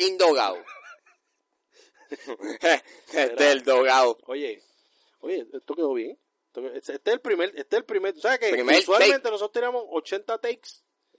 fucking dogao. desde el dogao. Oye, oye, esto quedó bien. Esto- Este es el primer, este es el primer, ¿sabes qué? Primer Usualmente nosotros teníamos 80 takes.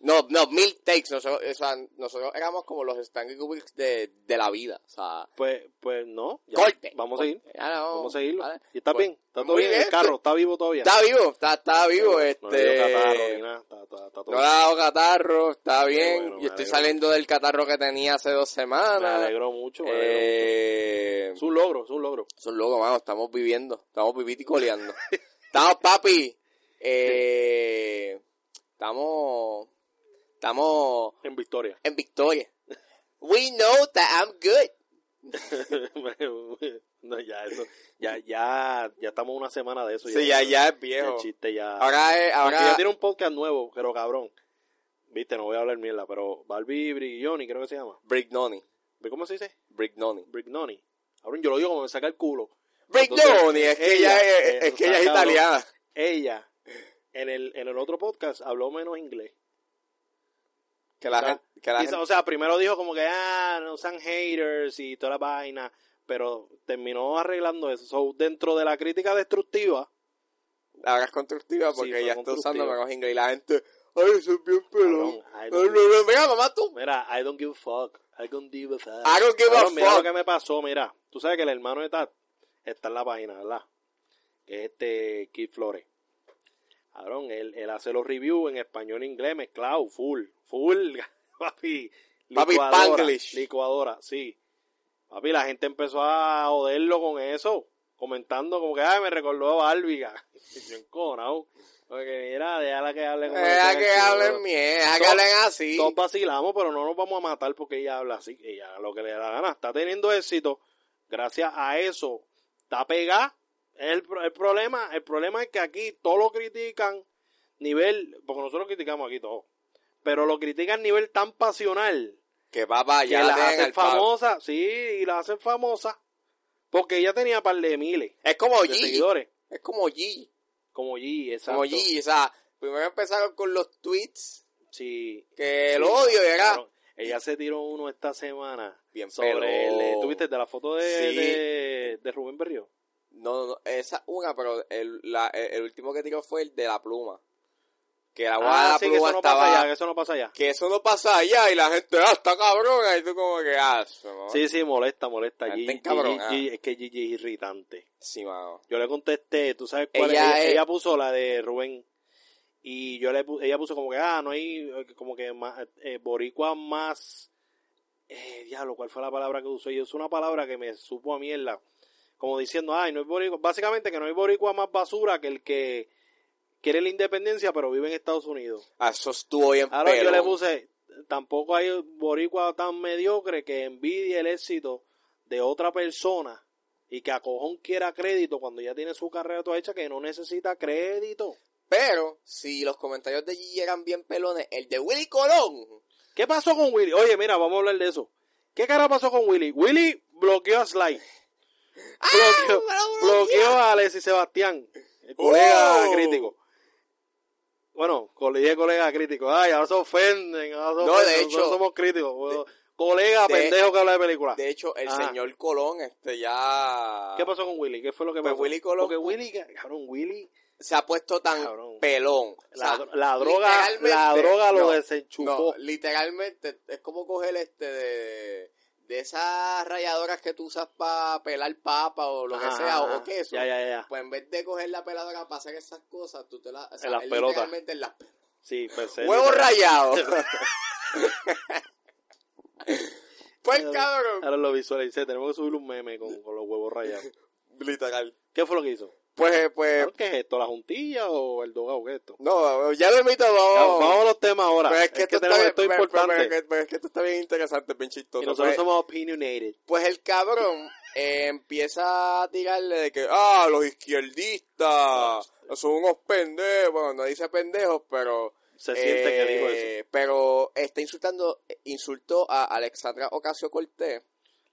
No, no, mil takes. Nosotros, o sea, nosotros éramos como los Stanley Kubrick de, de la vida. O sea, Pues, pues no. ya. corte. Vamos a seguir. Ya no, Vamos a seguirlo. vale. ¿Y está Pues, bien? ¿Está todo bien? bien, El carro está vivo todavía. Está vivo, está, está vivo. No le dio catarro ni este, nada, está- está- está todo no le ha dado catarro, está bien. bueno, me Yo estoy saliendo del catarro que tenía hace dos Me semanas. alegro mucho. me alegro mucho. Eh, Es un logro, es un logro. son locos, mano, estamos viviendo, estamos viviti coleando. estamos, papi, eh, estamos, estamos En victoria. en victoria. We know that I'm good. no, ya eso, ya, ya, ya estamos una semana de eso. Sí, ya, ya es viejo. El chiste ya. Ahora es, ahora, ya tiene un podcast nuevo, pero cabrón. Viste, no voy a hablar mierda, pero Barbie Brignoni, creo que se llama. Brignoni, ¿Ve cómo se dice? Brignoni. Brignoni. Cabrón, yo lo digo como me saca el culo. Brignoni, es que ella, ella, es, eh, es que ella es italiana. Ella, en el, en el otro podcast, habló menos inglés. Que la O sea, gente, que la gente- O sea, primero dijo como que, ah, no sean haters y toda la vaina, pero terminó arreglando eso. So, dentro de la crítica destructiva, ahora es constructiva Sí, porque fue ella está usando menos inglés y la gente, ay, eso es bien pelón. Mira, mamá, tú. mira, I don't give a fuck. I don't give a fuck. I don't give a Mira fuck. lo que me pasó, mira. Tú sabes que el hermano de Tat está en la página, ¿verdad? Que es este Keith Flores. Cabrón, él, él hace los reviews en español e inglés mezclado, full, full, papi. Papi licuadora. Licuadora, sí. Papi, la gente empezó a joderlo con eso, comentando como que, ay, me recordó a. Y yo encojonado. Porque mira, déjala que hable como Deja dicen que hablen mierda, deja que hablen así. Todos vacilamos, pero no nos vamos a matar porque ella habla así. Ella lo que le da la gana. Está teniendo éxito. Gracias a eso. Está pegada. El, el problema. El problema es que aquí todos lo critican nivel. Porque nosotros criticamos aquí todo. Pero lo critican a nivel tan pasional. Que papá, Que ya las la hacen palo. famosas. Sí, y las hacen famosas. Porque ella tenía par de miles Es como de seguidores. Es como Gigi. Como G, exacto. Como Gigi. O sea, primero empezaron con los tweets. Sí. Que el Sí, odio era. cabrón. Ella se tiró uno esta semana. Bien sobre el, ¿Tuviste de la foto de, Sí. de, de Rubén Berrío? No, no, no, esa una, pero el, la, el último que tiró fue el de la pluma. Que la guada Ah, sí, que eso no estaba. pasa allá, que eso no pasa allá. que eso no pasa allá y la gente, ah, está cabrona. Y tú como que, ah, eso no. Sí, sí, molesta, molesta. La Gigi, encabrona. Gigi- Gigi- es que Gigi es irritante. Sí, mano. Yo le contesté, tú sabes cuál Ella es? Es- ella puso la de Rubén. Y yo le ella puso como que, ah, no hay, como que más, eh, boricua más, eh, diablo, ¿cuál fue la palabra que usó? Y usó una palabra que me supo a mierda. Como diciendo, ay, no hay boricua, básicamente que no hay boricua más basura que el que quiere la independencia pero vive en Estados Unidos. Ah, Eso estuvo bien Ahora yo le puse, tampoco hay boricua tan mediocre que envidie el éxito de otra persona y que a cojón quiera crédito cuando ya tiene su carrera toda hecha que no necesita crédito. Pero, si los comentarios de Gigi eran bien pelones, el de Willy Colón. ¿Qué pasó con Willy? Oye, mira, vamos a hablar de eso. ¿Qué cara pasó con Willy? Willy bloqueó a Sly. Bloqueó, ¡Ah! bloqueó a Alexis Sebastián, el colega Oh. crítico. Bueno, co- le dije colega crítico. Ay, ahora se ofenden. Ahora se No, de hecho- nosotros somos críticos. Bueno, colega de- pendejo que habla de películas. De hecho, el Ajá. señor Colón, este ya. ¿Qué pasó con Willy? ¿Qué fue lo que Pues pasó? Willy Colón- Porque Willy, cabrón, Willy, Se ha puesto tan Cabrón. pelón. O la, sea, dro- la droga, la droga lo no, desenchufó. No, literalmente es como coger este de, de esas rayadoras que tú usas para pelar papa o lo que Ajá, sea, ajá. o queso. Ya, ya, ya. Pues en vez de coger la peladora para hacer esas cosas, tú te la o sea, En las pelotas. en las Sí, pensé. huevos rayados. pues Ahora- cabrón. Ahora lo visualicé. Tenemos que subir un meme con, con los huevos rayados. Literal. ¿Qué fue lo que hizo? Pues, eh, pues, ¿Qué es esto? ¿La juntilla o el dogado? ¿Qué es esto? no, ya lo invito, Ya, vamos. A los temas ahora. Pero es es que, que, esto, tenemos está esto bien, pero- importante. pero- pero- pero es que esto está bien interesante, bien chistoso. y nosotros Pues- somos opinionated. Pues el cabrón eh, empieza a tirarle de que, ah, los izquierdistas son unos pendejos. Bueno, no dice pendejos, pero. Se siente que dijo eso. eh, Pero está insultando, insultó a Alexandra Ocasio Cortés.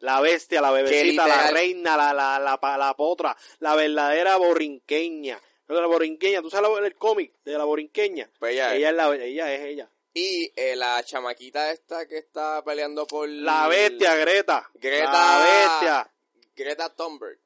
La bestia, la bebecita, la reina, la, la, la, la potra, la verdadera borrinqueña. La borinqueña, ¿tú sabes el cómic de la borinqueña? Pues ella, es. Ella es la, ella es ella. Y eh, la chamaquita esta que está peleando por... La bestia, Greta. Greta. La bestia. Greta Thunberg.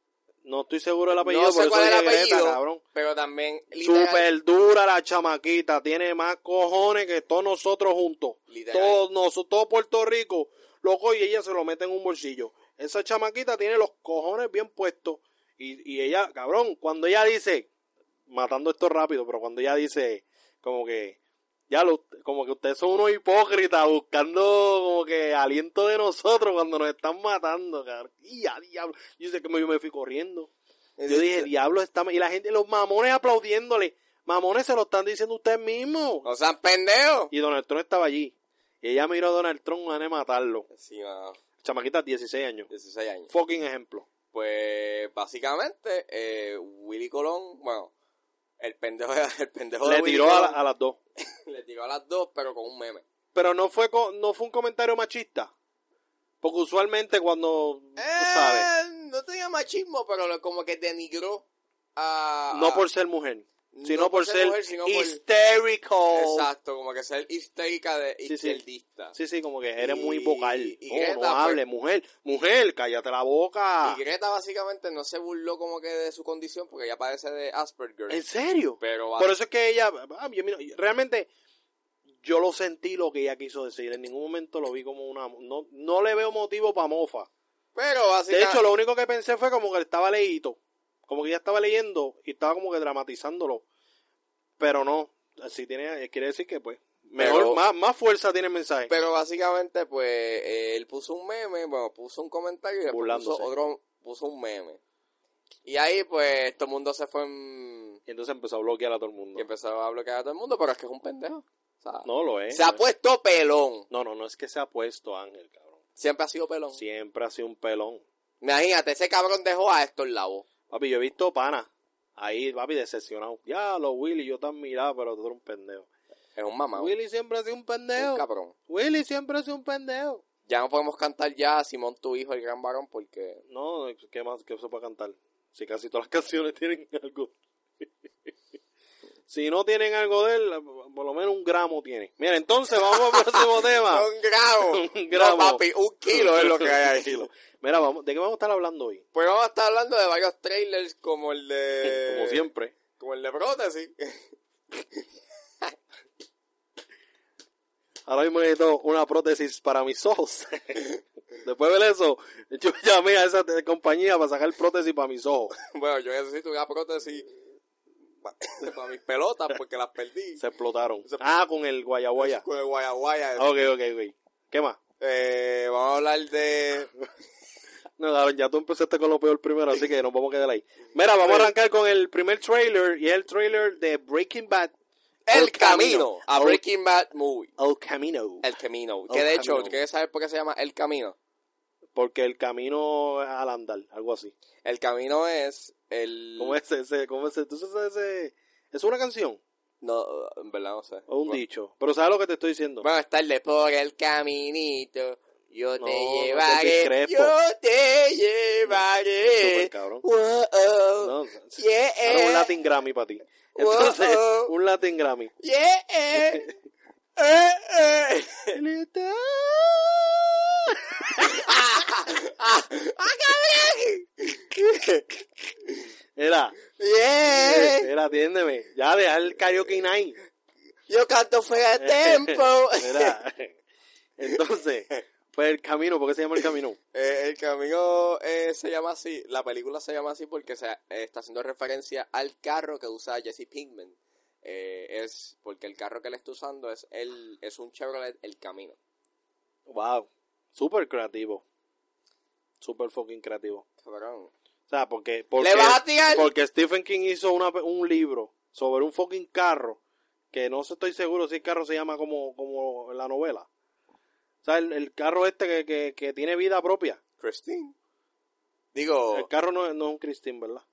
No estoy seguro del apellido, No sé por eso cuál es el dije Greta, apellido, cabrón. pero también... literal- Super dura la chamaquita, tiene más cojones que todos nosotros juntos. Literal. Todos nosotros, todo Puerto Rico, loco, y ella se lo mete en un bolsillo. Esa chamaquita tiene los cojones bien puestos. Y, y ella, cabrón, cuando ella dice, matando esto rápido, pero cuando ella dice, como que, ya lo, como que ustedes son unos hipócritas buscando como que aliento de nosotros cuando nos están matando, cabrón. Y a diablo. Yo sé que me- yo me fui corriendo. Yo dije, diablo, está... Y la gente, los mamones aplaudiéndole. Mamones se lo están diciendo ustedes mismos. No sean pendejos. Y Donald Trump estaba allí. Y ella miró a Donald Trump a matarlo. Sí, mano, Chamaquita, 16 años. 16 años. Fucking ejemplo. Pues básicamente, eh, Willy Colón, bueno, el pendejo, el pendejo de Le Willy tiró a, la- Colón a las dos. le tiró a las dos, pero con un meme. Pero no fue, co- no fue un comentario machista. Porque usualmente cuando, tú sabes, Eh, no tenía machismo, pero lo- como que denigró a... no por ser mujer, no sino por ser mujer, sino por- hysterical. Exacto, como que ser histérica de Sí, izquierdista. Sí, sí, como que eres muy vocal. y no, pues- hable, mujer. Mujer, cállate la boca. Y Greta básicamente no se burló como que de su condición porque ella padece de Asperger. ¿En serio? Pero Por eso es que ella, ah, realmente, yo lo sentí lo que ella quiso decir. En ningún momento lo vi como una, no, no le veo motivo para mofa. pero De básicamente... hecho, lo único que pensé fue como que estaba leído. Como que ella estaba leyendo y estaba como que dramatizándolo. Pero no, así tiene, quiere decir que pues, mejor, Pero- más, más fuerza tiene el mensaje. Pero básicamente, pues, eh, él puso un meme, bueno, puso un comentario y después puso otro, puso un meme. Y ahí, pues, todo el mundo se fue en... y entonces empezó a bloquear a todo el mundo. y empezó a bloquear a todo el mundo, pero es que es un pendejo. O sea, No lo es. se ha es. puesto pelón. No, no, no es que se ha puesto Ángel, cabrón. Siempre ha sido pelón. Siempre ha sido un pelón. Imagínate, ese cabrón dejó a Héctor Lavo. Papi, yo he visto pana. Ahí, papi, decepcionado. Ya, los Willy, yo te admiraba, pero tú eres un pendejo. Es un mamá. Willy siempre ha sido un Un pendejo. cabrón. Willy siempre ha sido un pendejo. Ya no podemos cantar ya Simón, tu hijo, el gran varón, porque... No, ¿qué más? ¿Qué se puede cantar? Si casi todas las canciones tienen algo. Si no tienen algo de él, por lo menos un gramo tiene. Mira, entonces vamos al próximo tema. Un gramo. Un gramo. No, papi, un kilo es lo que hay ahí. Kilo. Mira, vamos, ¿de qué vamos a estar hablando hoy? Pues vamos a estar hablando de varios trailers como el de... Como siempre. Como el de prótesis. Ahora mismo necesito una prótesis para mis ojos. Después de eso, yo llamé a esa compañía para sacar prótesis para mis ojos. bueno, yo necesito una prótesis para mis pelotas porque las perdí. Se explotaron. Se- Ah, con el guayaguaya. Con el guayaguaya. Ok, ok, ok. ¿Qué más? Eh, vamos a hablar de... No, ya tú empezaste con lo peor primero, así que nos vamos a quedar ahí. Mira, vamos a arrancar con el primer trailer y el trailer de Breaking Bad. El Camino. A Breaking Bad Movie. El Camino. El Camino. El Que de hecho, Camino. ¿quieres saber por qué se llama El Camino? Porque el camino es al andar, algo así. El Camino es el... ¿Cómo es ese? ¿Cómo es ese? ¿Tú sabes ese? ¿Es una canción No, en verdad no sé. o un bueno, dicho? Pero ¿sabes lo que te estoy diciendo? Está el de por el caminito. Yo No, te llevaré. Yo te llevaré. cabrón. Wow, No, yeah, un Latin Grammy para ti. Entonces, Wow. un Latin Grammy. yeah, eh, eh. ¡Ah, cabrón! Era, Yeah. era, atiéndeme. Ya, deja el karaoke night. Yo canto fuera de tiempo. Era. Entonces, pues el camino, ¿por qué se llama el camino? Eh, el camino eh, se llama así, la película se llama así porque se eh, está haciendo referencia al carro que usa Jesse Pinkman. Eh, es porque el carro que él está usando es el es un Chevrolet El Camino. Wow, súper creativo. Súper fucking creativo. O sea, porque, porque, ¿Le vas a tirar? porque Stephen King hizo una- un libro sobre un fucking carro que no estoy seguro si el carro se llama como, como la novela. O sea, el, el carro este que, que, que tiene vida propia. Christine. Digo, El carro no, es- no es un Christine, ¿verdad?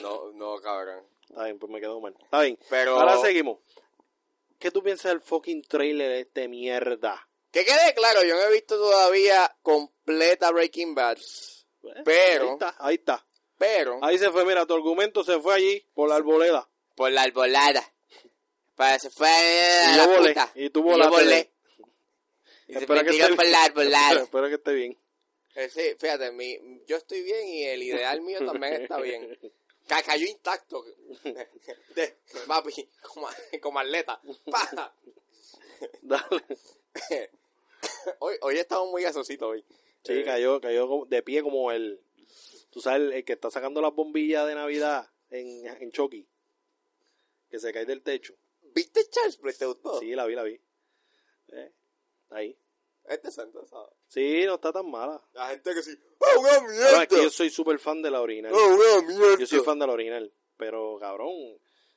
no, no, cabrón. Está bien, pues me quedó mal. Está bien. Pero Ahora seguimos. ¿Qué tú piensas del fucking trailer de este mierda? Que quede claro, yo no he visto todavía completa Breaking Bad, Pero- Ahí está, ahí está. pero Ahí se fue, mira, tu argumento se fue allí por la arboleda. por la arbolada. Para se fue Y a yo la volé, puta. y tú yo volaste. volé. Y se Espero que metieron esté por la arbolada. Espero que esté bien. Eh, sí, fíjate, mi, yo estoy bien y el ideal mío también está bien. Ca- Cayó intacto. De, papi, como, como atleta. Pa. Dale. Hoy, hoy estamos muy gasositos hoy. Sí, Eh, cayó, cayó de pie como el... Tú sabes, el, el que está sacando las bombillas de Navidad en, en Chucky. Que se cae del techo. ¿Viste Charles Play? ¿Te gustó? Sí, la vi, la vi. Eh, ahí. Es decente, ¿sabes? Sí, no está tan mala. La gente que sí. ¡Ah, una mierda! Es que yo soy súper fan de la original. ¡Ah, una mierda! Yo soy fan de la original. Pero, cabrón,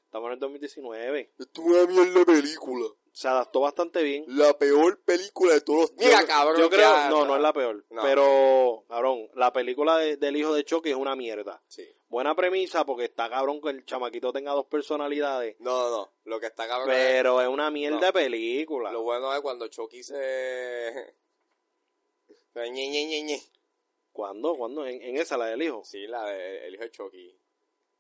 estamos en el 2019. Esto es una mierda de película. Se adaptó bastante bien. La peor película de todos los Mira, Yo- cabrón. Yo creo, ya, no, no es la peor. No. Pero, cabrón, la película de- del hijo de Chucky es una mierda. Sí. Buena premisa porque está cabrón que el chamaquito tenga dos personalidades. No, no, no. Lo que está cabrón es- Pero es una mierda No. de película. Lo bueno es cuando Chucky se... se ñe, ñe, ñe, ñe. ¿Cuándo? ¿Cuándo? ¿En, en esa, la del hijo? Sí, la de, el hijo de Chucky.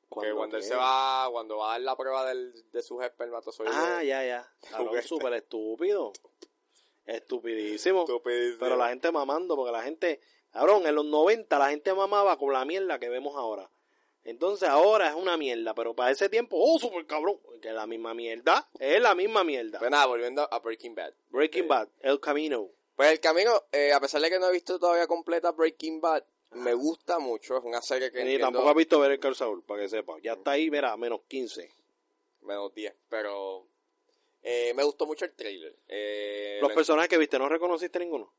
Que ¿Cuándo cuando él se va, cuando va a dar la prueba del, de sus espermatozoides. Ah, ya, ya. Cabrón, Juguete. súper estúpido. Estupidísimo. estúpido. Pero la gente mamando, porque la gente, cabrón, en los 90 la gente mamaba con la mierda que vemos ahora. Entonces ahora es una mierda, pero para ese tiempo, oh, super cabrón, que es la misma mierda, es la misma mierda. Pues nada, volviendo a Breaking Bad. Breaking Eh, Bad, El Camino. Pues el camino, eh, a pesar de que no he visto todavía completa Breaking Bad, me gusta mucho. Es una serie que Ni entiendo tampoco has visto ver el Carl para que sepa. Ya está ahí, verá, menos 15. menos 10, pero eh, me gustó mucho el trailer. Eh, Los lo- personajes que viste, ¿no reconociste ninguno?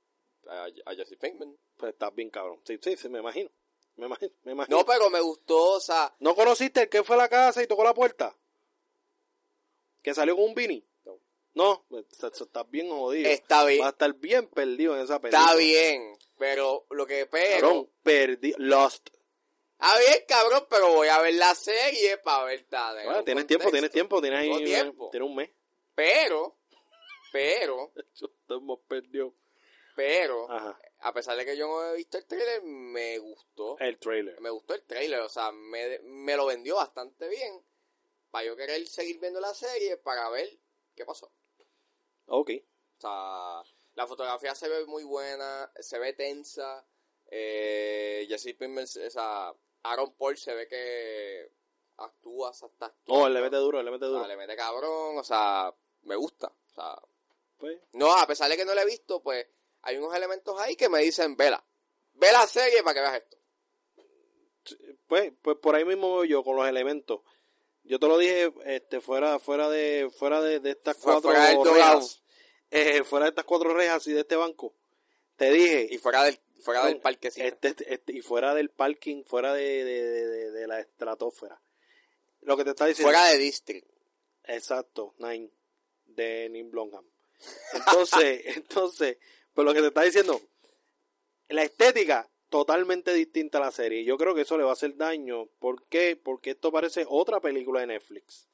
a, a Jesse Pinkman. Pues estás bien cabrón. Sí, sí, sí, me imagino. Me imagino, me imagino. No, pero me gustó, o sea, ¿No conociste el que fue a la casa y tocó la puerta? Que salió con un Vini. No. Pues, estás estás bien jodido. está bien. Va a estar bien perdido en esa película. Está bien, pero lo que pero... Cabrón, perdi Lost. Está bien, cabrón, pero voy a ver la serie para ver tal. Bueno, tienes tiempo, tienes tiempo, tienes ahí tiempo. tienes un mes. Pero, pero, Estamos perdidos. pero, Ajá, a pesar de que yo no he visto el trailer, me gustó. el trailer. Me gustó el trailer, o sea, me, me lo vendió bastante bien. Para yo querer seguir viendo la serie para ver qué pasó. Ok. O sea, la fotografía se ve muy buena, se ve tensa. Eh, Jesse Pinkman, o sea, Aaron Paul se ve que actúa, hasta actúa. Oh, le mete duro, le mete duro. le mete cabrón, o sea, me gusta. O sea, Pues, no, a pesar de que no lo he visto, pues hay unos elementos ahí que me dicen, vela, ve la serie para que veas esto. pues, pues por ahí mismo yo con los elementos. Yo te lo dije, este, fuera, fuera de, fuera de, de estas cuatro fuera del eh, fuera de estas cuatro rejas y de este banco. Te dije, Y fuera del, fuera del No, parquecito. este, este- y fuera del parking, fuera de, de, de, de- la estratosfera. Lo que te está diciendo. fuera de District. Exacto, Nine, de Neil Blomkamp. Entonces, entonces, pues lo que te está diciendo, la estética totalmente distinta a la serie. Yo creo que eso le va a hacer daño. ¿Por qué? Porque esto parece otra película de Netflix.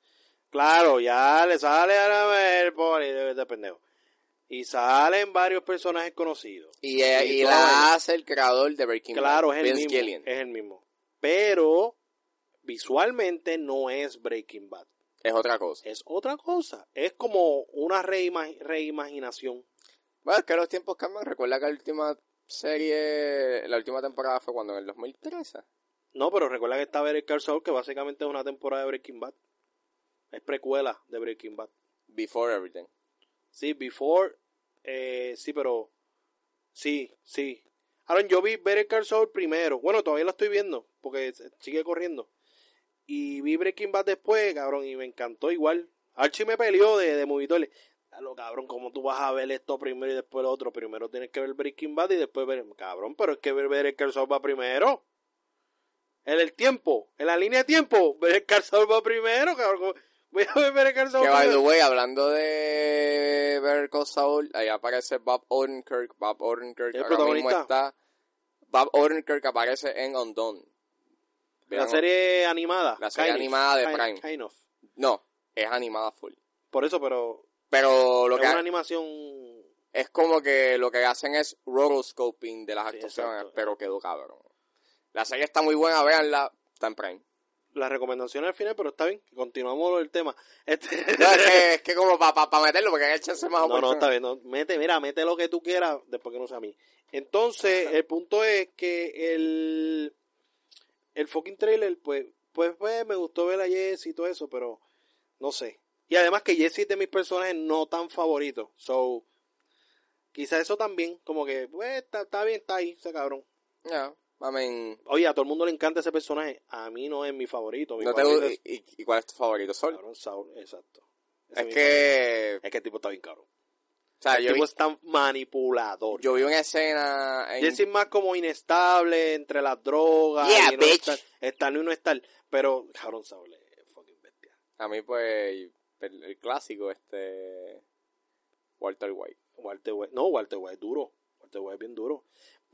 Claro, ya le sale a la ver por de, de pendejo. Y salen varios personajes conocidos. Y, eh, Y la hace el creador de Breaking Claro, Bad, es el Vince mismo. Gillian. Es el mismo. Pero visualmente no es Breaking Bad. Es otra cosa. Es otra cosa. Es como una reima- reimaginación. Bueno, es que los tiempos cambian. Recuerda que la última serie, la última temporada fue cuando en el 2013. No, pero recuerda que está Better Call Saul, que básicamente es una temporada de Breaking Bad. Es precuela de Breaking Bad. Before Everything. Sí, Before, eh, sí, pero sí, sí. Ahora, yo vi Better Call primero. Bueno, todavía la estoy viendo, porque sigue corriendo. Y vi Breaking Bad después, cabrón, y me encantó igual. Archie me peleó de, de Movitole. lo cabrón, como tú vas a ver esto primero y después lo otro? Primero tienes que ver Breaking Bad y después ver... Cabrón, pero es que ver Better Call Saul va primero. En el tiempo, en la línea de tiempo, Better Call va primero, cabrón. Voy a ver Better Call Saul Que by the way, hablando de Better Call Saul, ahí aparece Bob Odenkirk. Bob Odenkirk ¿El ahora mismo está. Bob Odenkirk aparece en Undone. La serie animada. La serie kind of, animada de Prime. kind of. No, es animada full. Por eso, pero Pero lo es que una ha- animación... es como que lo que hacen es rotoscoping de las Sí, actuaciones, exacto. pero quedó cabrón. La serie está muy buena, véanla, está en Prime. Las recomendaciones al final, pero está bien, continuamos el tema. Este... No, es, que, es que como para pa, meterlo, porque hay chance más No, no, está bien, no, mete, mira, mete lo que tú quieras, después que no sea a mí. Entonces, el punto es que el, el fucking trailer, pues, pues, pues, me gustó ver a Jesse y todo eso, pero no sé. Y además que Jesse es de mis personajes no tan favoritos, so, quizá eso también, como que, pues, está, está bien, está ahí, ese cabrón. Ya, mamen. Oye, a todo el mundo le encanta ese personaje, a mí no es mi favorito. Mi ¿No te favorito gusta- y, y cuál es tu favorito? Sol. Cabrón, Saul, exacto. Ese Es que. Es que el tipo está bien cabrón. o sea, el yo vi, tipo es tan manipulador. yo vi una escena en... Jesse es más como inestable entre las drogas. Yeah, y no bitch. estar, estar y no estar. Pero, cabrón, Saul es fucking bestia. A mí, pues, el, el clásico, este... Walter White. Walter White. No, Walter White es duro. Walter White es bien duro.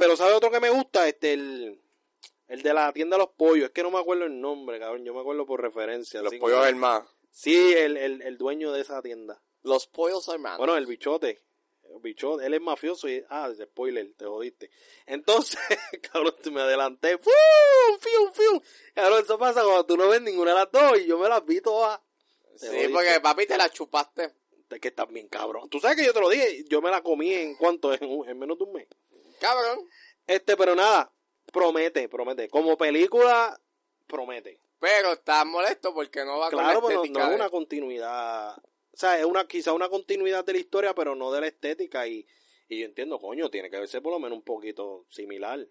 Pero, ¿sabe otro que me gusta? Este, el, el de la tienda de los pollos. Es que no me acuerdo el nombre, cabrón. Yo me acuerdo por referencia. Los así pollos hermanos. Sí, el, el, el dueño de esa tienda. Los pollos hermanos. Bueno, el bichote. El bichote, él es mafioso y... Ah, spoiler, te jodiste. Entonces, cabrón, me adelanté. ¡Fiu! ¡Fiu! ¡Fiu! Cabrón, eso pasa cuando tú no ves ninguna de las dos y yo me las vi todas. sí, jodiste. porque papi te la chupaste. Es que estás bien cabrón. Tú sabes que yo te lo dije, yo me la comí en cuánto, en, un- en menos de un mes. Cabrón. Este, pero nada, promete, promete. Como película, promete. Pero estás molesto porque no va Claro, con pero la no, no es una continuidad. O sea, es una, quizá una continuidad de la historia, pero no de la estética. Y, y yo entiendo, coño, tiene que verse por lo menos un poquito similar.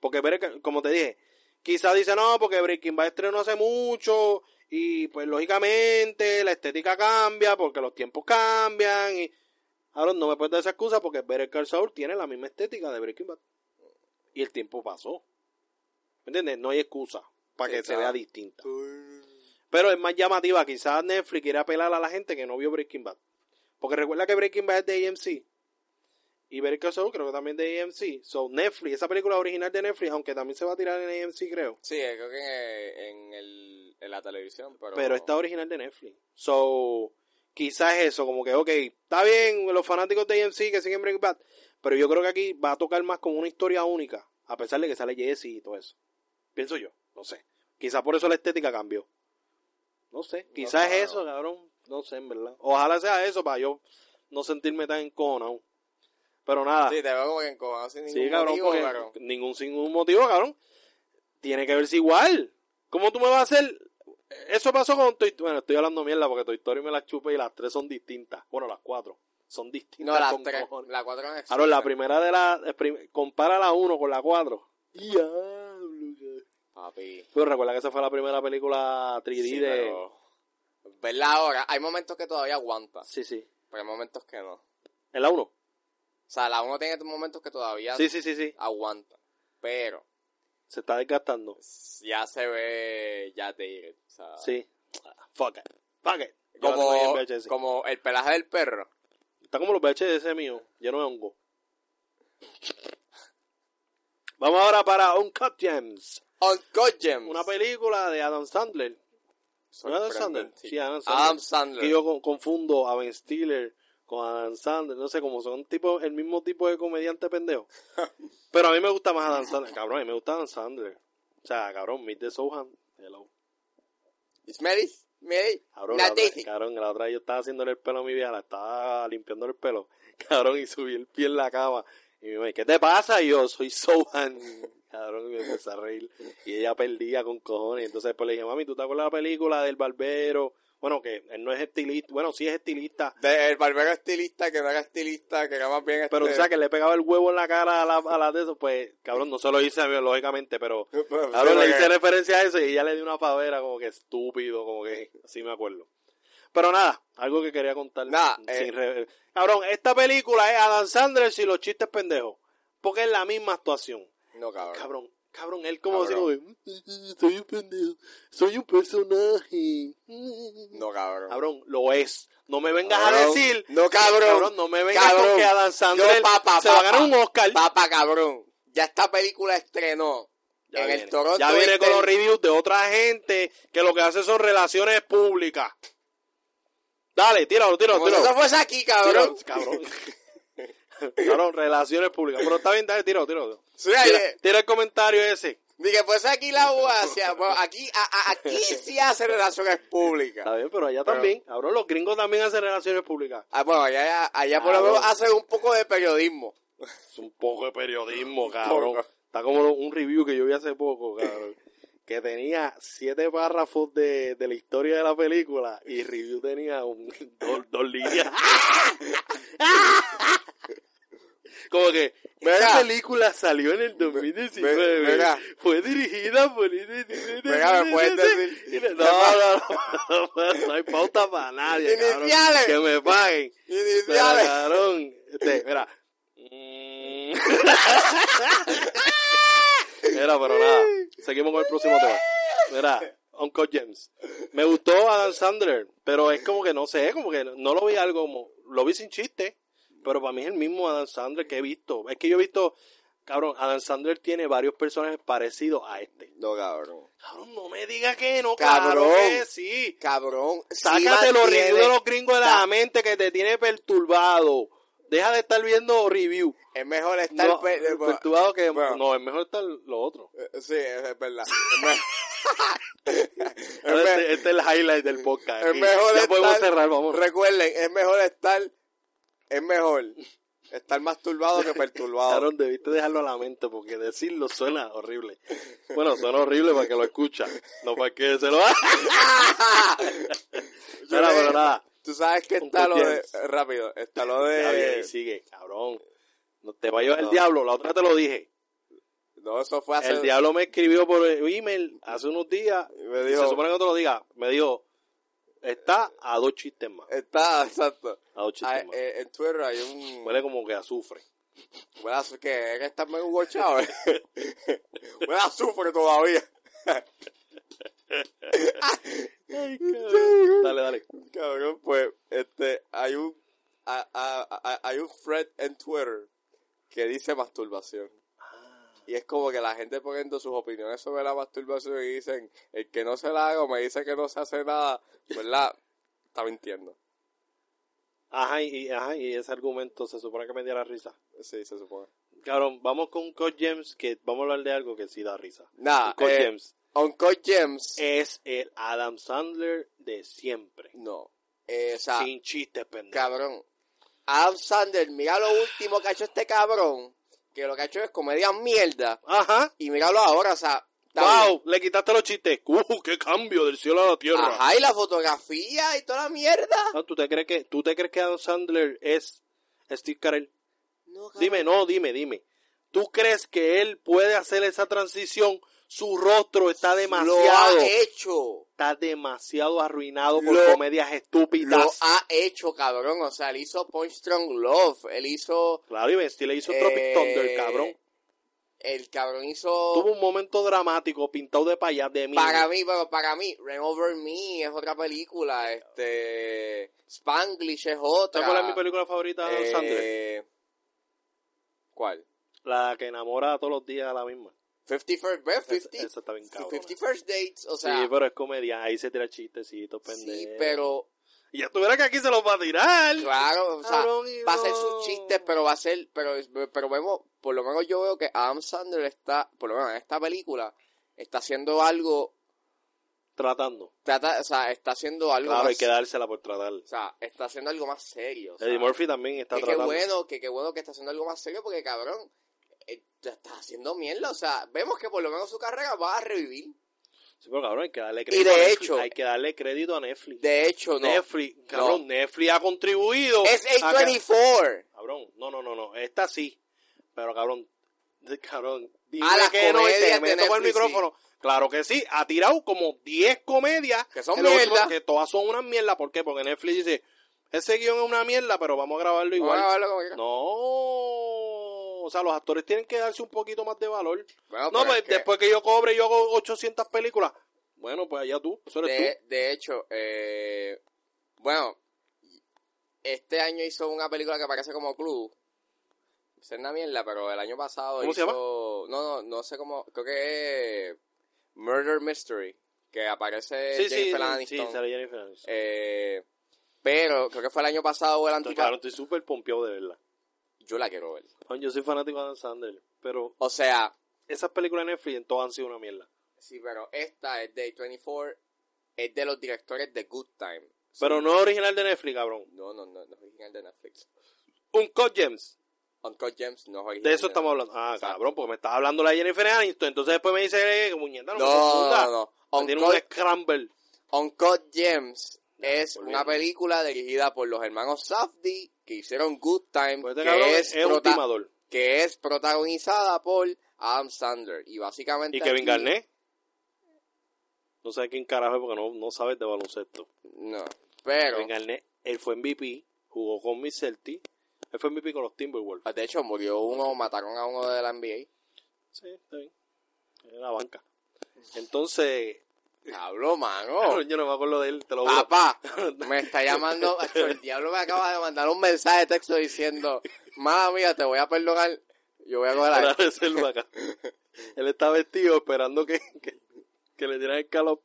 Porque, como te dije, quizá dice, no, porque Breaking Bad estrenó hace mucho. Y pues lógicamente la estética cambia porque los tiempos cambian. Y ahora no me puedes dar esa excusa porque Better Call Saul tiene la misma estética de Breaking Bad. Y el tiempo pasó. ¿Me entiendes? No hay excusa para que se vea distinta. Pero es más llamativa. Quizás Netflix quiere apelar a la gente que no vio Breaking Bad. Porque recuerda que Breaking Bad es de AMC. Y Better Call Saul creo que también de AMC. So, Netflix, esa película original de Netflix, aunque también se va a tirar en AMC, creo. Sí, creo que en, en el, en la televisión, pero... Pero está original de Netflix. So, quizás es eso, como que, ok, está bien los fanáticos de AMC que siguen Breaking Bad. Pero yo creo que aquí va a tocar más como una historia única. A pesar de que sale Jesse y todo eso. Pienso yo, no sé. Quizás por eso la estética cambió. No sé, quizás claro. es eso, cabrón. No sé, en verdad. Ojalá sea eso para yo no sentirme tan encojonado. Pero nada. Sí, te veo como que encojonado sin ningún Sí, cabrón, motivo, ningún, sin ningún motivo, cabrón. Tiene que verse igual. ¿Cómo tú me vas a hacer? Eso pasó con Toy Bueno, estoy hablando mierda porque Toy Story me las chupa y las tres son distintas. Bueno, las cuatro. Son distintas. No, las con tres. cojones. La cuatro no Ahora, la primera de la... prim- compara la uno con la cuatro. Diablo. Papi. Pero recuerda que esa fue la primera película 3D Sí, de... pero... Verla ahora, hay momentos que todavía aguanta, Sí, sí. pero hay momentos que no. O En la uno. sea, la uno tiene momentos que todavía Sí, sí, sí, sí. aguanta, pero Se está desgastando. ya se ve ya dated. O sea, Sí. Ah, Fuck it. Fuck it. Yo la tengo como, ahí en VHS. como el pelaje del perro. Está como los VHS mío, lleno de hongo. Vamos ahora para Uncut Gems. Uncut Gems. Una película de Adam Sandler. ¿No es Adam Sandler? Sorprendente. Sí, Adam Sandler. Adam Sandler. Que yo con- confundo a Ben Stiller con Adam Sandler. No sé, como son tipo, el mismo tipo de comediante pendejo. Pero a mí me gusta más Adam Sandler. Cabrón, a mí me gusta Adam Sandler. O sea, cabrón, Meet the Sohan. Hello. Is Mary? Mary? Cabrón, la otra, cabrón, la otra yo estaba haciéndole el pelo a mi vieja, la estaba limpiando el pelo. Cabrón, y subí el pie en la cama. Y me dice, ¿qué te pasa? Y yo, soy Sohan. Cabrón, y me empecé a reír. Y ella perdía con cojones. Entonces después le dije, mami, ¿tú te acuerdas de la película del barbero? Bueno, que él no es estilista. Bueno, sí es estilista. De- el barbero estilista, que no era estilista, que era más bien Pero, o este- sea, que le pegaba el huevo en la cara a la, a la de eso, pues, cabrón, no se lo hice biológicamente, pero, Pero, cabrón, sí, le hice referencia a eso y ella le dio una pavera como que estúpido, como que, así me acuerdo. Pero nada, algo que quería contar. Nada, eh. re- Cabrón, esta película es Adam Sandler y los chistes pendejos, porque es la misma actuación. No, cabrón. Cabrón, cabrón, él como así como de, soy un pendejo, soy un personaje. No, cabrón. Cabrón, lo es. No me vengas a decir. No, cabrón. no me vengas Cabrón. con que Sandler Yo, papá, se va a ganar un Oscar. Papá, cabrón. Ya esta película estrenó Ya en viene. el Toronto. Ya viene con los reviews de otra gente que lo que hace son relaciones públicas. Dale, tíralo, tíralo, tíralo. eso fuese aquí, cabrón. Tíralo, cabrón. cabrón, relaciones públicas. Pero está bien, dale, tíralo, tíralo. Sí, Tira, tira el comentario ese. Dije, pues aquí la UASIA, bueno, aquí, a- a- aquí sí hace relaciones públicas. Está bien, pero allá Pero- también. Cabrón, los gringos también hacen relaciones públicas. Ah, bueno, allá, allá, por lo Cabrón. menos hacen un poco de periodismo. Es un poco de periodismo, cabrón. Poco. Está como un review que yo vi hace poco, cabrón. Que tenía siete párrafos de, de la historia de la película y review tenía un, dos, dos líneas. Como que. Esta película salió en el 2019. Ve- mira. Fue dirigida por... Mira, ¿me puedes decir? No, no, no, no, no hay pauta para nadie, cabrón. Iniciales. Que me paguen. Pero, Iniciales. cabrón, este, mira. Mm. Mira, pero nada. Seguimos con el próximo tema. Mira, Uncle James. Me gustó Adam Sandler, pero es como que no sé, como que no lo vi algo como. Lo vi sin chiste, pero para mí es el mismo Adam Sandler que he visto. Es que yo he visto. Cabrón, Adam Sandler tiene varios personajes parecidos a este. No, cabrón. Cabrón, no me diga que no, Cabrón. cabrón. que sí. Cabrón. sí Sácate los reviews de los gringos de la mente que te tiene perturbado. Deja de estar viendo review. Es mejor estar... No, eh, perturbado que bueno. no, es mejor estar lo otro. eh, Sí, es verdad. Este, este es el highlight del podcast. es mejor ya estar- podemos cerrar, vamos. Recuerden, es mejor estar... Es mejor estar más turbado que perturbado. Aaron, debiste dejarlo a la mente porque decirlo suena horrible. Bueno, suena horrible para que lo escucha, no para que se lo haga. Mira, pero nada. Tú sabes que está lo de... Rápido, está lo bien, de... ahí sigue, cabrón. No te va a llevar el No. diablo, la otra te lo dije. No, eso fue hace... El diablo me escribió por email hace unos días Me dijo... se supone que no te lo diga. Me dijo, está a dos chistes más. Está, exacto. A dos chistes más. eh, en Twitter hay un... Huele como que azufre. Bueno, así que es que está medio gorchado. ¿eh? Bueno, azufre todavía. Dale, dale. Cabrón, pues, este, hay un, a- a- a- hay un thread en Twitter que dice masturbación. Y es como que la gente poniendo sus opiniones sobre la masturbación y dicen, el que no se la haga o me dice que no se hace nada, ¿verdad? Está mintiendo. Ajá, y, ajá, y ese argumento se supone que me diera risa. Sí, se supone. Cabrón, vamos con Coach James, que vamos a hablar de algo que sí da risa. Nada, Coach eh, James Uncle James, es el Adam Sandler de siempre. no. Eh, o sea, Sin chistes, pendejo. cabrón. Adam Sandler, mira lo último que ha hecho este cabrón, que lo que ha hecho es comedia mierda. Ajá. Y míralo ahora, o sea, Wow, le quitaste los chistes. Uh, qué cambio del cielo a la tierra. Ajá, y la fotografía y toda la mierda. Ah, ¿tú, te crees que, ¿Tú te crees que Adam Sandler es Steve Carell? No. Dime, no, dime, dime. ¿Tú crees que él puede hacer esa transición? Su rostro está Lo demasiado, ha hecho. está demasiado arruinado por Lo- comedias Lo estúpidas. ha hecho, cabrón. O sea, él hizo Point Strong Love. Él hizo. Claro, y Ben Stiller hizo Tropic eh, Thunder, cabrón. El cabrón hizo. Tuvo un momento dramático pintado de payas de mí. Para mí, pero para mí, Rain Over Me es otra película. Este. Spanglish es otra. ¿Sabes cuál es mi película favorita? Eh, ¿Cuál? La que enamora todos los días a la misma. 50 First, ¿ves? Esa, 50, esa está bien cabrón. 50 First Dates, o sea. sí, pero es comedia. Ahí se tira chistecitos, sí, pendejo. pero Y ya tuviera que aquí se los va a tirar. Claro, o sea, va a ser sus chistes, pero va a ser, pero, pero vemos, por lo menos yo veo que Adam Sandler está, por lo menos en esta película, está haciendo algo, Tratando. trata, o sea, está haciendo algo Claro, más, hay que dársela por tratar. o sea, está haciendo algo más serio. o sea, Eddie Murphy también está que qué tratando. bueno, que qué bueno que está haciendo algo más serio, porque cabrón, eh, te está haciendo mierda, o sea, vemos que por lo menos su carrera va a revivir. Sí, pero cabrón, hay que darle crédito de a Netflix. hecho- hay que darle crédito a Netflix. De hecho, no. Netflix, cabrón, Netflix ha contribuido. Es a que- A24. Cabrón, no, no, no, no, esta sí. Pero cabrón, cabrón, dime Ah, las que no y te meto con el micrófono. Claro que sí, ha tirado como 10 comedias. Que son mierda. Que todas son una mierda. ¿Por qué? Porque Netflix dice, ese guion es una mierda, pero vamos a grabarlo igual. Vamos a como. No, o sea, los actores tienen que darse un poquito más de valor. Bueno, No, pues que- después que yo cobre y yo hago 800 películas. Bueno, pues allá tú, eso eres De, de hecho, eh, bueno, este año hizo una película que parece como Club. Es una mierda, pero el año pasado ¿Cómo se hizo... llama? No, no, no sé cómo... Creo que es Murder Mystery, que aparece. Sí, sí, Jennifer sí, Aniston. sí, sale Jennifer Aniston. Eh, pero creo que fue el año pasado o el antipasado. claro, estoy súper pompeado de verla. Yo la quiero ver. Yo soy fanático de Adam Sandler, pero O sea, esas películas de Netflix en todas han sido una mierda. Sí, pero esta es de 24, es de los directores de Good Time. Sí. Pero no es original de Netflix, cabrón. No, no, no, no es original de Netflix. Un Code Gems. Uncut Gems no es original. De eso estamos hablando. Ah, Exacto. cabrón, porque me estás hablando la Jennifer Aniston. Entonces después me dice, eh, muñeca, no, No, no, no. Me Tiene un Uncut, scramble. Uncut Gems es una película dirigida por los hermanos Safdie que hicieron Good Time, Pues este que, es que es protagonizada por Adam Sandler. Y básicamente. ¿Y Kevin aquí- Garnett? No sé quién carajo es porque no, no sabes de baloncesto. No, pero. Kevin Garnett, él fue MVP, jugó con mis Celtics. Él fue MVP con los Timberwolves. De hecho, murió uno, mataron a uno de la NBA. Sí, está bien. En la banca. Entonces, Hablo, mano. yo no me acuerdo de él, te lo juro. Papá, me está llamando. El diablo me acaba de mandar un mensaje de texto diciendo: Mala mía, te voy a perdonar. Yo voy a coger la. reserva acá. Él está vestido esperando que, que, que le dieran el calor.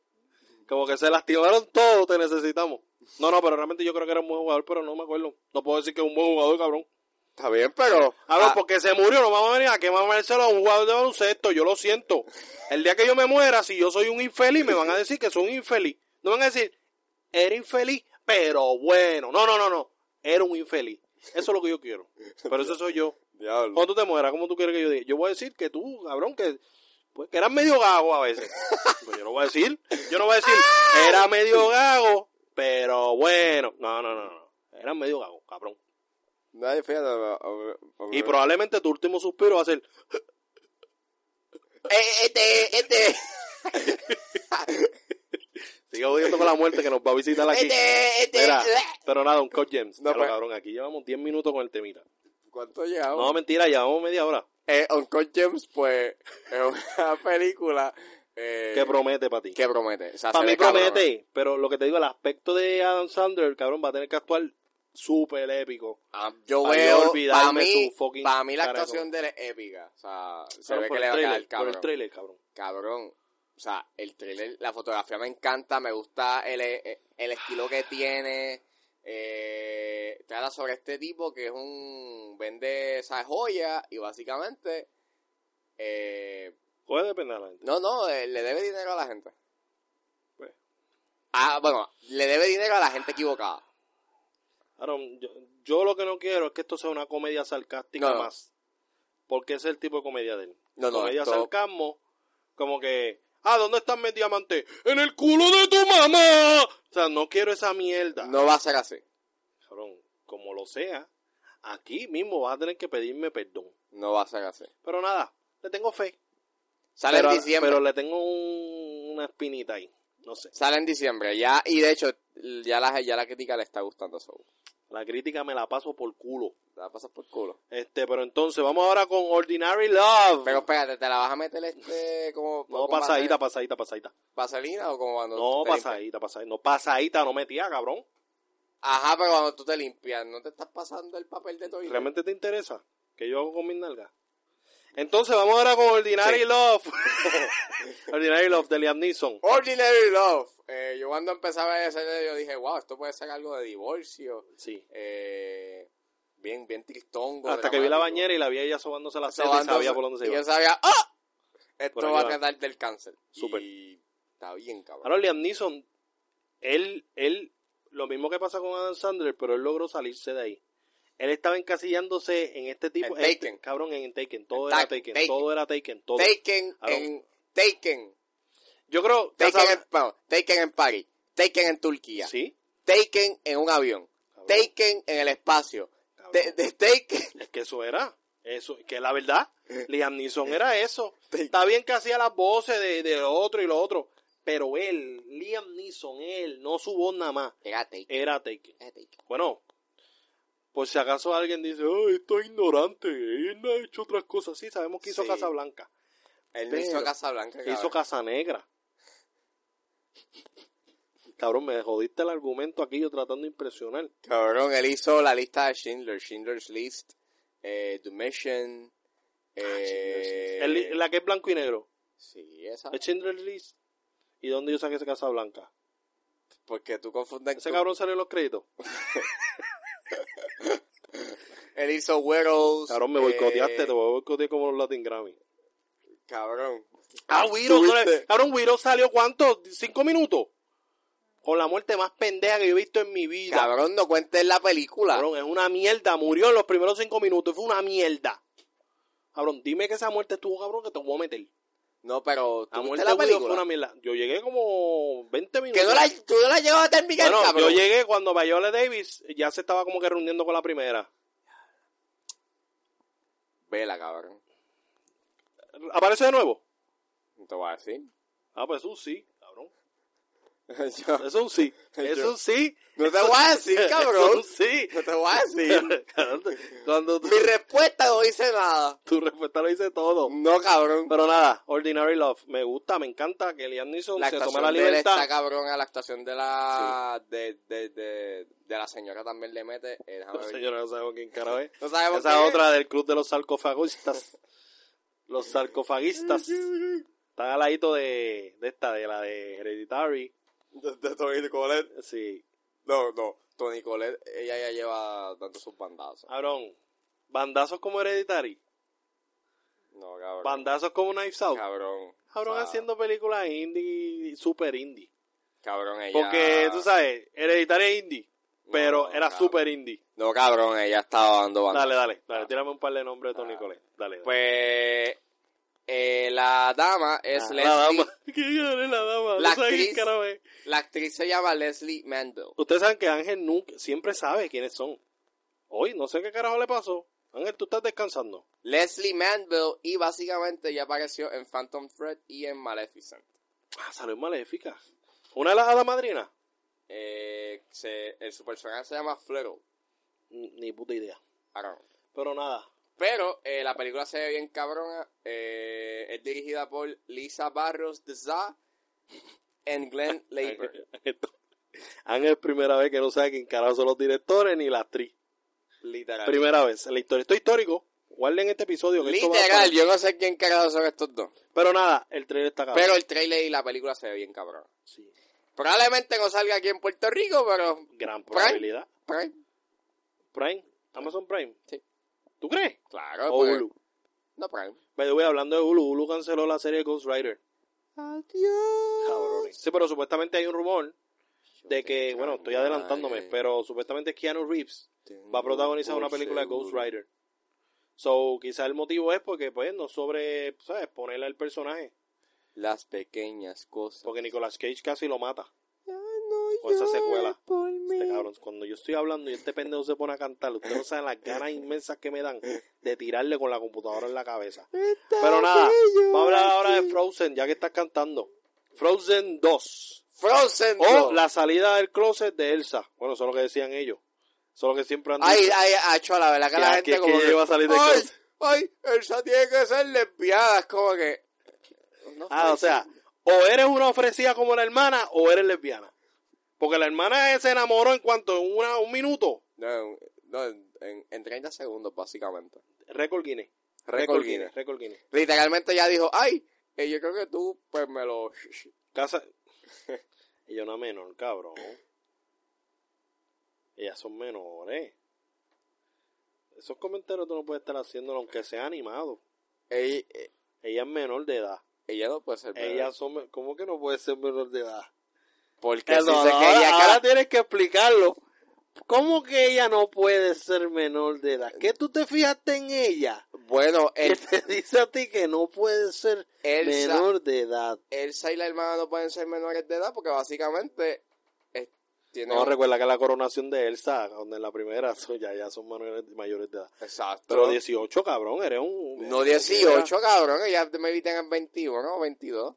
Como que se lastimaron todos, te necesitamos. No, no, pero realmente yo creo que era un buen jugador, pero no me acuerdo. No puedo decir que es un buen jugador, cabrón. Está bien, pero. Cabrón, ah, porque se murió, no vamos a venir a quemárselo a un jugador de baloncesto. Yo lo siento. El día que yo me muera, si yo soy un infeliz, me van a decir que soy un infeliz. No van a decir, era infeliz, pero bueno. No, no, no, no. Era un infeliz. Eso es lo que yo quiero. Pero eso soy yo. diablo. Cuando tú te mueras, ¿cómo tú quieres que yo diga? Yo voy a decir que tú, cabrón, que, pues, que eras medio gago a veces. Pues yo no voy a decir. Yo no voy a decir, era medio gago, pero bueno. No, no, no, no. Eras medio gago, cabrón. Nadie, fíjate. a- a- a- Y probablemente tu último suspiro va a ser, Eh, Este, este. sigue jodiendo con la muerte que nos va a visitar aquí. Este, este. Mira, pero nada, un Coach James. No, lo pues- cabrón, aquí llevamos 10 minutos con el temita. ¿Cuánto llevamos? No, mentira, llevamos media hora. Eh, Uncut Gems, pues, es una película eh, ¿Qué promete para ti? que promete. O sea, Para mí promete, pero lo que te digo, el aspecto de Adam Sandler, cabrón, va a tener que actuar súper épico. Ah, yo Para veo, para mí, para mí la actuación de él es épica. O sea, se Cabrón, ve que le el va a quedar trailer, por cabrón. el trailer, cabrón. Cabrón. O sea, el trailer, la fotografía me encanta, me gusta el, el estilo que tiene. Eh, trata sobre este tipo que es un vende esa joya y básicamente eh, Puede depender de la gente. no no eh, le debe dinero a la gente Pues. ah bueno le debe dinero a la gente equivocada Aaron, yo, yo lo que no quiero es que esto sea una comedia sarcástica No, no. más. Porque ese es el tipo de comedia de él. No, comedia esto- sarcasmo, como que, ah, ¿dónde están mis diamantes? En el culo de tu mamá. O sea, no quiero esa mierda. no va a ser así Cabrón, como lo sea, aquí mismo vas a tener que pedirme perdón. no va a ser así Pero nada, le tengo fe. sale pero, en diciembre pero le tengo un- una espinita ahí. No sé. sale en diciembre ya y de hecho ya la ya la crítica le está gustando eso La crítica me la paso por culo. te la pasas por culo Este, pero entonces vamos ahora con Ordinary Love. pero espérate te la vas a meter este como no, pasadita, pasadita, pasadita. vaselina o como cuando No, pasadita, pasadita. No, pasadita, no metía, cabrón. Ajá, pero cuando tú te limpias, ¿no te estás pasando el papel de toile? ¿Realmente te interesa? ¿Qué yo hago con mis nalgas? Entonces vamos ahora con Ordinary Sí. Love. Ordinary Love de Liam Neeson. Ordinary Love. Eh, yo cuando empezaba a ver ese video dije, wow, esto puede ser algo de divorcio. Sí. Eh, bien, bien tristongo. Hasta que vi la bañera y la vi ella sobándose la seda y sabía por dónde se Y iba. yo sabía, ¡ah! Esto va a quedar del cáncer. Súper. Y está bien, cabrón. Ahora Liam Neeson, él, él, lo mismo que pasa con Adam Sandler, pero él logró salirse de ahí. Él estaba encasillándose en este tipo, En este- Taken. cabrón, en Taken, todo era Ta- Taken, Taken. todo era Taken, todo. Taken en... Taken. Yo creo, Taken en, bueno, Taken en París. Taken en Turquía. sí, Taken en un avión. cabrón, Taken en el espacio. De, de Taken... Es que eso era, eso, que la verdad, Liam Neeson era eso. Está bien que hacía las voces de, de lo otro y lo otro, pero él, Liam Neeson, él, no su voz nada más, era Taken. Era Taken. Bueno, por si acaso alguien dice, ay, esto es ignorante, él no ha hecho otras cosas. Sí, sabemos que hizo Sí. Casablanca, Él no hizo Casablanca, que hizo cabrón. Casanegra. Cabrón, me jodiste el argumento aquí yo tratando de impresionar. Cabrón, él hizo la lista de Schindler, Schindler's List, eh, The Mission, eh, El- la que es blanco y negro. sí, esa, Es Schindler's List. ¿Y dónde yo saqué ese Casablanca? porque tú confundes Ese cabrón salió en los créditos. él hizo Widows, Cabrón, me eh, boicoteaste, te voy a boicotear como los Latin Grammy. Cabrón. Ah, Tuviste- cabrón, Wiro salió ¿cuánto? ¿Cinco minutos? Con la muerte más pendeja que yo he visto en mi vida. Cabrón, no cuentes la película. Cabrón, es una mierda. Murió en los primeros cinco minutos. Fue una mierda. Cabrón, dime que esa muerte estuvo, cabrón, que te voy a meter. No, pero ¿tú muerte viste la Widow fue película? una mierda. Yo llegué como 20 minutos. Que no la, tú no la llevas a terminar, Bueno, cabrón. yo llegué cuando Viola Davis ya se estaba como que reuniendo con la primera. Vela, cabrón. ¿Aparece de nuevo? No te voy a decir. Ah, pues es un sí. Yo- es un sí. Es Yo- un sí. no te voy a decir, Es cabrón. un sí. No te voy a decir. Cuando tu, Mi respuesta no dice nada. tu respuesta lo dice todo. No, cabrón. Pero nada, Ordinary Love. Me gusta, me encanta que Liam Neeson La se tome la libertad. está cabrón. La actuación de la de, de, de, de la señora también le mete. eh, ver. Señora, no sabemos quién carajo es. No sabemos Esa quién es. otra del club de los sarcofagistas. Los sarcofagistas. Está al ladito de, de esta, de la de Hereditary. De, de Tony Colette. Sí. No, no. Tony Colette, ella ya lleva dando sus bandazos. Cabrón. Bandazos como Hereditary. No, cabrón. Bandazos como Knives Out. Cabrón. Cabrón O sea, haciendo películas indie, super indie. Cabrón, ella. Porque, tú sabes, Hereditary es indie. Pero No, era cabrón. super indie. No, cabrón, ella estaba dando bandazos. Dale, dale, dale. Ah. Tírame un par de nombres de Tony Ah. Colette. Dale. dale. Pues. Eh, la dama es Ah, Leslie. La dama. ¿Quién es la dama? La No actriz. La actriz se llama Leslie Manville. Ustedes saben que Ángel nunca, siempre sabe quiénes son. Hoy, no sé qué carajo le pasó. Ángel, tú estás descansando. Leslie Manville y básicamente ya apareció en Phantom Thread y en Maleficent. Ah, salió en Maléfica. ¿Una de las hadas madrinas? Eh, se- el, su personaje se llama Fluttle. Ni ni puta idea. Pero nada. Pero eh, la película se ve bien cabrona. Eh, es dirigida por Lisa Barros de Za y Glenn Leiber. Ángel es primera vez que no sabe quién carajo son los directores ni la actriz. Literal. Primera vez en la historia. Esto es histórico. Guarden este episodio. Que Literal, yo no sé quién carajo son estos dos. Pero nada, el trailer está cabrón. Pero el trailer y la película se ve bien cabrona. Sí. Probablemente no salga aquí en Puerto Rico, pero Gran probabilidad. Prime, Prime. Amazon Prime. Sí. ¿Tú crees? claro. O Hulu. No, Prime. The way, hablando de Hulu, Hulu canceló la serie Ghost Rider. Adiós. Cabrones. Sí, pero supuestamente hay un rumor de que, bueno, estoy adelantándome, pero supuestamente Keanu Reeves va a protagonizar una película de Ghost Rider. So, quizá el motivo es porque, pues, no sobre, ¿sabes? Ponerle al personaje. Las pequeñas cosas. Porque Nicolas Cage casi lo mata. Con esa secuela. Este cabrón, cuando yo estoy hablando y este pendejo se pone a cantar, ustedes no saben las ganas inmensas que me dan de tirarle con la computadora en la cabeza. Está Pero nada, vamos a hablar ahora de. Frozen, ya que estás cantando. Frozen 2. Frozen. O dos. la salida del closet de Elsa. Bueno, eso es lo que decían ellos. Eso es lo que siempre han dicho. Ay, ay, acho, la verdad que Que- la gente que como ella iba a salir del ay, closet. ay, Elsa tiene que ser lesbiana, es como que... No ah, o sea, o eres una ofrecida como la hermana o eres lesbiana. Porque la hermana se enamoró en cuanto en una, un minuto. No, no, en, en 30 segundos, básicamente. Récord Guinness. Récord Guinness. Récord Guinness. Literalmente ya dijo, ay, eh, yo creo que tú, pues me lo... Casa. Ella es una menor, cabrón. Ellas son menores. Esos comentarios tú no puedes estar haciéndolo aunque sea animado. Ella, eh, Ella es menor de edad. ella no puede ser bebé. Ellas son. ¿Cómo que no puede ser menor de edad? Porque si no, se no, quería ahora, ahora tienes que explicarlo. ¿Cómo que ella no puede ser menor de edad? ¿Qué tú te fijaste en ella? Bueno, el, te dice a ti que no puede ser Elsa, menor de edad. Elsa y la hermana no pueden ser menores de edad porque básicamente eh, tienen... No, recuerda que la coronación de Elsa, donde en la primera, son- ya, ya son mayores, mayores de edad. Exacto. Pero 18, cabrón, eres un... No 18, cabrón, ellas me tengan 21 o 22.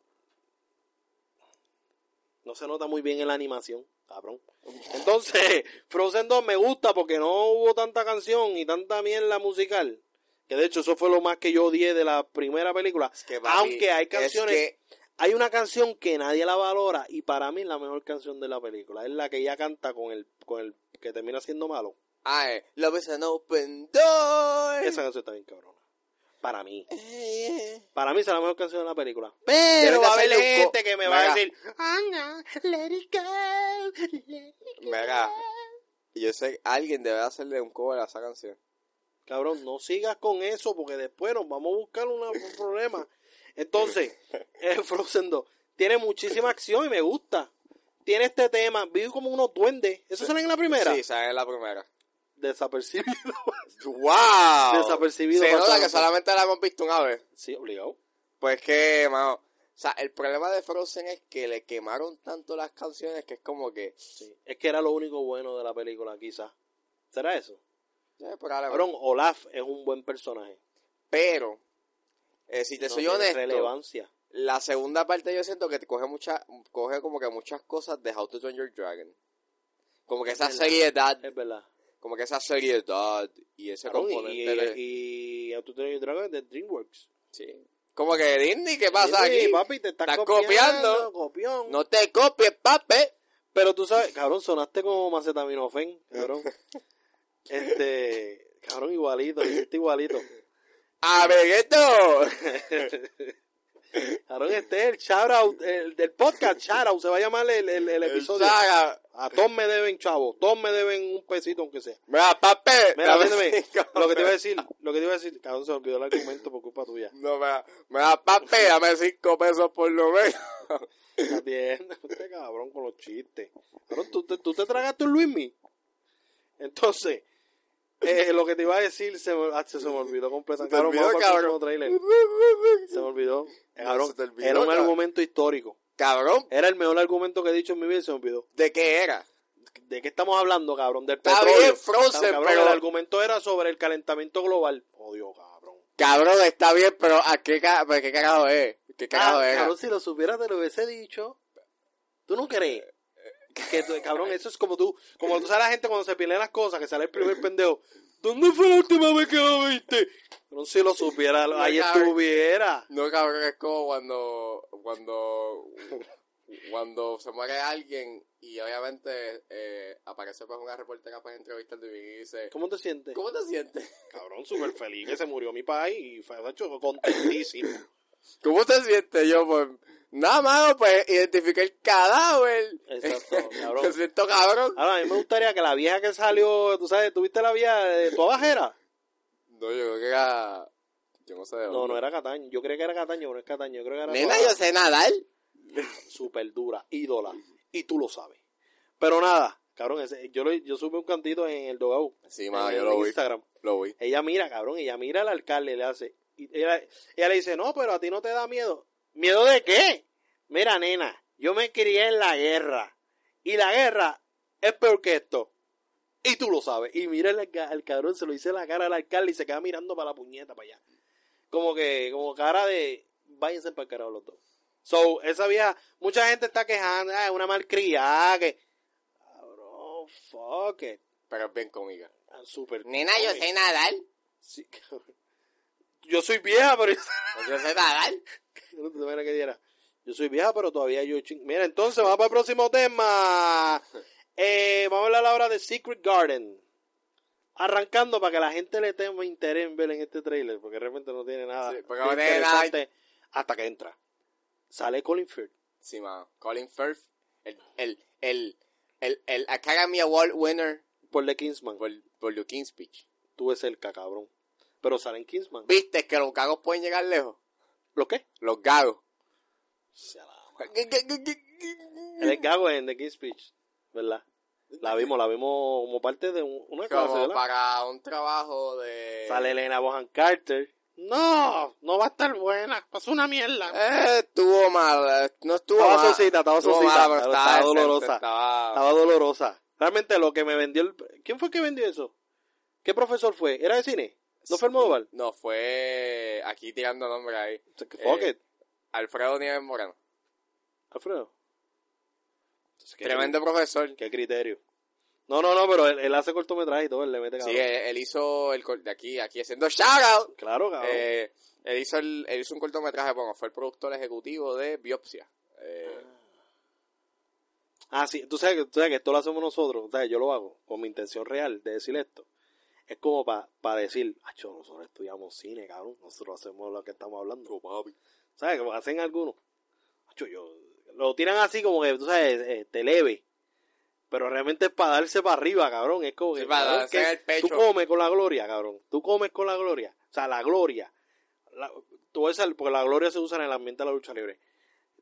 No se nota muy bien en la animación, cabrón. Entonces, Frozen 2 me gusta porque no hubo tanta canción y tanta mierda musical. Que de hecho eso fue lo más que yo odié de la primera película. que, papi, Aunque hay es canciones, que- hay una canción que nadie la valora y para mí es la mejor canción de la película. Es la que ella canta con el, con el que termina siendo malo. ah, eh, Love is an open door. Esa canción está bien cabrona. Para mí. Eh. Para mí es la mejor canción de la película. Pero va a haber gente que me va a decir, "I'm not let it go, let it go". Mira, yo sé, alguien debe hacerle un cover a esa canción. Cabrón, no sigas con eso porque después nos vamos a buscar una- un problema. Entonces, eh, Frozen 2 tiene muchísima acción y me gusta. Tiene este tema, vive como unos duendes. ¿Eso sale en la primera? Sí, sale en la primera. Desapercibido. ¡Wow! Desapercibido Se nota que solamente la hemos visto una vez. Sí, obligado. Pues que, mano, o sea, el problema de Frozen es que le quemaron tanto las canciones que es como que, Sí. Es que era lo único bueno de la película, quizás. ¿Será eso? Cabrón, Olaf es un buen personaje. pero, eh, si te No soy honesto, relevancia. la segunda parte yo siento que te coge mucha, coge como que muchas cosas de How to Train Your Dragon. Como que esa verdad. seriedad, Es verdad. Como que esa seriedad y ese Cabrón, componente y, y, y Your Dragon de DreamWorks. sí. Como que Disney, ¿qué pasa Sí, aquí? papi, te estás, Estás copiando. copiando. No te copies, papi. Pero tú sabes, cabrón, sonaste como macetaminofen, cabrón. este, cabrón, igualito, hiciste igualito. ¡Amiguito! Cabrón, este es el shout out, el del podcast shout out, se va a llamar el, el, el episodio. Saga. A todos me deben, chavo, todos me deben un pesito aunque sea. Mira, papi. Mira, cinco lo que te iba a decir, lo que te iba a decir, cabrón, se me olvidó el argumento por culpa tuya. No, mira, mira, papi, dame cinco pesos por lo menos. Está bien, este cabrón con los chistes. Cabrón, ¿tú, te- tú te tragaste un Luismi. Entonces, eh, lo que te iba a decir se me, ah, se, me olvidó completamente. Se te olvidó, cabrón. Se me olvidó. Cabrón, se te olvidó, era un cabrón. argumento histórico. Cabrón, Era el mejor argumento que he dicho en mi vida y se me olvidó. ¿de qué era? ¿De qué estamos hablando, cabrón? Del Está petróleo. bien, Frozen, Cabrón, pero- El argumento era sobre el calentamiento global. Odio, cabrón. Cabrón, está bien, pero ¿a qué, pero qué carajo es? ¿Qué carajo Ah, era? cabrón, si lo supieras te lo hubiese dicho. ¿Tú no crees? Que, cabrón, eso es como tú, como tú sabes la gente cuando se pierden las cosas, que sale el primer pendejo. ¿Dónde fue la última vez que lo viste? No, si lo supiera, No, ahí cabrón. estuviera. No, cabrón, es como cuando, cuando, cuando se muere alguien y obviamente eh, aparece pues una reportera para entrevistar y dice, ¿Cómo te sientes? ¿cómo te sientes? Cabrón, súper feliz que se murió mi país y fue hecho contentísimo. ¿Cómo te sientes? Yo, pues, nada más, pues, identifiqué el cadáver. Exacto, cabrón. Me siento cabrón. Ahora, a mí me gustaría que la vieja que salió, tú sabes, ¿tuviste la vieja de tu bajera? No, yo creo que era, yo no sé de No, no era Cataño. Yo creía que era Cataño, pero no es Cataño. Yo creo que era Nena, yo sé nadar. súper dura, ídola. Y tú lo sabes. Pero nada, cabrón, ese- yo, lo, yo un cantito en el Dogau. Sí, en, yo en lo vi, Instagram. lo vi. Ella mira, cabrón, ella mira al alcalde, le hace. Y ella, ella le dice, no, pero a ti no te da miedo. ¿Miedo de qué? Mira, nena, yo me crié en la guerra. Y la guerra es peor que esto. Y tú lo sabes. Y mira el, el cabrón, se lo dice la cara al alcalde y se queda mirando para la puñeta, para allá. Como que, como cara de, váyanse para el carajo los dos. So, esa vieja, mucha gente está quejando, ah, es una malcriada, que... Cabrón, fuck it. Pero es bien cómica. Ah, Super Nena, yo sé nadar. Sí, cabrón. Yo soy vieja, pero Yo sé nadar. Yo soy vieja, pero todavía yo ching. Mira, entonces vamos para el próximo tema. Eh, vamos a hablar ahora de Secret Garden. Arrancando para que la gente le tenga interés en ver en este trailer, porque realmente no tiene nada, Sí, porque no hasta que entra. Sale Colin Firth. Sí, mano. Colin Firth, el, el, el, el, el Academy Award winner por The Kingsman. por, por The King's Speech. Tuve cerca, cabrón. Pero sale en Kingsman. ¿Viste que los gagos pueden llegar lejos? ¿Lo qué? Los gagos. Él es gago en The King's Speech, ¿verdad? La vimos, la vimos como parte de un- una clase, Como ¿verdad? para un trabajo de... Sale Elena Bohan Carter. No, no va a estar buena. Pasó una mierda. Eh, estuvo mal, eh, no estuvo Estaba mal. sosita, estaba Estuvo sosita, mala, pero estaba, estaba decente, dolorosa. estaba- Estaba dolorosa. Realmente lo que me vendió el... ¿Quién fue que vendió eso? ¿Qué profesor fue? ¿Era de cine? ¿No fue Almodóvar? No, fue aquí tirando nombre ahí. Fuck Eh, it. Alfredo Nieves Moreno. Alfredo. Entonces, ¿qué- Tremendo profesor. ¿Qué criterio? No, no, no, pero él, él hace cortometraje y todo, él le mete Sí, cabrón. él, él hizo el de aquí, aquí haciendo shout out. Claro, cabrón. Eh, él hizo el, él hizo un cortometraje, bueno, fue el productor ejecutivo de Biopsia. Eh, Ah, sí, tú sabes, que, tú sabes que esto lo hacemos nosotros, o sea, yo lo hago con mi intención real de decir esto. Es como para decir, acho, nosotros estudiamos cine, cabrón, nosotros hacemos lo que estamos hablando. ¿Sabes? Como hacen algunos. Acho, yo, lo tiran así como que, tú sabes, eh, te leve. Pero realmente es para darse para arriba, cabrón. Es como que, Sí, para cabrón, darse que el pecho. tú comes con la gloria, cabrón. Tú comes con la gloria. O sea, la gloria. La- tú vas a porque la gloria se usa en el ambiente de la lucha libre.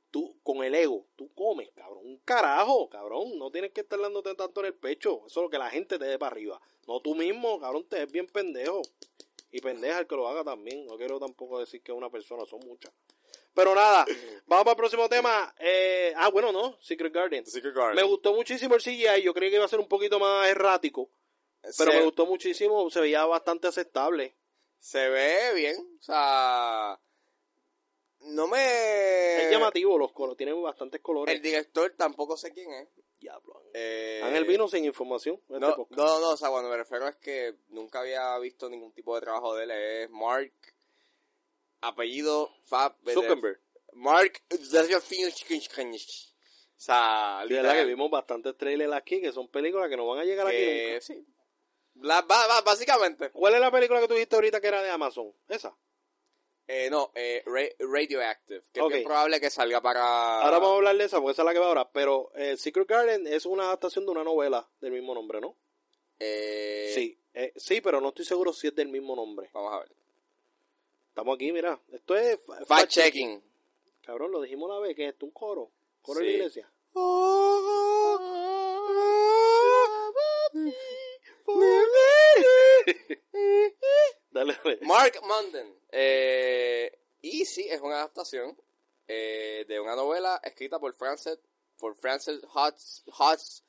Tú, con el ego, tú comes, cabrón. Un carajo, cabrón. No tienes que estar dándote tanto en el pecho. Eso es lo que la gente te dé para arriba. No tú mismo, cabrón, te es bien pendejo. Y pendeja el que lo haga también. No quiero tampoco decir que es una persona, son muchas. Pero nada, vamos para el próximo tema. Eh, ah, bueno, no, Secret Garden. Secret Garden. Me gustó muchísimo el CGI. Yo creí que iba a ser un poquito más errático. Pero se, me gustó muchísimo. Se veía bastante aceptable. se ve bien. O sea, no me... Es llamativo los colores. Tiene bastantes colores. El director tampoco sé quién es. Diablo. Eh, Ángel vino sin información. en este No, podcast. no, no, o sea, cuando me refiero es que nunca había visto ningún tipo de trabajo de él. Es Mark, apellido Fab. Zuckerberg. Mark. O sea, De verdad que literal, vimos bastantes trailers aquí que son películas que no van a llegar aquí nunca. sí. La- básicamente. ¿Cuál es la película que tú dijiste ahorita que era de Amazon? ¿Esa? Eh, no, eh, Ra- Radioactive. Que es bien probable que salga para. Ahora vamos a hablar de esa porque esa es la que va ahora. Pero eh, Secret Garden es una adaptación de una novela del mismo nombre, ¿no? Eh, Sí, eh, sí, pero no estoy seguro si es del mismo nombre. Vamos a ver. Estamos aquí, mira. Esto es fa- Fact checking. Cabrón, lo dijimos una vez que es esto un coro. Coro Sí. la iglesia. Dale, dale. Mark Munden. Eh, y sí, es una adaptación eh, de una novela escrita por Frances, por Frances Hodgs, Hodgs,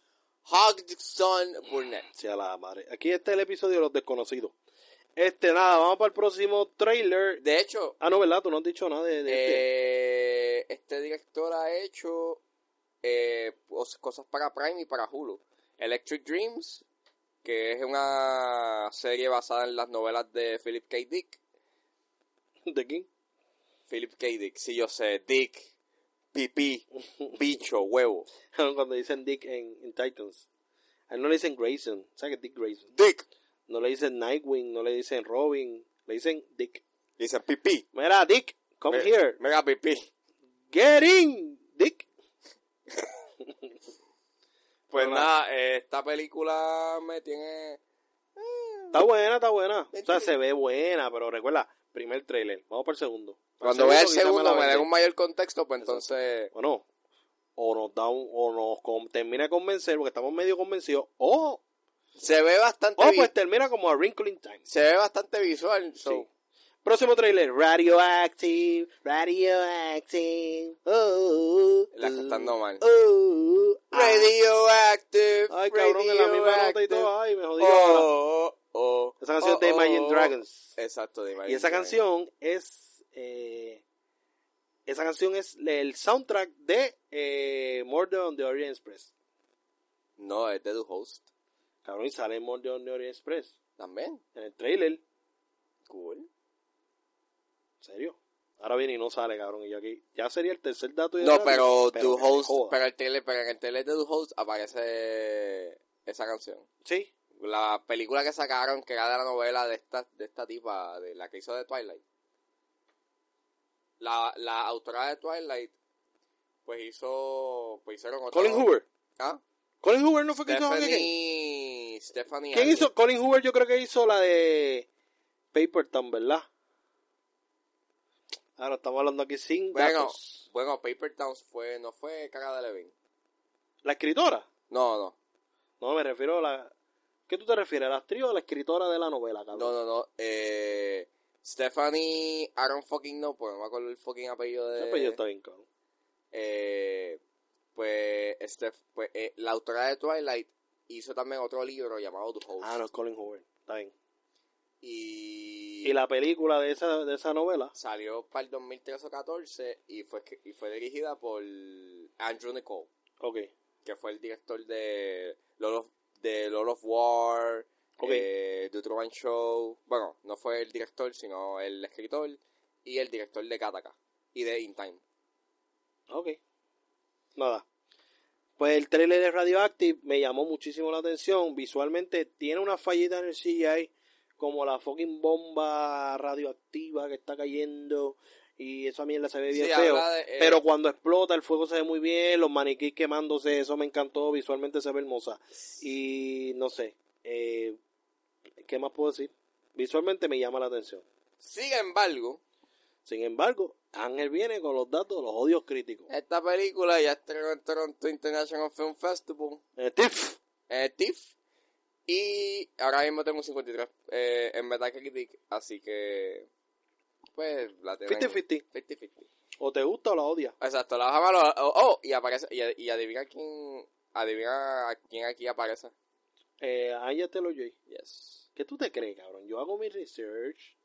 Hodgson Burnett. Sí, a la madre. Aquí está el episodio de los desconocidos. Este, nada, vamos para el próximo trailer. De hecho, Ah, no, ¿verdad? Tú no has dicho nada de, de este. eh, este director ha hecho eh, cos- cosas para Prime y para Hulu. Electric Dreams, que es una serie basada en las novelas de Philip K. Dick. ¿De quién? Philip K. Dick, sí, yo sé. Dick, pipí, bicho, huevo. Cuando dicen Dick en, en Titans. A él no le dicen Grayson. ¿Sabes que Dick Grayson? Dick. No le dicen Nightwing, no le dicen Robin. Le dicen Dick. Dice pipí. Mira, Dick, come Me- here. Mega pipí. Get in, Dick. Pues nada, eh, esta película me tiene... Está buena, está buena. O sea, se ve buena, pero recuerda, primer trailer. Vamos para el segundo. Cuando vea el segundo me den un mayor contexto, pues entonces... Bueno, o nos da un, o nos con- termina de convencer, porque estamos medio convencidos, o, Se ve bastante... o pues termina como a Wrinkle in Time. Se ve bastante visual. so- Sí. Próximo trailer, Radioactive, Radioactive. Oh, La cantando mal. oh, ah. Radioactive. Ay, cabrón, en la misma nota y todo. Ay, me ahora. Oh, oh, Esa canción oh, es de Imagine oh. Dragons. Exacto, de Imagine Y esa Dragons. canción es. eh, esa canción es el soundtrack de eh, Murder on the Orient Express. No, es de The Host. Cabrón, y sale Murder on the Orient Express. También. En el trailer. Cool. ¿En serio? Ahora viene y no sale, cabrón. Y yo aquí. Ya sería el tercer dato. y No, pero, me Host, pero el tele, pero en el tele de The Host aparece esa canción. Sí. La película que sacaron, que era de la novela de esta, de esta tipa, de la que hizo de Twilight. La, la autora de Twilight, pues hizo, pues hicieron. Colin Hoover. ¿Ah? Colin Hoover no fue que hizo? Stephanie, Stephanie. ¿Quién hizo? Colin Hoover yo creo que hizo la de Paper Town, ¿verdad? Ahora estamos hablando aquí sin Bueno, datos. bueno, Paper Towns fue, no fue Cara de Levin. ¿La escritora? No, no, No, me refiero a la... ¿Qué tú te refieres? ¿A la actriz o a la escritora de la novela, cabrón? no, no, no. Eh, Stephanie, I don't fucking know, porque no me acuerdo el fucking apellido de... Ese apellido está bien, cabrón. eh, pues, Steph, pues eh, la autora de Twilight hizo también otro libro llamado The Host. Ah, no, es Colin Hoover. Está bien. Y, Y la película de esa, de esa novela, salió para el 2013 o 14 y fue, y fue dirigida por Andrew Nicole, ok. que fue el director de Lord of, de Lord of War, Ok. eh, The Truman Show. Bueno, no fue el director, sino el escritor y el director de Kataka y de In Time. Ok. Nada. Pues el trailer de Radioactive me llamó muchísimo la atención. Visualmente tiene una fallita en el CGI, como la fucking bomba radioactiva que está cayendo. Y esa mierda se ve bien Sí, feo. de, eh, Pero cuando explota, el fuego se ve muy bien. Los maniquíes quemándose, eso me encantó. Visualmente se ve hermosa. Y no sé. Eh, ¿Qué más puedo decir? Visualmente me llama la atención. Sin embargo, Sin embargo, Ángel viene con los datos, los odios críticos. Esta película ya estrenó en Toronto International Film Festival. Eh, TIFF. eh, TIFF. Y ahora mismo tengo un 53 eh, en Metacritic, así que pues la tienen 50-50. 50-50. O te gusta o la odias. Exacto, la bajamos a los- oh, oh, y aparece y, y adivina quién adivina a quién aquí aparece. Eh, ahí ya te lo oí. Yes. ¿Qué tú te crees, cabrón? Yo hago mi research.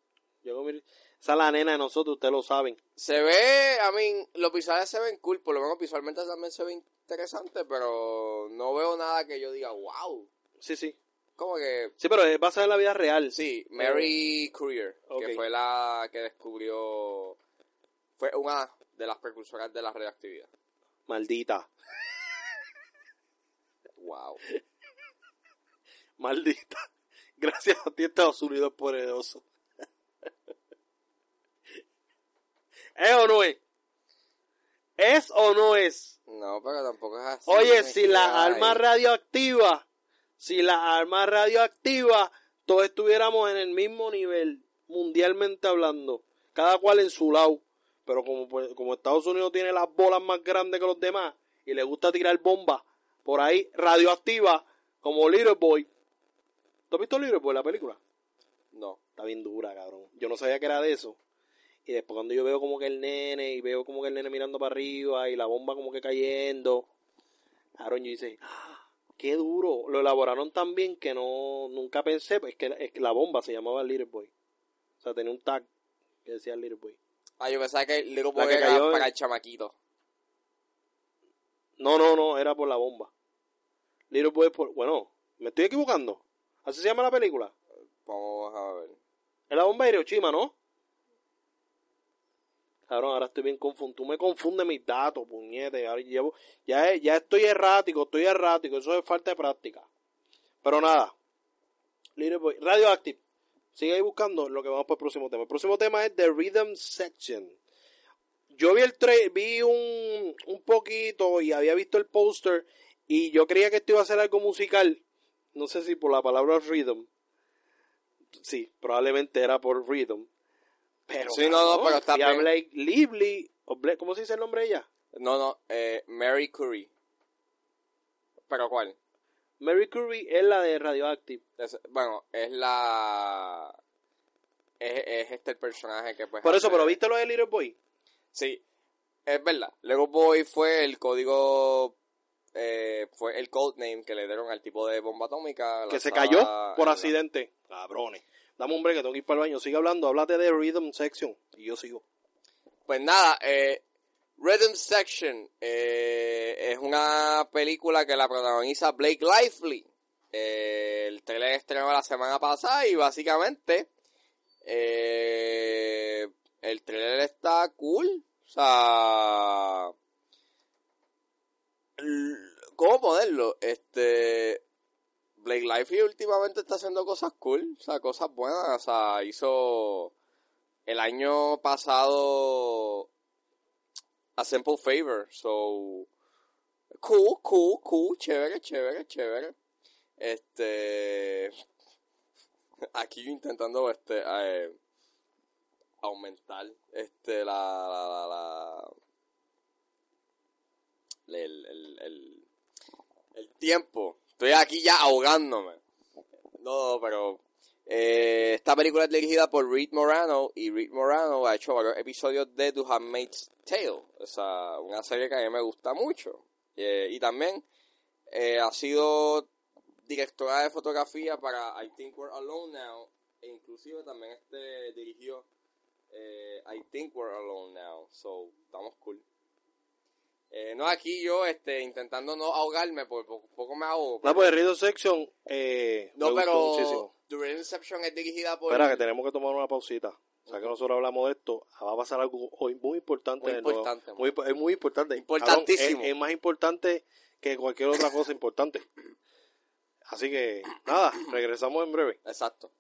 Yo hago mi... re- Esa es la nena de nosotros, ustedes lo saben. Se ve, a mí, los visuales se ven cool, por lo menos visualmente también se ve interesante, pero no veo nada que yo diga, wow. Sí, sí. Como que Sí, pero es basada en la vida real. Sí, Mary Courier, ok. que fue la que descubrió, fue una de las precursoras de la radioactividad. Maldita. Wow. Maldita. Gracias a ti, Estados Unidos poderoso. ¿Es o no es? ¿Es o no es? No, pero tampoco es así. Oye, si las armas radioactivas, si las armas radioactivas, todos estuviéramos en el mismo nivel, mundialmente hablando, cada cual en su lado. Pero como, pues, como Estados Unidos tiene las bolas más grandes que los demás y le gusta tirar bombas por ahí radioactivas, como Little Boy. ¿Tú has visto Little Boy, la película? No. Está bien dura, cabrón. Yo no sabía que era de eso. Y después cuando yo veo como que el nene, y veo como que el nene mirando para arriba, y la bomba como que cayendo, cabrón, yo dice, "Ah, qué duro. Lo elaboraron tan bien que no, nunca pensé, pues que, es que la bomba se llamaba Little Boy. O sea, tenía un tag que decía Little Boy. Ah, yo pensaba que Little Boy era cayó en- para el chamaquito. No, no, no, era por la bomba. Little Boy por, bueno, me estoy equivocando. Así se llama la película. Vamos a ver. Es la bomba de Hiroshima, ¿no? Cabrón, ahora estoy bien confundido. Tú me confundes mis datos, puñete. Ahora llevo, ya, ya estoy errático, estoy errático. Eso es falta de práctica. Pero nada. Radioactive. Sigue ahí buscando lo que vamos para el próximo tema. El próximo tema es The Rhythm Section. Yo vi el tra- vi un, un poquito y había visto el póster y yo creía que esto iba a ser algo musical. No sé si por la palabra rhythm. Sí, probablemente era por rhythm. Pero, Sí, no, no, pero está fui a bien. Blake Lively, o Blake- ¿cómo se dice el nombre de ella? No, no, eh, Mary Curie. ¿Pero cuál? Mary Curie es la de Radioactive. Es- bueno, es la... Es, es este el personaje que pues... Por eso, pero ¿viste lo de Little Boy? Sí, es verdad. Lego Boy fue el código, eh, fue el codename que le dieron al tipo de bomba atómica. Que se cayó por accidente. Cabrones. Dame un break que tengo que ir para el baño. Sigue hablando, háblate de Rhythm Section. Y yo sigo. Pues nada, eh, Rhythm Section eh, es una película que la protagoniza Blake Lively. Eh, el trailer estrenó la semana pasada y básicamente el trailer está cool. O sea, ¿cómo ponerlo? Este Blake Lively últimamente está haciendo cosas cool, o sea, cosas buenas. O sea, hizo el año pasado a Simple Favor, so cool, cool, cool, chévere, chévere, chévere. Este aquí intentando este eh, aumentar este la la la, la- el, el, el tiempo. Estoy aquí ya ahogándome. No, pero eh, esta película es dirigida por Reed Morano y Reed Morano ha hecho varios episodios de The Handmaid's Tale, o sea, una serie que a mí me gusta mucho. Eh, y también eh, ha sido directora de fotografía para I Think We're Alone Now e inclusive también este dirigió eh, I Think We're Alone Now, so estamos cool. Eh, no, aquí yo este, intentando no ahogarme, porque poco, poco me ahogo. No, pues Rhythm Section eh, No, me gustó pero muchísimo. The Reception es dirigida por... Espera, que tenemos que tomar una pausita. O sea, que nosotros hablamos de esto. Va a pasar algo hoy muy importante. Muy importante, Muy, es muy importante. Importantísimo. Cabrón, es, es más importante que cualquier otra cosa importante. Así que, nada, regresamos en breve. Exacto.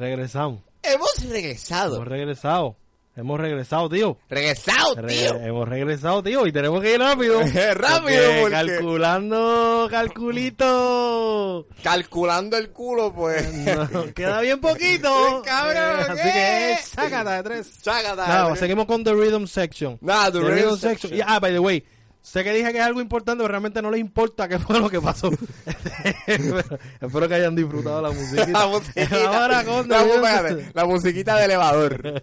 Regresamos. Hemos regresado. Hemos regresado. Hemos regresado, tío. Regresado, Re- tío. hemos regresado, tío, y tenemos que ir rápido. Rápido, Porque porque- Calculando, calculito. Calculando el culo, pues. No, queda bien poquito. Cabrón, Eh, así que sácata de tres. Chágata. Nada, seguimos con The Rhythm Section. Nada, the The rhythm Rhythm section. Y, ah, by the way, sé que dije que es algo importante, pero realmente no les importa qué fue lo que pasó. Espero- que hayan disfrutado la musiquita. La musiquita. Ahora La, espérate, la musiquita de elevador.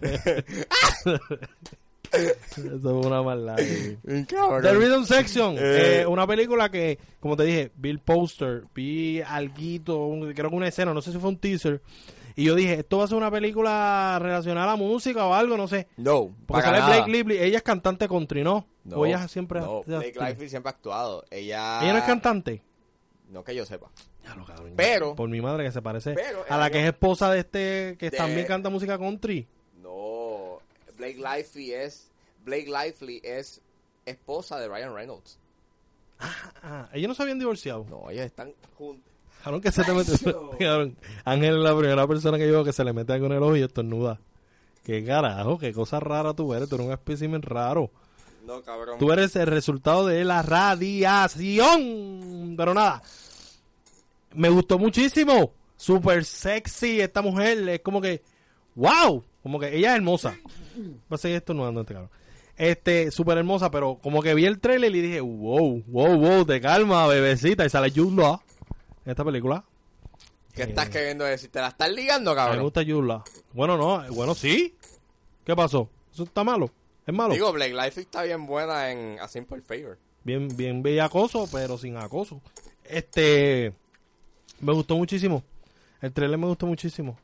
Eso fue una maldad. The Rhythm Section, Eh. eh, una película que, como te dije, vi el poster, vi alguito, un- creo que una escena, no sé si fue un teaser, y yo dije, esto va a ser una película relacionada a la música o algo, no sé. No, Porque para sale nada. Blake Lively, ella es cantante country, ¿no? No, o ella siempre... no, Blake Lively siempre ha actuado. Ella... ella no es cantante. No que yo sepa. Ya lo cabrón, Pero- Por mi madre que se parece Pero a la que es esposa de este, que De- también canta música country. No, Blake Lively es... Blake Lively es esposa de Ryan Reynolds. Ah, ellos no se habían divorciado. No, ellos están juntos. Cabrón, que se te mete. Cabrón, Ángel es la primera persona que yo veo que se le mete algo en el ojo y estornuda. Qué carajo, qué cosa rara tú eres. Tú eres un espécimen raro. No, cabrón. Tú eres el resultado de la radiación. Pero nada. Me gustó muchísimo. Super sexy esta mujer. Es como que. ¡Wow! Como que ella es hermosa. Va a seguir estornudando este cabrón. Este, súper hermosa, pero como que vi el trailer y dije, wow, wow, wow, te calma, bebecita. Y sale Jude en esta película. ¿Qué estás queriendo decir? ¿Te la estás ligando, mí me cabrón? gusta Law. Bueno, no, bueno, sí. ¿Qué pasó? ¿Eso está malo? ¿Es malo? Digo, Blake Lively está bien buena en A Simple Favor. bien, bien bellacoso, pero sin acoso. Este, me gustó muchísimo. El trailer me gustó muchísimo.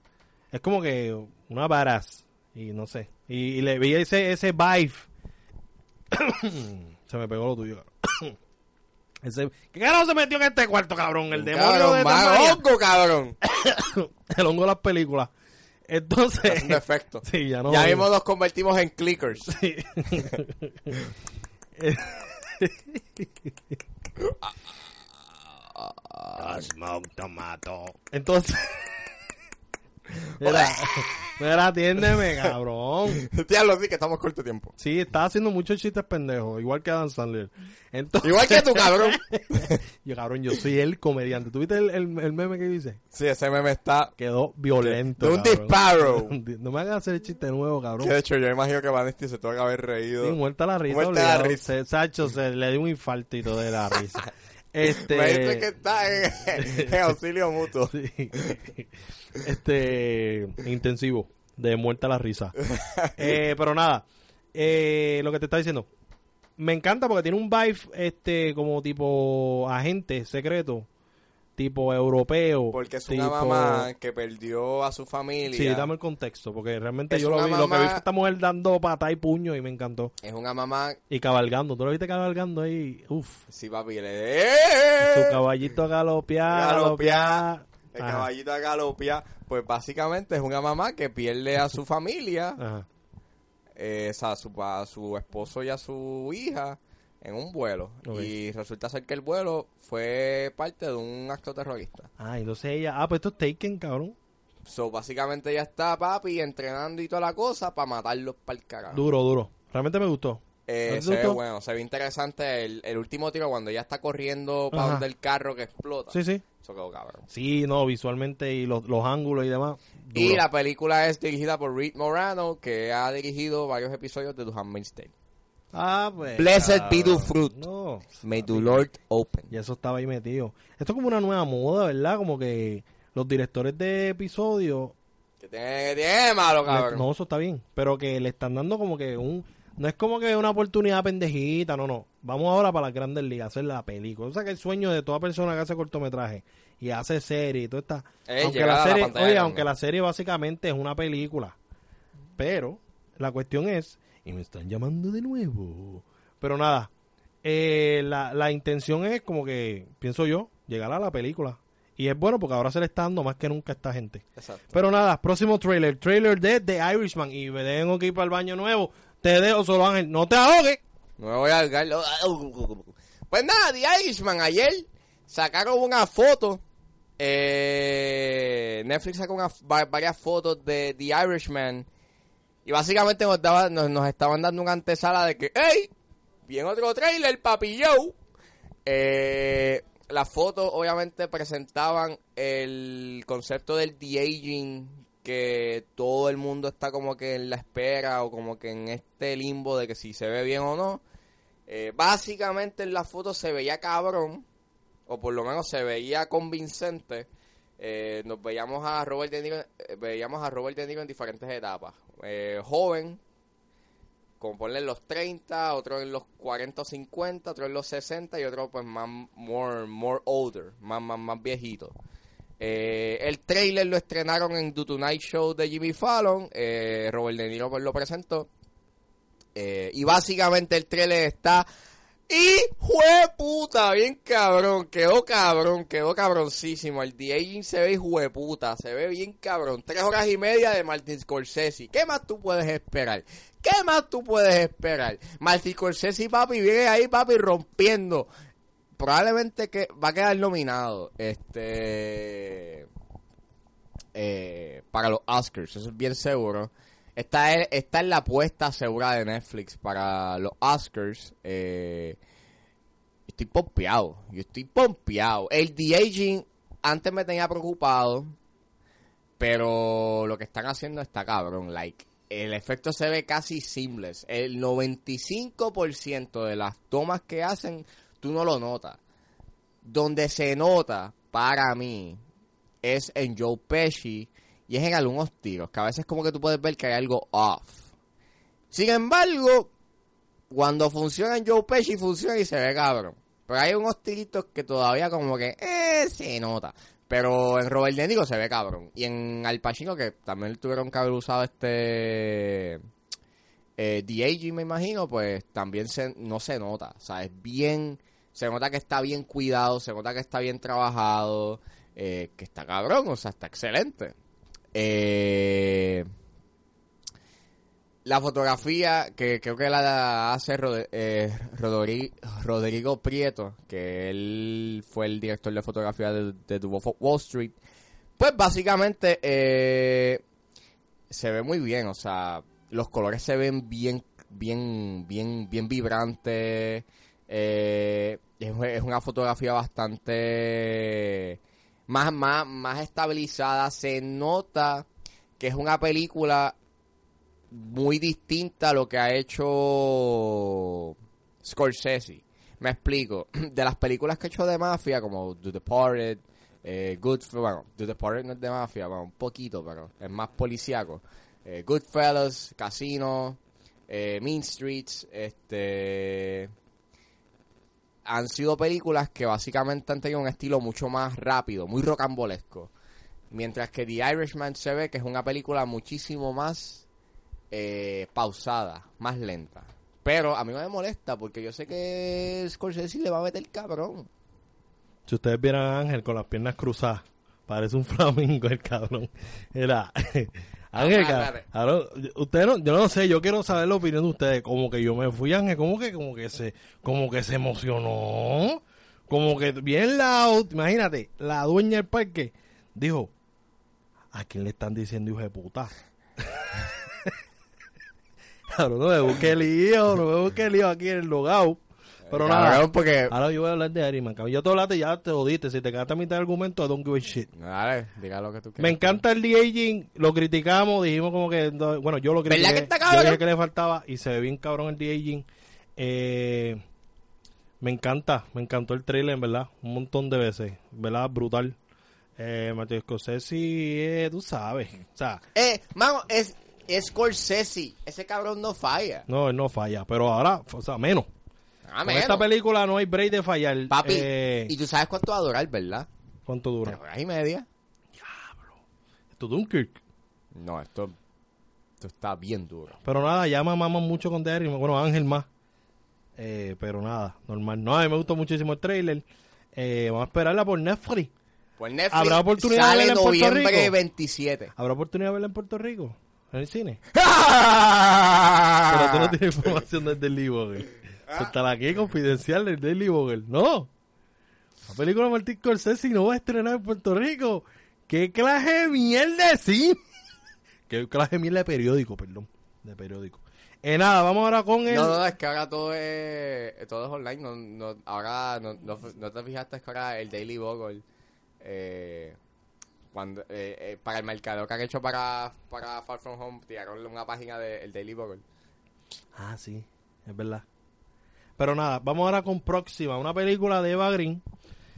Es como que una varaz y no sé. Y, y le vi ese, ese vibe. se me pegó lo tuyo. ese, ¿Qué carajo se metió en este cuarto, cabrón? El demonio Cabrón, de más hongo, cabrón. El hongo de las películas. Entonces, Es un defecto. sí, ya no. ya mismo nos convertimos en clickers. Sí. Smoke tomato. Entonces. Mira, mira, atiéndeme, cabrón. Diablo, sí que estamos corto de tiempo. Sí, está haciendo muchos chistes pendejos, igual que Adam Sandler. Entonces, Igual que tú, cabrón. yo, cabrón, yo soy el comediante. ¿Tuviste el, el, el meme que dice? Sí, ese meme está Quedó violento. de un cabrón. disparo. No me hagas hacer el chiste nuevo, cabrón. Que de hecho, yo imagino que Vanesti se tuvo que haber reído. Sí, muerta la risa. Muerta la risa. Se, Sacho, se le dio un infartito de la risa. Este... Me dice que está en, en auxilio mutuo. Sí. Este... Intensivo. De muerta la risa. Eh, pero nada. Eh, lo que te está diciendo. Me encanta porque tiene un vibe este como tipo agente secreto. Tipo europeo. Porque es tipo- una mamá que perdió a su familia. Sí, dame el contexto, porque realmente Es yo lo vi, lo que vi mamá- fue esta mujer dando pata y puño y me encantó. Es una mamá. Y cabalgando, ¿tú lo viste cabalgando ahí? Uf. Sí, papi, le Su caballito a galopear, Galopear. galopear. El Ajá, caballito a galopia. Pues básicamente es una mamá que pierde a su familia. ajá. eh, a su, a su esposo y a su hija en un vuelo. Y resulta ser que el vuelo fue parte de un acto terrorista. Ah, entonces ella, ah, pues esto es Taken, cabrón. So, básicamente ya está papi entrenando y toda la cosa para matarlos para el carajo. Duro, duro. Realmente me gustó. Eh, ¿No te se ve bueno, se ve interesante el, el último tiro cuando ya está corriendo para donde el carro que explota. Sí, sí. Eso quedó cabrón. Sí, no, visualmente y los, los ángulos y demás. Y la película es dirigida por Reed Morano, que ha dirigido varios episodios de The Handmaid's Tale. Ah, pues. Blessed be the fruit. No. May the Lord open. Y eso estaba ahí metido. Esto es como una nueva moda, ¿verdad? Como que los directores de episodios Que tiene, que tiene malo, cabrón. no, eso está bien. Pero que le están dando como que un. No es como que una oportunidad pendejita, no, no. Vamos ahora para las grandes ligas, hacer la película. O sea que el sueño de toda persona que hace cortometraje y hace serie y todo está. Es aunque la la serie, pantalla oye, aunque la serie básicamente es una película. Pero la cuestión es. Y me están llamando de nuevo. Pero nada. eh, la, la intención es como que, pienso yo, llegar a la película. Y es bueno porque ahora se le está dando más que nunca a esta gente. Exacto. Pero nada, próximo trailer. Trailer de The Irishman. Y me tengo que ir para el baño nuevo. Te dejo solo, Ángel. No te ahogues. No me voy a ahogar. Pues nada, The Irishman, ayer sacaron una foto eh, Netflix sacó unas va- varias fotos de The Irishman y básicamente nos, daba- nos, estaban dando una antesala de que, ¡hey! Viene otro trailer, papi Joe. Eh, las fotos obviamente presentaban el concepto del de-aging que todo el mundo está como que en la espera o como que en este limbo de que si se ve bien o no. Eh, básicamente en la foto se veía cabrón, o por lo menos se veía convincente. Eh, nos veíamos a Robert De Niro, eh, veíamos a Robert De Niro en diferentes etapas. Eh, joven, como ponle en los 30, otro en los 40 o 50, otro en los 60 y otro pues más more, more older, más, más, más viejito. Eh, el trailer lo estrenaron en The Tonight Show de Jimmy Fallon. eh, Robert De Niro pues lo presentó. Y básicamente el trailer está. ¡Y puta! Bien cabrón, quedó cabrón, quedó cabroncísimo. El de se ve puta, se ve bien cabrón. Tres horas y media de Martin Scorsese. ¿Qué más tú puedes esperar? ¿Qué más tú puedes esperar? Martin Scorsese, papi, viene ahí, papi, rompiendo. Probablemente que va a quedar nominado. Este. eh, para los Oscars, eso es bien seguro. Está, está en la apuesta segura de Netflix para los Oscars. Eh, estoy pompeado. Yo estoy pompeado. El de-aging antes me tenía preocupado. Pero lo que están haciendo está cabrón. Like, el efecto se ve casi seamless. El 95% de las tomas que hacen, tú no lo notas. Donde se nota, para mí, es en Joe Pesci y es en algunos tiros, que a veces como que tú puedes ver que hay algo off. Sin embargo, cuando funciona en Joe Pesci, funciona y se ve cabrón. Pero hay unos tiritos que todavía como que eh, se nota. Pero en Robert De Niro se ve cabrón. Y en Al Pacino, que también tuvieron que haber usado este... Eh, The Aging, me imagino, pues también se, no se nota. O sea, es bien... Se nota que está bien cuidado, se nota que está bien trabajado, eh, que está cabrón, o sea, está excelente. Eh, la fotografía que creo que la hace Rod- eh, Rodri- Rodrigo Prieto, que él fue el director de fotografía de, de The Wall Street, pues básicamente eh, se ve muy bien, o sea, los colores se ven bien, bien, bien, bien vibrantes. eh, es una fotografía bastante más, más, más estabilizada. Se nota que es una película muy distinta a lo que ha hecho Scorsese. Me explico. De las películas que ha hecho de mafia, como The Departed, eh, Goodfellas, bueno, The Departed no es de mafia, bueno, un poquito, pero es más policíaco. Eh, Goodfellas, Casino, eh, Mean Streets, este han sido películas que básicamente han tenido un estilo mucho más rápido, muy rocambolesco. Mientras que The Irishman se ve que es una película muchísimo más eh, pausada, más lenta. Pero a mí me molesta porque yo sé que Scorsese le va a meter cabrón. Si ustedes vieran a Ángel con las piernas cruzadas, parece un flamingo el cabrón. Era Ángel, Ah, cabrón, usted no, yo no sé, yo quiero saber la opinión de ustedes. Como que yo me fui, Ángel, como que, como que se, como que se emocionó, como que bien loud. Imagínate, la dueña del parque dijo, ¿a quién le están diciendo hijo de puta? Cabrón, no me busque lío, no me busque lío aquí en el logado. Pero nada, porque... Ahora yo voy a hablar de Ariman. cabrón. Yo te hablaste y ya te jodiste. Si te quedaste a mitad del argumento, I don't give a shit. Dale, diga lo que tú quieras. Me encanta el de-aging. Lo criticamos. Dijimos como que... no, Bueno, yo lo critiqué. ¿Verdad que está Yo cabrón? dije que le faltaba. Y se ve bien cabrón el de-aging. Eh, me encanta. Me encantó el trailer, en verdad. Un montón de veces. ¿Verdad? Brutal. Eh, Mateo Scorsese, eh, tú sabes. O sea, Eh, mano, es, es Scorsese. Ese cabrón no falla. no, él no falla. Pero ahora, o sea, menos. Ah, Con esta película no hay break de fallar. Papi, Eh, y tú sabes cuánto va a durar, ¿verdad? ¿Cuánto dura? Tres horas y media. Esto es Dunkirk. No, esto, esto está bien duro. Pero nada, ya mamamos mucho con Derry. Bueno, Ángel más. Eh, pero nada, normal. No, a mí me gustó muchísimo el trailer. Eh, vamos a esperarla por Netflix. Pues Netflix ¿Habrá oportunidad de sale verla en Puerto noviembre Rico? 27. ¿Habrá oportunidad de verla en Puerto Rico? ¿En el cine? Pero tú no tienes información del Daily Bugle. Está aquí confidencial del Daily Bugle. No. La película de Martin Scorsese no va a estrenar en Puerto Rico. ¿Qué clase de mierda de cine? ¿Qué clase de mierda de periódico, perdón? De periódico. Eh, nada, vamos ahora con el... No, no, es que ahora todo es, todo es online. No, no, ahora no, no, no te fijaste que ahora el Daily Bugle, eh, cuando, eh, eh, para el mercado que han hecho para, para Far From Home, tiraron una página del Daily Bugle. Ah, sí, es verdad. Pero nada, vamos ahora con Próxima, una película de Eva Green.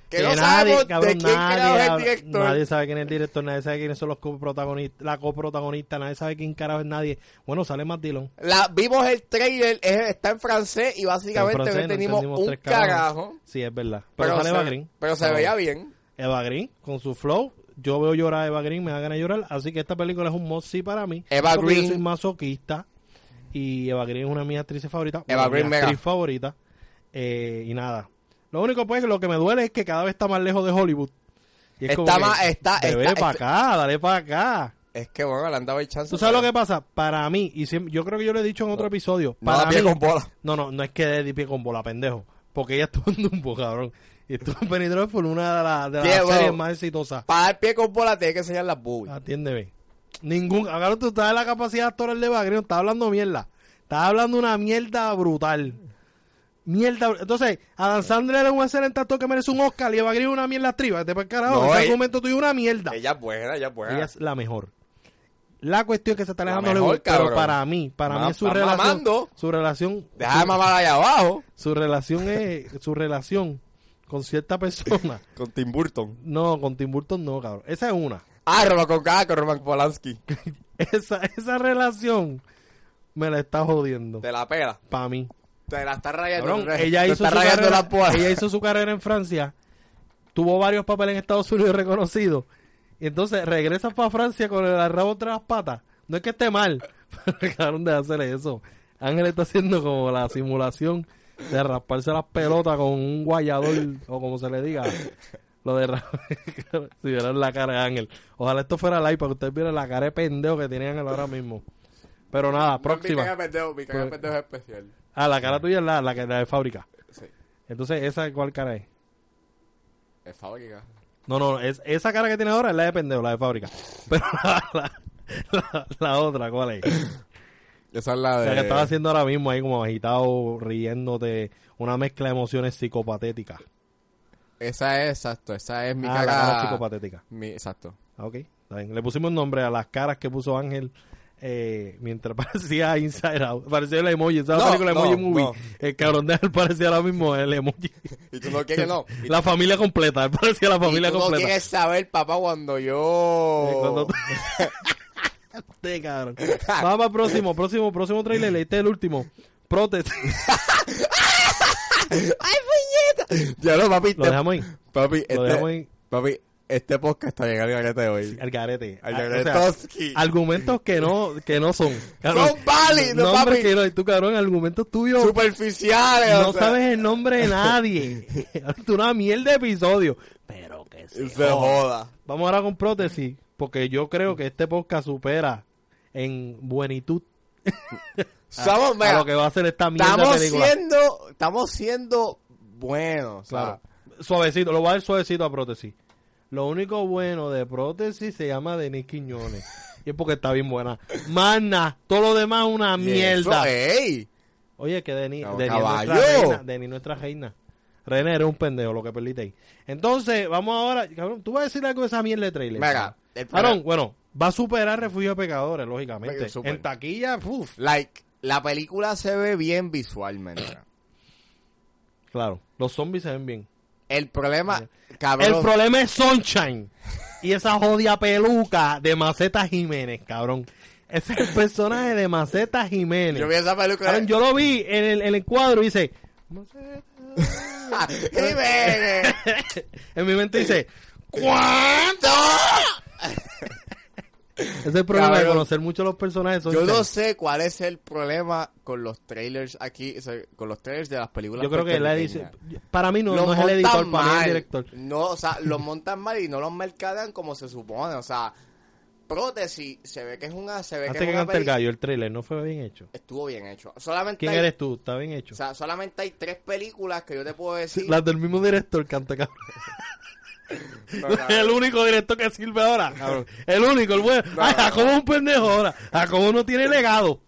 Que no sabemos de quién carajo es el director. nadie sabe quién es el director, nadie sabe quiénes son los coprotagonistas, la coprotagonista, nadie sabe quién carajo es nadie. Bueno, sale Matt Dillon. La, vimos el trailer, es- está en francés y En básicamente francés, no no entendimos un carajo. Sí, es verdad. Pero, Pero, sale se, Eva Green. pero se No. veía bien. Eva Green, con su flow. Yo veo llorar a Eva Green, me da ganas de llorar. Así que esta película es un must sí para mí. Eva Green- Yo soy masoquista. Y Eva Green es una de mis actrices favoritas. Eva Green, mega. actriz favorita. Eh, y nada. Lo único pues lo que me duele es que cada vez está más lejos de Hollywood. Y es Está como que, más- está- está- para acá, dale para acá. Es que bueno, le han dado el chance. ¿Tú sabes lo que pasa? Para mí, y siempre- yo creo que yo lo he dicho en otro episodio. No Para da pie mí, con bola. no, no, no es que de pie con bola, pendejo. Porque ella estuvo en Dumbo, cabrón. Y estuvo en Penny Dreadful, una de, las de series más exitosas. Para dar pie con bola tiene que enseñar las boobies. Atiéndeme. Ningún. Ahora tú estás en la capacidad actoral de Bagrión, estás hablando mierda. Estás hablando una mierda brutal. Mierda. Entonces, Adam Sandler es un excelente actor que merece un Oscar y Eva Green es una mierda triba. Te para carajo. No, Ese ella- argumento tuyo es una mierda. Ella es buena, ella es buena. Ella es la mejor. La cuestión es que se está alejando mejor, pero para mí, para Ma- mí es su relación. mamando. Su relación. Deja de mamar allá abajo. Su relación es. Su relación con cierta persona. Con Tim Burton. No, con Tim Burton no, cabrón. Esa es una. Ah, Roma con cada con Roman Polanski. Esa, esa relación me la está jodiendo. De la pela. Para mí. Te la está rayando. Cabrón, te- ella te hizo, está su rayando carrera, la pola. ella hizo su carrera en Francia, tuvo varios papeles en Estados Unidos reconocidos, y entonces regresa para Francia con el rabo entre las patas. No es que esté mal, pero cabrón de hacer eso. Ángel está haciendo como la simulación de rasparse las pelotas con un guayador, o como se le diga. Lo de si vieran la cara de Ángel. Ojalá esto fuera live para que ustedes vieran la cara de pendejo que tiene Ángel ahora mismo. Pero nada, Mi próxima. cara de pendejo, mi cara de Pues- pendejo es especial. Ah, la cara tuya es la, la, que- la de fábrica. Sí. Entonces, ¿esa cuál cara es? Es fábrica. No, no, es, esa cara que tiene ahora es la de pendejo, la de fábrica. Pero la, la, la- la otra, ¿cuál es? Esa es la O de... sea, que estaba haciendo ahora mismo ahí como agitado, riéndote, una mezcla de emociones psicopatéticas. Esa es, exacto. Esa es mi ah, cara... la cara psicopatética. Mi, exacto. Ah, ok. Le pusimos nombre a las caras que puso Ángel eh, mientras parecía Inside Out. Parecía el emoji, esa No, película no, Emoji Movie. no. El cabrón de él parecía ahora mismo el emoji. Y tú no quieres, no. La familia completa, él parecía la y familia tú no completa. quieres saber, papá, cuando yo... Eh, cuando tú- Este cabrón. Vamos para próximo, próximo, próximo trailer. Este es el último. Protest. ¡Ay, puñeta! Ya no, papi. Lo te- dejamos ahí. Papi, Lo este, dejamos ahí. papi, este podcast está bien al garete hoy. Al garete. Al Ah, o garete sea, Toski. argumentos que no, que no son. Son válidos, papi. que no. Tú, cabrón, argumentos tuyos. Superficiales, No o sea. sabes el nombre de nadie. tú una mierda de episodio. Pero que se, Se joda. joda. Vamos ahora con prótesis. Porque yo creo que este podcast supera en buenitud Somos, a mira, lo que va a ser esta mierda estamos película. siendo, estamos siendo buenos. o sea, Claro. Suavecito, lo voy a dar suavecito a prótesis. Lo único bueno de prótesis se llama Denis Quiñones. Y es porque está bien buena. Mana, todo lo demás es una mierda. eso, ey. Oye, que Denis, Denis es nuestra reina. Denis nuestra reina. Reina, eres un pendejo, lo que perdiste ahí. Entonces, vamos ahora. Cabrón, tú vas a decir algo de esa mierda de trailer. Mira, el Cabrón, bueno, va a superar Refugio de Pecadores, lógicamente. Super. En taquilla, uff. Like, la película se ve bien visualmente. Claro, los zombies se ven bien. El problema, cabrón. El problema es Sunshine. Y esa jodia peluca de Maceta Jiménez, cabrón. Ese es el personaje de Maceta Jiménez. yo vi esa. Cabrón, yo lo vi en el, en el cuadro y dice... "Maceta". me- en mi mente dice... ¿Cuánto? Ese es el problema de conocer mucho los personajes. Yo no sé cuál es el problema con los trailers aquí, o sea, con los trailers de las películas. Yo creo que la edición... Para mí no, no es el editor, para mí es el director. No, o sea, los montan mal y no los mercadean como se supone. O sea, prótesis, se ve que es una... Se ve que es que una el gallo, el trailer no fue bien hecho. Estuvo bien hecho. Solamente ¿Quién hay, eres tú? Está bien hecho. O sea, solamente hay tres películas que yo te puedo decir. Las del mismo director canta cabrón. No, el único director que sirve ahora, cabrón. El único, el bueno. No, Ay, a como un pendejo ahora. A como no tiene legado.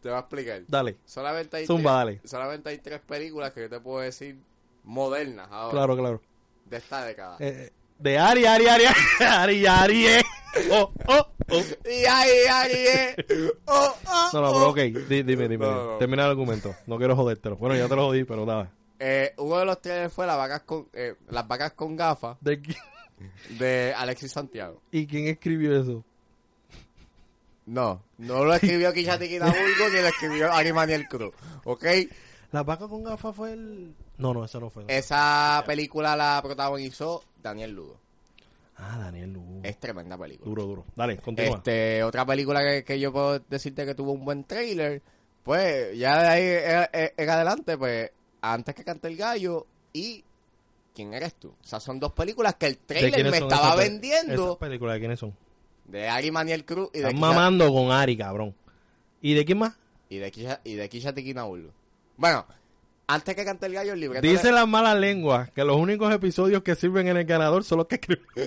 Te voy a explicar. Dale. Solamente hay, Zumba, tres, dale. solamente hay tres películas que yo te puedo decir modernas ahora. Claro, claro. De esta década. Eh, de Ari, Ari, Ari, Ari, Ari, eh. Oh, oh, oh. Y ahí, ahí, eh. Oh, oh, No, no, oh. pero ok. Di- dime, dime. No, no. Termina el argumento. No quiero jodértelo. Bueno, ya te lo jodí, pero nada. Eh, uno de los trailers fue las vacas con, eh, las vacas con gafas ¿De de Alexis Santiago. ¿Y quién escribió eso? No, no lo escribió Quinabulgo ni lo escribió Ari Maniel Cruz. ¿Ok? La vaca con gafas fue el. No, no, eso no fue. Esa película la protagonizó Daniel Ludo. Ah, Daniel Lugo. Es tremenda película. Duro, duro. Dale, continúa. Este, otra película que, que yo puedo decirte que tuvo un buen trailer, pues ya de ahí en adelante, pues antes que cante el gallo y ¿quién eres tú? O sea, son dos películas que el ¿De trailer me estaba esas vendiendo ¿Esas películas de quiénes son? de Ari Maniel Cruz y de Están mamando con Ari, cabrón. ¿Y de quién más? y de Kisha, y de Kisha Tiquinaullo. Bueno, antes que cante el gallo, el libreto Dice de- las malas lenguas que los únicos episodios que sirven en el ganador son los que escriben.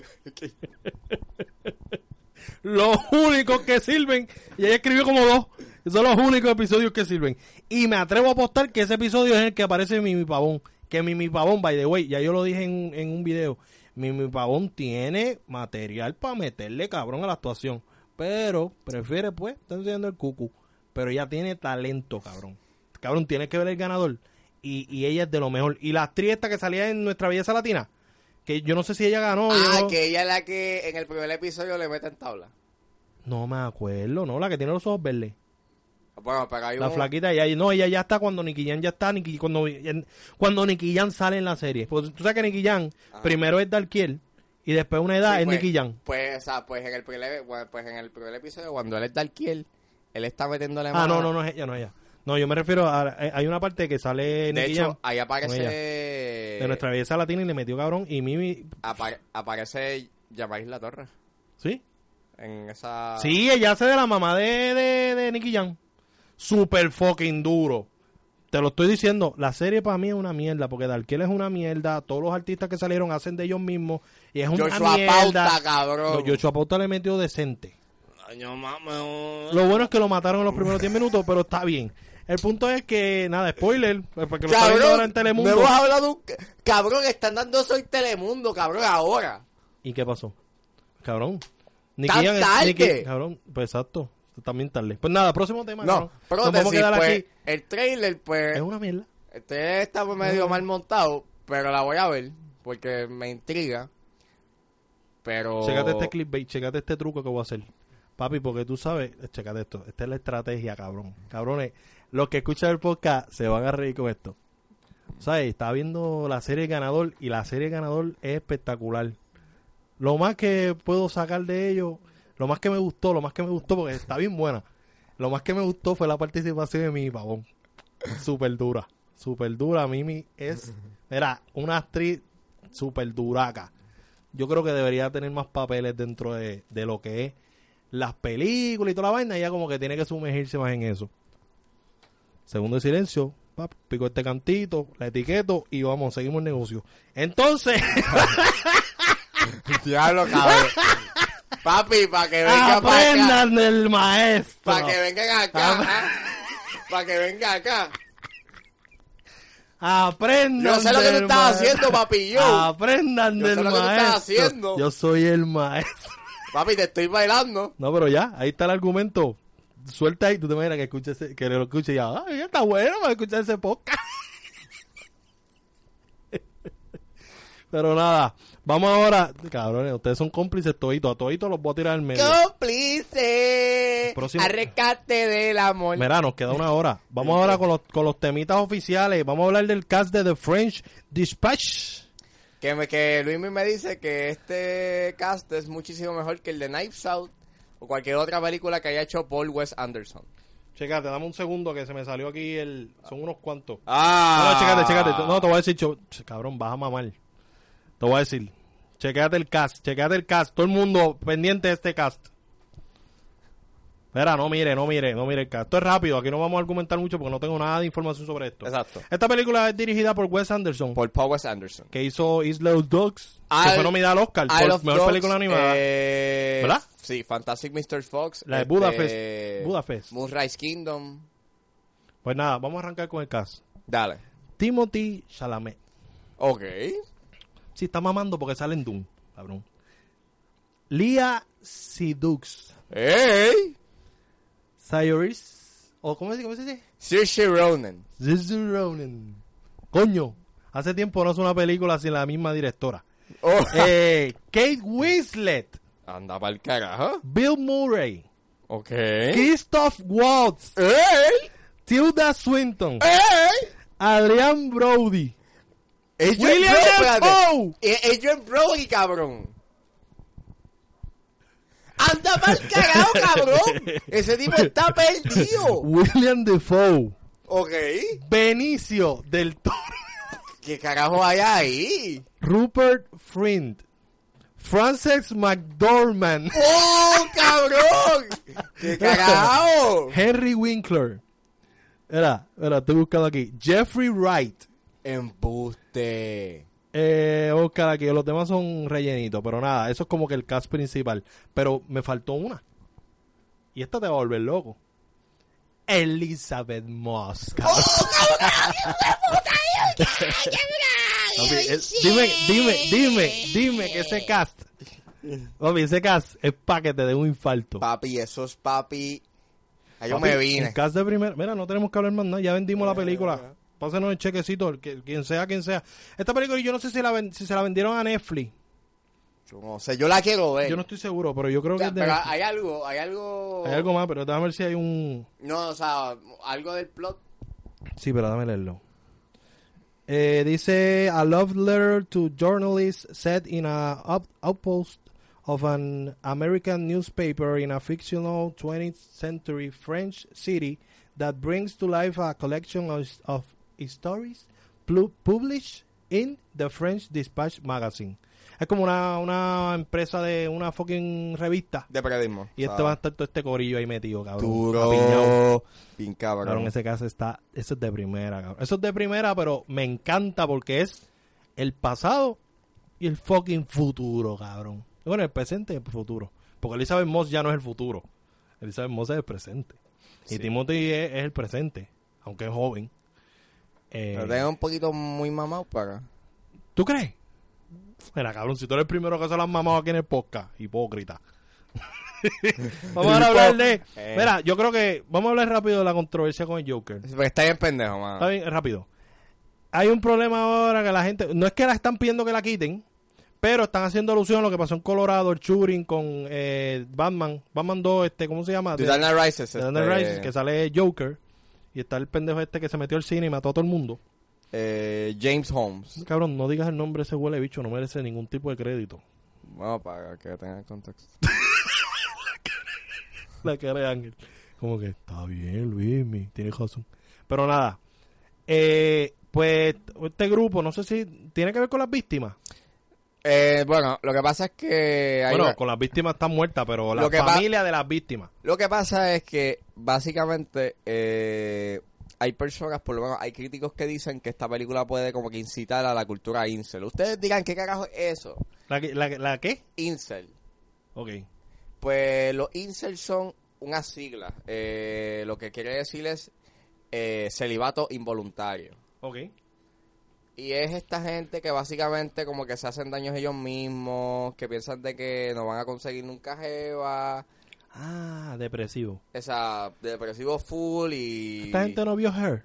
los únicos que sirven. Y ella escribió como dos. Son los únicos episodios que sirven. Y me atrevo a apostar que ese episodio es el que aparece Mimi Pavón. Que Mimi Pavón, by the way, ya yo lo dije en, en un video. Mimi Pavón tiene material para meterle cabrón a la actuación. Pero prefiere, pues, está enseñando el cucu. Pero ella tiene talento, cabrón. Cabrón, tienes que ver el ganador. Y, y ella es de lo mejor. Y la actriz esta que salía en Nuestra Belleza Latina. Que yo no sé si ella ganó. Ah, yo- que ella es la que en el primer episodio le mete en tabla. No me acuerdo, ¿no? La que tiene los ojos verdes. Bueno, pero hay La un- flaquita, ella, no, ella ya está cuando Nicky Jam ya está, Nicky, cuando, cuando Nicky Jam sale en la serie. Pues tú sabes que Nicky Ajá. primero es Darkiel y después una edad Sí, es pues, Nicky Jam. Pues, o sea, pues en el primer, pues en el primer episodio, cuando él es Darkiel, él está metiéndole Ah, mano- no, no, no es ella, no es ella. No, yo me refiero a, hay una parte que sale De Nicky hecho, Jam ahí aparece. de nuestra belleza latina y le metió cabrón y Mimi, apa- aparece Yamais La Torre. ¿sí? En esa. Sí, ella hace de la mamá de, de, de Nicky Jam. Super fucking duro. Te lo estoy diciendo, la serie para mí es una mierda, porque Darkiel es una mierda, todos los artistas que salieron hacen de ellos mismos, y es una Joshua mierda. Pauta, cabrón. No, Joshua Pauta le metió decente. Lo bueno es que lo mataron en los primeros 10 minutos, pero está bien. El punto es que, nada, spoiler, pues, porque lo está viendo ahora en Cabrón, Telemundo. no hemos hablado un... Cabrón, están dando Soy Telemundo, cabrón, ahora. ¿Y qué pasó? Cabrón. ¿Tan Jam es- tarde? Nicky- cabrón, pues exacto. También tarde. Pues nada, próximo tema. No, Nos vamos a quedar pues, aquí. el trailer, pues, Es una mierda. este está medio mal montado, pero la voy a ver, porque me intriga. Pero... Chécate este clickbait, chécate este truco que voy a hacer. Papi, porque tú sabes, chécate esto. Esta es la estrategia, cabrón. Cabrones, los que escuchan el podcast se van a reír con esto. ¿Sabes? Estaba viendo la serie Ganador y la serie Ganador es espectacular. Lo más que puedo sacar de ello, lo más que me gustó, lo más que me gustó, porque está bien buena. Lo más que me gustó fue la participación de Mimi Pavón. Súper dura. Súper dura. Mimi es, mira, una actriz súper duraca yo creo que debería tener más papeles dentro de, de lo que es las películas y toda la vaina. Ella como que tiene que sumergirse más en eso. Segundo de silencio. pico este cantito, la etiqueto y vamos, seguimos el negocio. Entonces, Diablo, cabrón. Papi, para que venga para acá. aprendan del maestro. Para que vengan acá. Para que venga acá. Aprendan Yo sé lo que tú estás maestro. haciendo, papi. Yo. Aprendan Yo del sé lo que tú estás maestro. haciendo. Yo soy el maestro. Papi, te estoy bailando. No, pero ya, ahí está el argumento. Suelta ahí, tú te imaginas que escuche ese- que lo escuche y ya, ay, está bueno para escuchar ese podcast. Pero nada, vamos ahora, cabrones, ustedes son cómplices toditos, a toditos los voy a tirar al medio. Cómplice. Próximo. Arrecate del amor. Mira, nos queda una hora. Vamos ahora con los, con los temitas oficiales. Vamos a hablar del cast de The French Dispatch. Que, me, que Luis me dice que este cast es muchísimo mejor que el de Knives Out o cualquier otra película que haya hecho Paul Wes Anderson. Checate, dame un segundo que se me salió aquí el... Son unos cuantos. Ah, No, no, checate, checate. No, te voy a decir, cabrón, vas a mamar. Te voy a decir. Chequéate el cast, chequéate el cast. Todo el mundo pendiente de este cast. Espera, no mire, no mire, no mire el cast. Esto es rápido, aquí no vamos a argumentar mucho porque no tengo nada de información sobre esto. Exacto. Esta película es dirigida por Wes Anderson, Por Paul Wes Anderson. que hizo Isle of Dogs, que fue nominada al Oscar por mejor Dogs, película animada. eh, ¿Verdad? Sí, Fantastic Mr. Fox. La de este, Budapest. Budapest. Moonrise Kingdom. Pues nada, vamos a arrancar con el cast. Dale. Timothy Chalamet. Ok. Sí, está mamando porque sale en Doom, cabrón. Lia Sidux. ¡Ey! Cyrus. ¿O cómo se, cómo se dice? Saoirse Ronan. Ronan. Coño, hace tiempo no es una película sin la misma directora. Oh, Eh, Kate Winslet. anda pa'l carajo. Bill Murray. Ok. Christoph Waltz. ¡Ey! Tilda Swinton. ¡Ey! Adrian Brody. Adrian William. Eh, Adrian Brody, cabrón. Anda pa'l carajo, cabrón. Ese tipo está perdido. William Defoe. Ok. Benicio del Toro. ¿Qué carajo hay ahí? Rupert Friend. Frances McDormand. ¡Oh, cabrón! ¡Qué carajo! Henry Winkler. Era, era, estoy buscando aquí. Jeffrey Wright. Embuste. Eh, buscar aquí. Los demás son rellenitos, pero nada, eso es como que el cast principal. Pero me faltó una. Y esta te va a volver loco. Elizabeth Moss. cabrón. Papi, eh, dime, dime, dime, dime que ese cast. Papi, ese cast es pa' que te dé un infarto. Papi, esos papi. Ahí yo Papi, me vine. Un cast de primera. Mira, no tenemos que hablar más nada. Ya vendimos la película. Pásenos el chequecito, el que, quien sea, quien sea. Esta película yo no sé si, la ven- si se la vendieron a Netflix. Yo no sé, yo la quiero ver. Yo no estoy seguro, pero yo creo que es de pero Netflix. hay algo, hay algo. Hay algo más, pero déjame ver si hay un... No, o sea, algo del plot. Sí, pero dame leerlo. Eh, dice, a love letter to journalists set in a outpost of an American newspaper in a fictional 20th century French city that brings to life a collection of, of stories published in the French Dispatch magazine. Es como una, una empresa de una fucking revista. De periodismo. Y O este sea, va a estar todo este corillo ahí metido, cabrón. Duro. Bien Cabrón, cabrón. ese caso está, eso es de primera, cabrón. Eso es de primera, pero me encanta porque es el pasado y el fucking futuro, cabrón. Bueno, el presente y el futuro. Porque Elizabeth Moss ya no es el futuro. Elizabeth Moss es el presente. Y. Timothy es, es el presente, aunque es joven. Eh, Lo tengo un poquito muy mamado para. ¿Tú crees? Mira, cabrón, si tú eres el primero que se lo han mamado aquí en el podcast, hipócrita. vamos a hablar de... Eh. Mira, yo creo que... Vamos a hablar rápido de la controversia con el Joker. Porque está bien pendejo, mano. Está bien, rápido. Hay un problema ahora que la gente... No es que la están pidiendo que la quiten, pero están haciendo alusión a lo que pasó en Colorado, el shooting con eh, Batman. Batman 2, este, ¿cómo se llama? The Dark Knight Rises. The Dark este, Knight Rises, que sale Joker. Y está el pendejo este que se metió al cine y mató a todo el mundo. eh, James Holmes. Cabrón, no digas el nombre ese huele bicho, no merece ningún tipo de crédito. Bueno, para que tengan contexto. La cara de Ángel. Como que está bien, Luis, tienes razón. Pero nada. Eh, pues este grupo, no sé si tiene que ver con las víctimas. Eh, bueno, lo que pasa es que... hay bueno, una- con las víctimas están muertas, pero la Lo que pa- familia de las víctimas. Lo que pasa es que básicamente eh, hay personas, por lo menos hay críticos que dicen que esta película puede como que incitar a la cultura incel. Ustedes digan, ¿qué carajo es eso? ¿La, la, la qué? Incel. Ok. Pues los incel son unas siglas. Eh, lo que quiere decir es eh, celibato involuntario. Ok. Y es esta gente que básicamente como que se hacen daños ellos mismos, que piensan de que no van a conseguir nunca jeva, Ah, depresivo. esa depresivo full y... Esta gente no vio Her.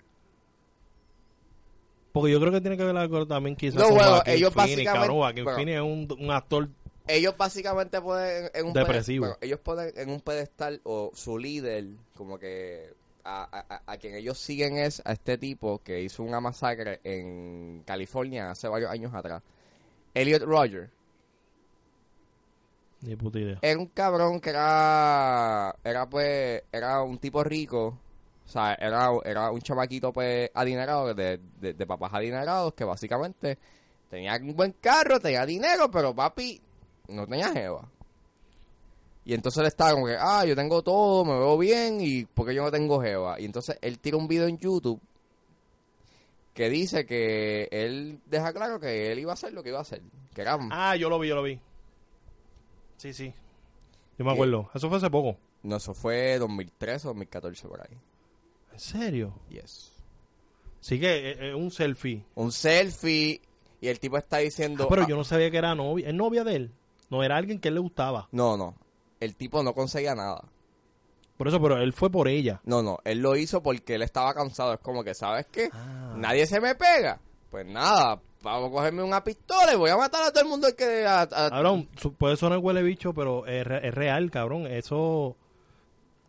Porque yo creo que tiene que ver algo también quizás No, con bueno, Joaquin ellos Phoenix, básicamente- cabrón. Joaquin bueno. Phoenix es un, un actor ellos básicamente pueden en un Depresivo. bueno, ellos pueden en un pedestal o su líder como que a, a- quien ellos siguen es a este tipo que hizo una masacre en California hace varios años atrás. Elliot Roger ni puta idea. era un cabrón que era era pues era un tipo rico o sea era, era un chamaquito pues adinerado de, de, de papás adinerados que básicamente tenía un buen carro tenía dinero pero papi no tenía jeva Y entonces él estaba como que, ah, yo tengo todo, me veo bien y porque yo no tengo jeva. Y entonces él tira un video en YouTube que dice que él deja claro que él iba a hacer lo que iba a hacer. Que era, Ah, yo lo vi, yo lo vi. Sí, sí. Yo me acuerdo. Eso fue hace poco. no, eso fue 2013 o 2014 por ahí. ¿En serio? Yes. Sí que es, es un selfie. Un selfie y el tipo está diciendo... Ah, pero ah, yo no sabía que era novia. ¿Es novia de él? No, era alguien que él le gustaba. No, no. El tipo no conseguía nada. Por eso, pero él fue por ella. No, no. Él lo hizo porque él estaba cansado. Es como que, ¿sabes qué? Ah. Nadie se me pega. Pues nada, vamos a cogerme una pistola y voy a matar a todo el mundo el que... a- a- Cabrón, puede sonar huele bicho, pero es, es real, cabrón. Eso.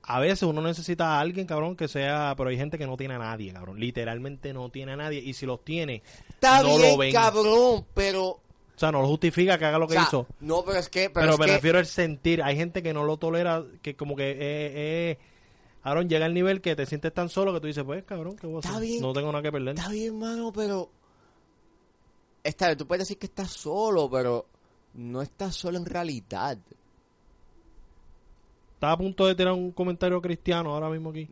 A veces uno necesita a alguien, cabrón, que sea. Pero hay gente que no tiene a nadie, cabrón. Literalmente no tiene a nadie. Y si los tiene, Está no bien, lo ven. cabrón, pero... O sea, no lo justifica que haga lo que o sea, hizo. No, pero es que... Pero, Pero, es me que- refiero al sentir. Hay gente que no lo tolera, que como que. Eh, eh, Aaron, llega al nivel que te sientes tan solo que tú dices, pues, cabrón, ¿qué voy a Está hacer? bien. No tengo nada que perder. Está bien, mano, pero... Está bien, tú puedes decir que estás solo, pero no estás solo en realidad. Estaba a punto de tirar un comentario cristiano ahora mismo aquí.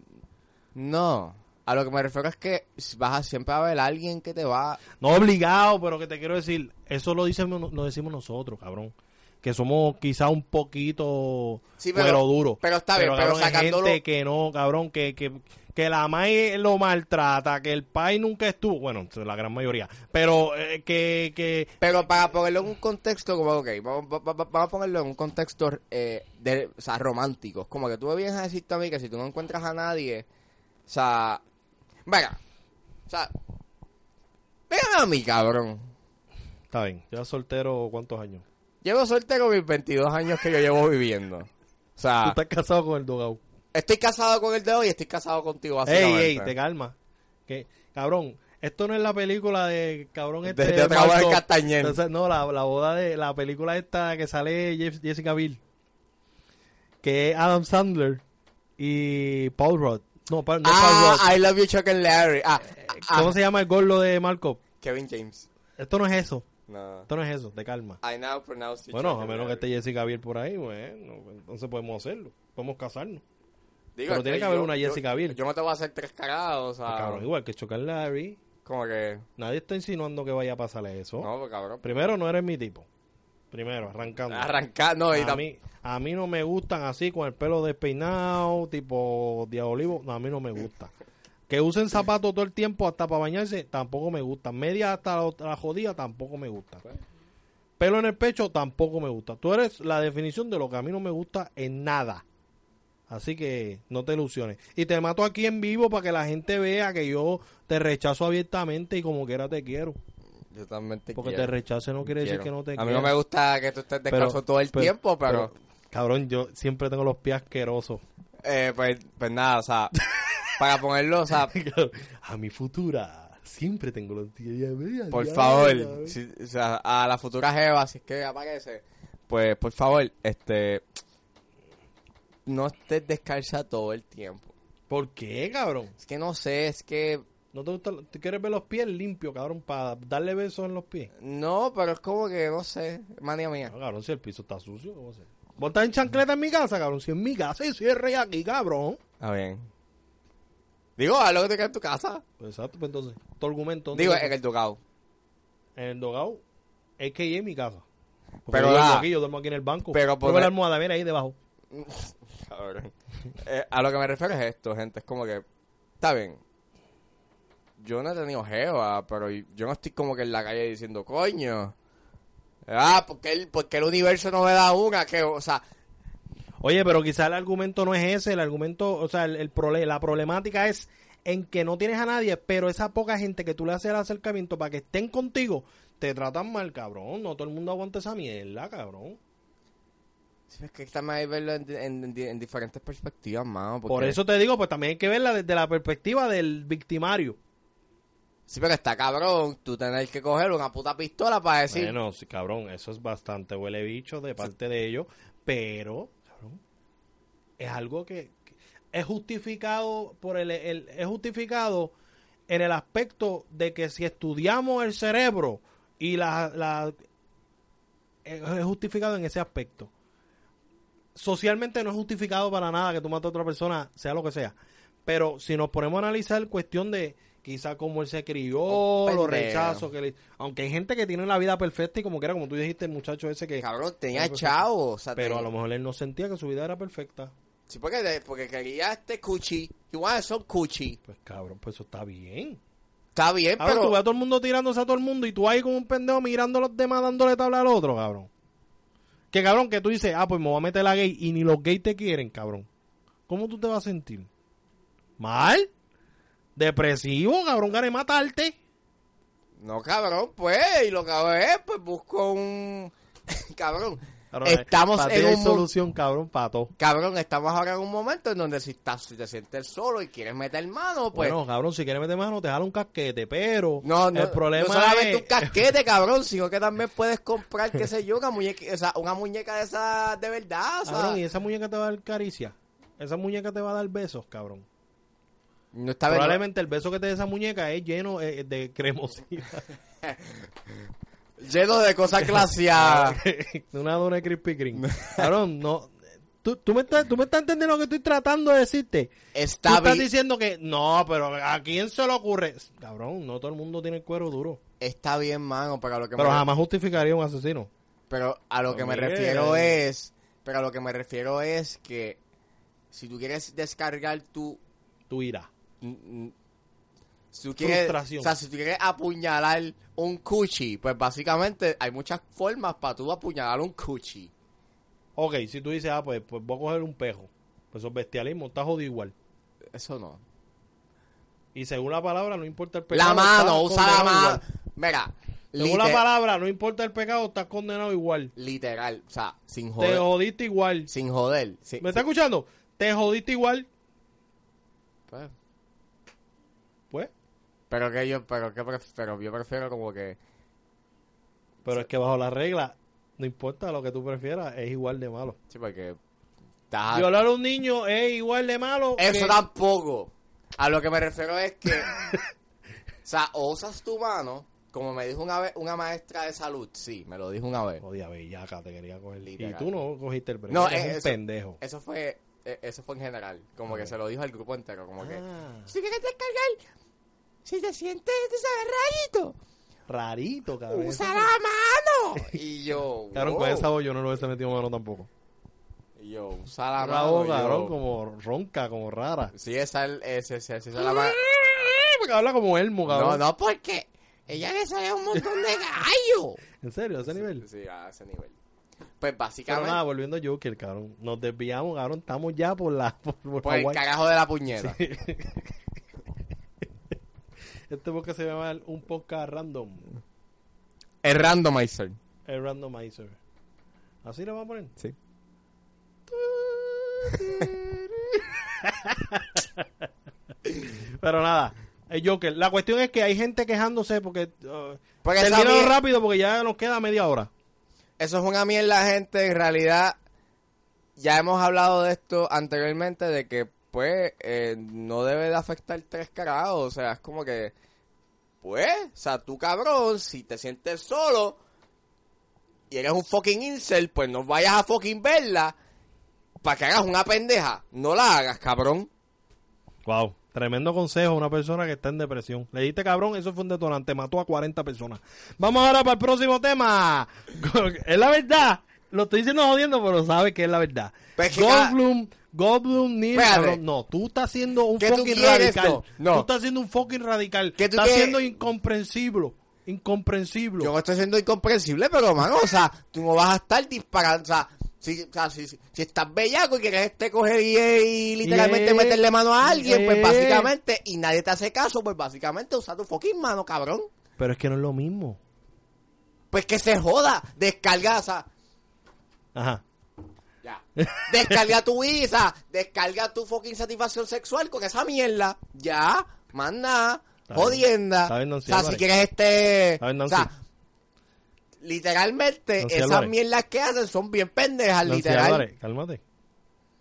No. A lo que me refiero es que vas a siempre a ver a alguien que te va... No obligado, pero que te quiero decir, eso lo, decimos, lo decimos nosotros, cabrón. Que somos quizá un poquito Sí, pero- cuero duro. pero está bien, pero cabrón, hay gente que no, cabrón, que, que, que la mai lo maltrata, que el pai nunca estuvo, bueno, la gran mayoría, pero eh, que, que Pero para ponerlo en un contexto, como, ok, vamos, va- va- vamos a ponerlo en un contexto eh, de, o sea, romántico. Como que tú me vienes a decirte a mí que si tú no encuentras a nadie, o sea, venga, o sea, véngame a mí, cabrón. está bien, ya soltero cuántos años. Llevo soltero mis 22 años que yo llevo viviendo. O Tú sea, estás casado con el dogao. estoy casado con el hoy y estoy casado contigo, Ey, ey, te calma. Que, cabrón, esto no es la película de cabrón este De- de de Marco-. Entonces, no, la, la boda de la película esta que sale Jessica Biel. Que es Adam Sandler y Paul Rudd. No, Pa- no Paul Rudd. Ah, I love you, Chuck and Larry. Ah, ah, ¿Cómo se llama el gordo de Marco? Kevin James. Esto no es eso. No. Esto no es eso, te calma. I now pronounce you Bueno, Chuck a and menos que esté Jessica Biel por ahí, bueno, entonces podemos hacerlo. Podemos casarnos. Digo, Pero tiene es que haber yo- una Jessica Biel. Yo no te voy a hacer tres cagados, o sea, Cabrón, igual que chocar Larry. como que, Nadie está insinuando que vaya a pasarle eso. no, pues, cabrón. Primero, no eres mi tipo. Primero, arrancando. Arrancar, no, y a, mí, a mí no me gustan así, con el pelo despeinado, tipo diabolivo. No, a mí no me gusta. Que usen zapatos todo el tiempo hasta para bañarse, tampoco me gusta. Media hasta la, la jodida, tampoco me gusta. Pelo en el pecho, tampoco me gusta. Tú eres la definición de lo que a mí no me gusta en nada. Así que no te ilusiones. Y te mato aquí en vivo para que la gente vea que yo te rechazo abiertamente y como quiera te quiero. Yo también te Porque quiero. te rechace no quiere decir que no te A mí no me gusta que tú estés descalzo todo el tiempo, pero, Cabrón, yo siempre tengo los pies asquerosos. eh, pues, pues nada, o sea, para ponerlo, o sea, a mi futura siempre tengo los pies por favor, si- o sea, a la futura Jeva, si es que aparece, pues, por favor, este, no estés descalza todo el tiempo. ¿Por qué, cabrón? Es que no sé, es que ¿No te gusta? ¿Tú quieres ver los pies limpios, cabrón, para darle besos en los pies? no, pero es como que no sé, manía mía. No, cabrón, si el piso está sucio, ¿cómo se? ¿Vos estás en chancleta en mi casa, cabrón? Si en mi casa y cierre aquí, cabrón. Está bien. Digo, haz lo que te queda en tu casa. Pues exacto, pues entonces, tu argumento. ¿dónde Digo, en el tocado. en el dogao, es que en mi casa. Porque Pero yo duermo aquí, yo duermo aquí en el banco. pero poner- la almohada, mira ahí debajo. Cabrón. Eh, a lo que me refiero es esto, gente. Es como que, está bien. Yo no he tenido jeva, pero yo no estoy como que en la calle diciendo, coño. Ah, porque el, porque el universo no me da una, que, o sea, Oye, pero quizá el argumento no es ese, el argumento, o sea, el, el prole- la problemática es en que no tienes a nadie, pero esa poca gente que tú le haces el acercamiento para que estén contigo, te tratan mal, cabrón. No todo el mundo aguanta esa mierda, cabrón. sí, es que también hay que verlo en, en- en diferentes perspectivas, mano. Por eso te digo, pues también hay que verla desde la perspectiva del victimario. Sí, pero está cabrón, tú tener que coger una puta pistola para decir, Bueno, sí, cabrón, eso es bastante huele bicho de parte de ellos, pero, cabrón, es algo que, es justificado por el, el- es justificado en el aspecto de que si estudiamos el cerebro y la, la es justificado en ese aspecto. socialmente no es justificado para nada que tú mates a otra persona, sea lo que sea. Pero si nos ponemos a analizar cuestión de quizá cómo él se crió, Un los rechazos que le... Aunque hay gente que tiene la vida perfecta y como quiera, como tú dijiste, el muchacho ese que... Cabrón, tenía Algo así. chavo. O sea, Pero a lo mejor él no sentía que su vida era perfecta. Sí, porque, de- porque quería este cuchi. Igual son cuchi. Pues cabrón, pues eso está bien. Está bien, Ahora pero... tú ves a todo el mundo tirándose a todo el mundo y tú ahí como un pendejo mirando a los demás dándole tabla al otro, cabrón. Que cabrón, que tú dices, ah, pues me voy a meter la gay y ni los gays te quieren, cabrón. ¿Cómo tú te vas a sentir? ¿Mal? ¿Depresivo, cabrón? ¿Gané matarte? No, cabrón, pues. Y lo que hago es, pues busco un... cabrón. Cabrón, Estamos para en un solución, cabrón, para todo. Cabrón, estamos ahora en un momento en donde si estás, si te sientes solo y quieres meter mano, pues... bueno, cabrón, si quieres meter mano, te jala un casquete, pero no, no, el problema no solamente es... un casquete, cabrón, sino que también puedes comprar, qué sé yo, una muñeca, o sea, una muñeca de esas de verdad, o sea, Cabrón, y esa muñeca te va a dar caricia. Esa muñeca te va a dar besos, cabrón. No está bien. Probablemente el beso que te dé esa muñeca es lleno eh, de cremosidad. Lleno de cosas glaciadas. Una dona de Krispy Kreme. Cabrón, no. ¿Tú, tú, me estás, tú me estás entendiendo lo que estoy tratando de decirte. Tú Está estás bien, diciendo que no, pero ¿a quién se le ocurre? Cabrón, no todo el mundo tiene el cuero duro. está bien, mano, pero a lo que Pero me, jamás justificaría un asesino. pero a lo que me refiero es, pero a lo que me refiero es que si tú quieres descargar tu Tu ira. Si tú quieres, Frustración. o sea, si tú quieres apuñalar un cuchi, pues básicamente hay muchas formas para tú apuñalar un cuchi. Ok, si tú dices, ah, pues, pues voy a coger un pejo. Pues eso es bestialismo, está jodido igual. Eso no. Y según la palabra, no importa el pecado. La mano, usa la mano. Mira, Según la palabra, no importa el pecado, estás condenado igual. literal, o sea, sin Te joder. jodiste igual. Sin joder. sin- ¿Me estás escuchando? Te jodiste igual. Pues, pero que yo, pero que pref- pero yo prefiero como que pero es que bajo la regla, no importa lo que tú prefieras, es igual de malo. sí, porque Violar a un niño es igual de malo. Eso que- tampoco. A lo que me refiero es que, o sea, o usas tu mano, como me dijo una vez una maestra de salud, sí, me lo dijo una vez. Jodida bellaca, te quería coger. Y Literal. tú no cogiste el break. No, eh, un eso- pendejo. Eso fue, eh, eso fue en general, como que se lo dijo al grupo entero, como que, Ah, si quieres descargar, si te sientes desagradito, rarito, cabrón. usa la mano. Y yo, Cabrón, con wow. esa voz yo no lo hubiese metido mano tampoco. Y yo, usa la La mano. voz, cabrón, como ronca, como rara. Sí, esa es, esa, esa, esa es la mano. Porque habla como Elmo, No, cabrón. no, porque ella le sale un montón de gallo. ¿En serio? ¿A ese nivel? Sí, a ese nivel. Pues Pero básicamente, nada, volviendo a Joker, cabrón. Nos desviamos, cabrón. Estamos ya por la... Por, por por el cagajo de la puñeta. Este porque se llama un podcast random. El randomizer. El randomizer. ¿Así le vamos a poner? Sí. Pero nada, el Joker. La cuestión es que hay gente quejándose porque... Uh, Porque rápido porque ya nos queda media hora. Eso es una mierda, gente. En realidad, ya hemos hablado de esto anteriormente, de que, pues, eh, no debe de afectar tres carajos. O sea, es como que, pues, o sea, tú cabrón, si te sientes solo y eres un fucking incel, pues no vayas a fucking verla para que hagas una pendeja. No la hagas, cabrón. Wow. Tremendo consejo a una persona que está en depresión. Le diste cabrón, eso fue un detonante, mató a 40 personas. Vamos ahora para el próximo tema. es la verdad. Lo estoy diciendo jodiendo, pero sabe que es la verdad. Pues que cada- Goldblum, Goldblum, Neil, cabrón, no, tú estás siendo un ¿Qué tú fucking quieres, radical. no? Tú estás siendo un fucking radical. ¿Qué tú estás quieres? siendo incomprensible. Incomprensible. Yo no estoy siendo incomprensible, pero, mano, o sea, tú no vas a estar disparando, o sea, si, o sea, si, si, si estás bellaco y quieres este coger y, y literalmente Yeah. meterle mano a alguien, pues básicamente, y nadie te hace caso, pues básicamente usa tu fucking mano, cabrón. Pero es que no es lo mismo. Pues que se joda, descarga, o sea, Ajá. ya, descarga tu visa, descarga tu fucking satisfacción sexual con esa mierda, ya, Está bien. jodienda, bien, o sea, si quieres este, bien, o sea, literalmente, esas Álvarez. mierdas que hacen son bien pendejas, literal. Álvarez, cálmate.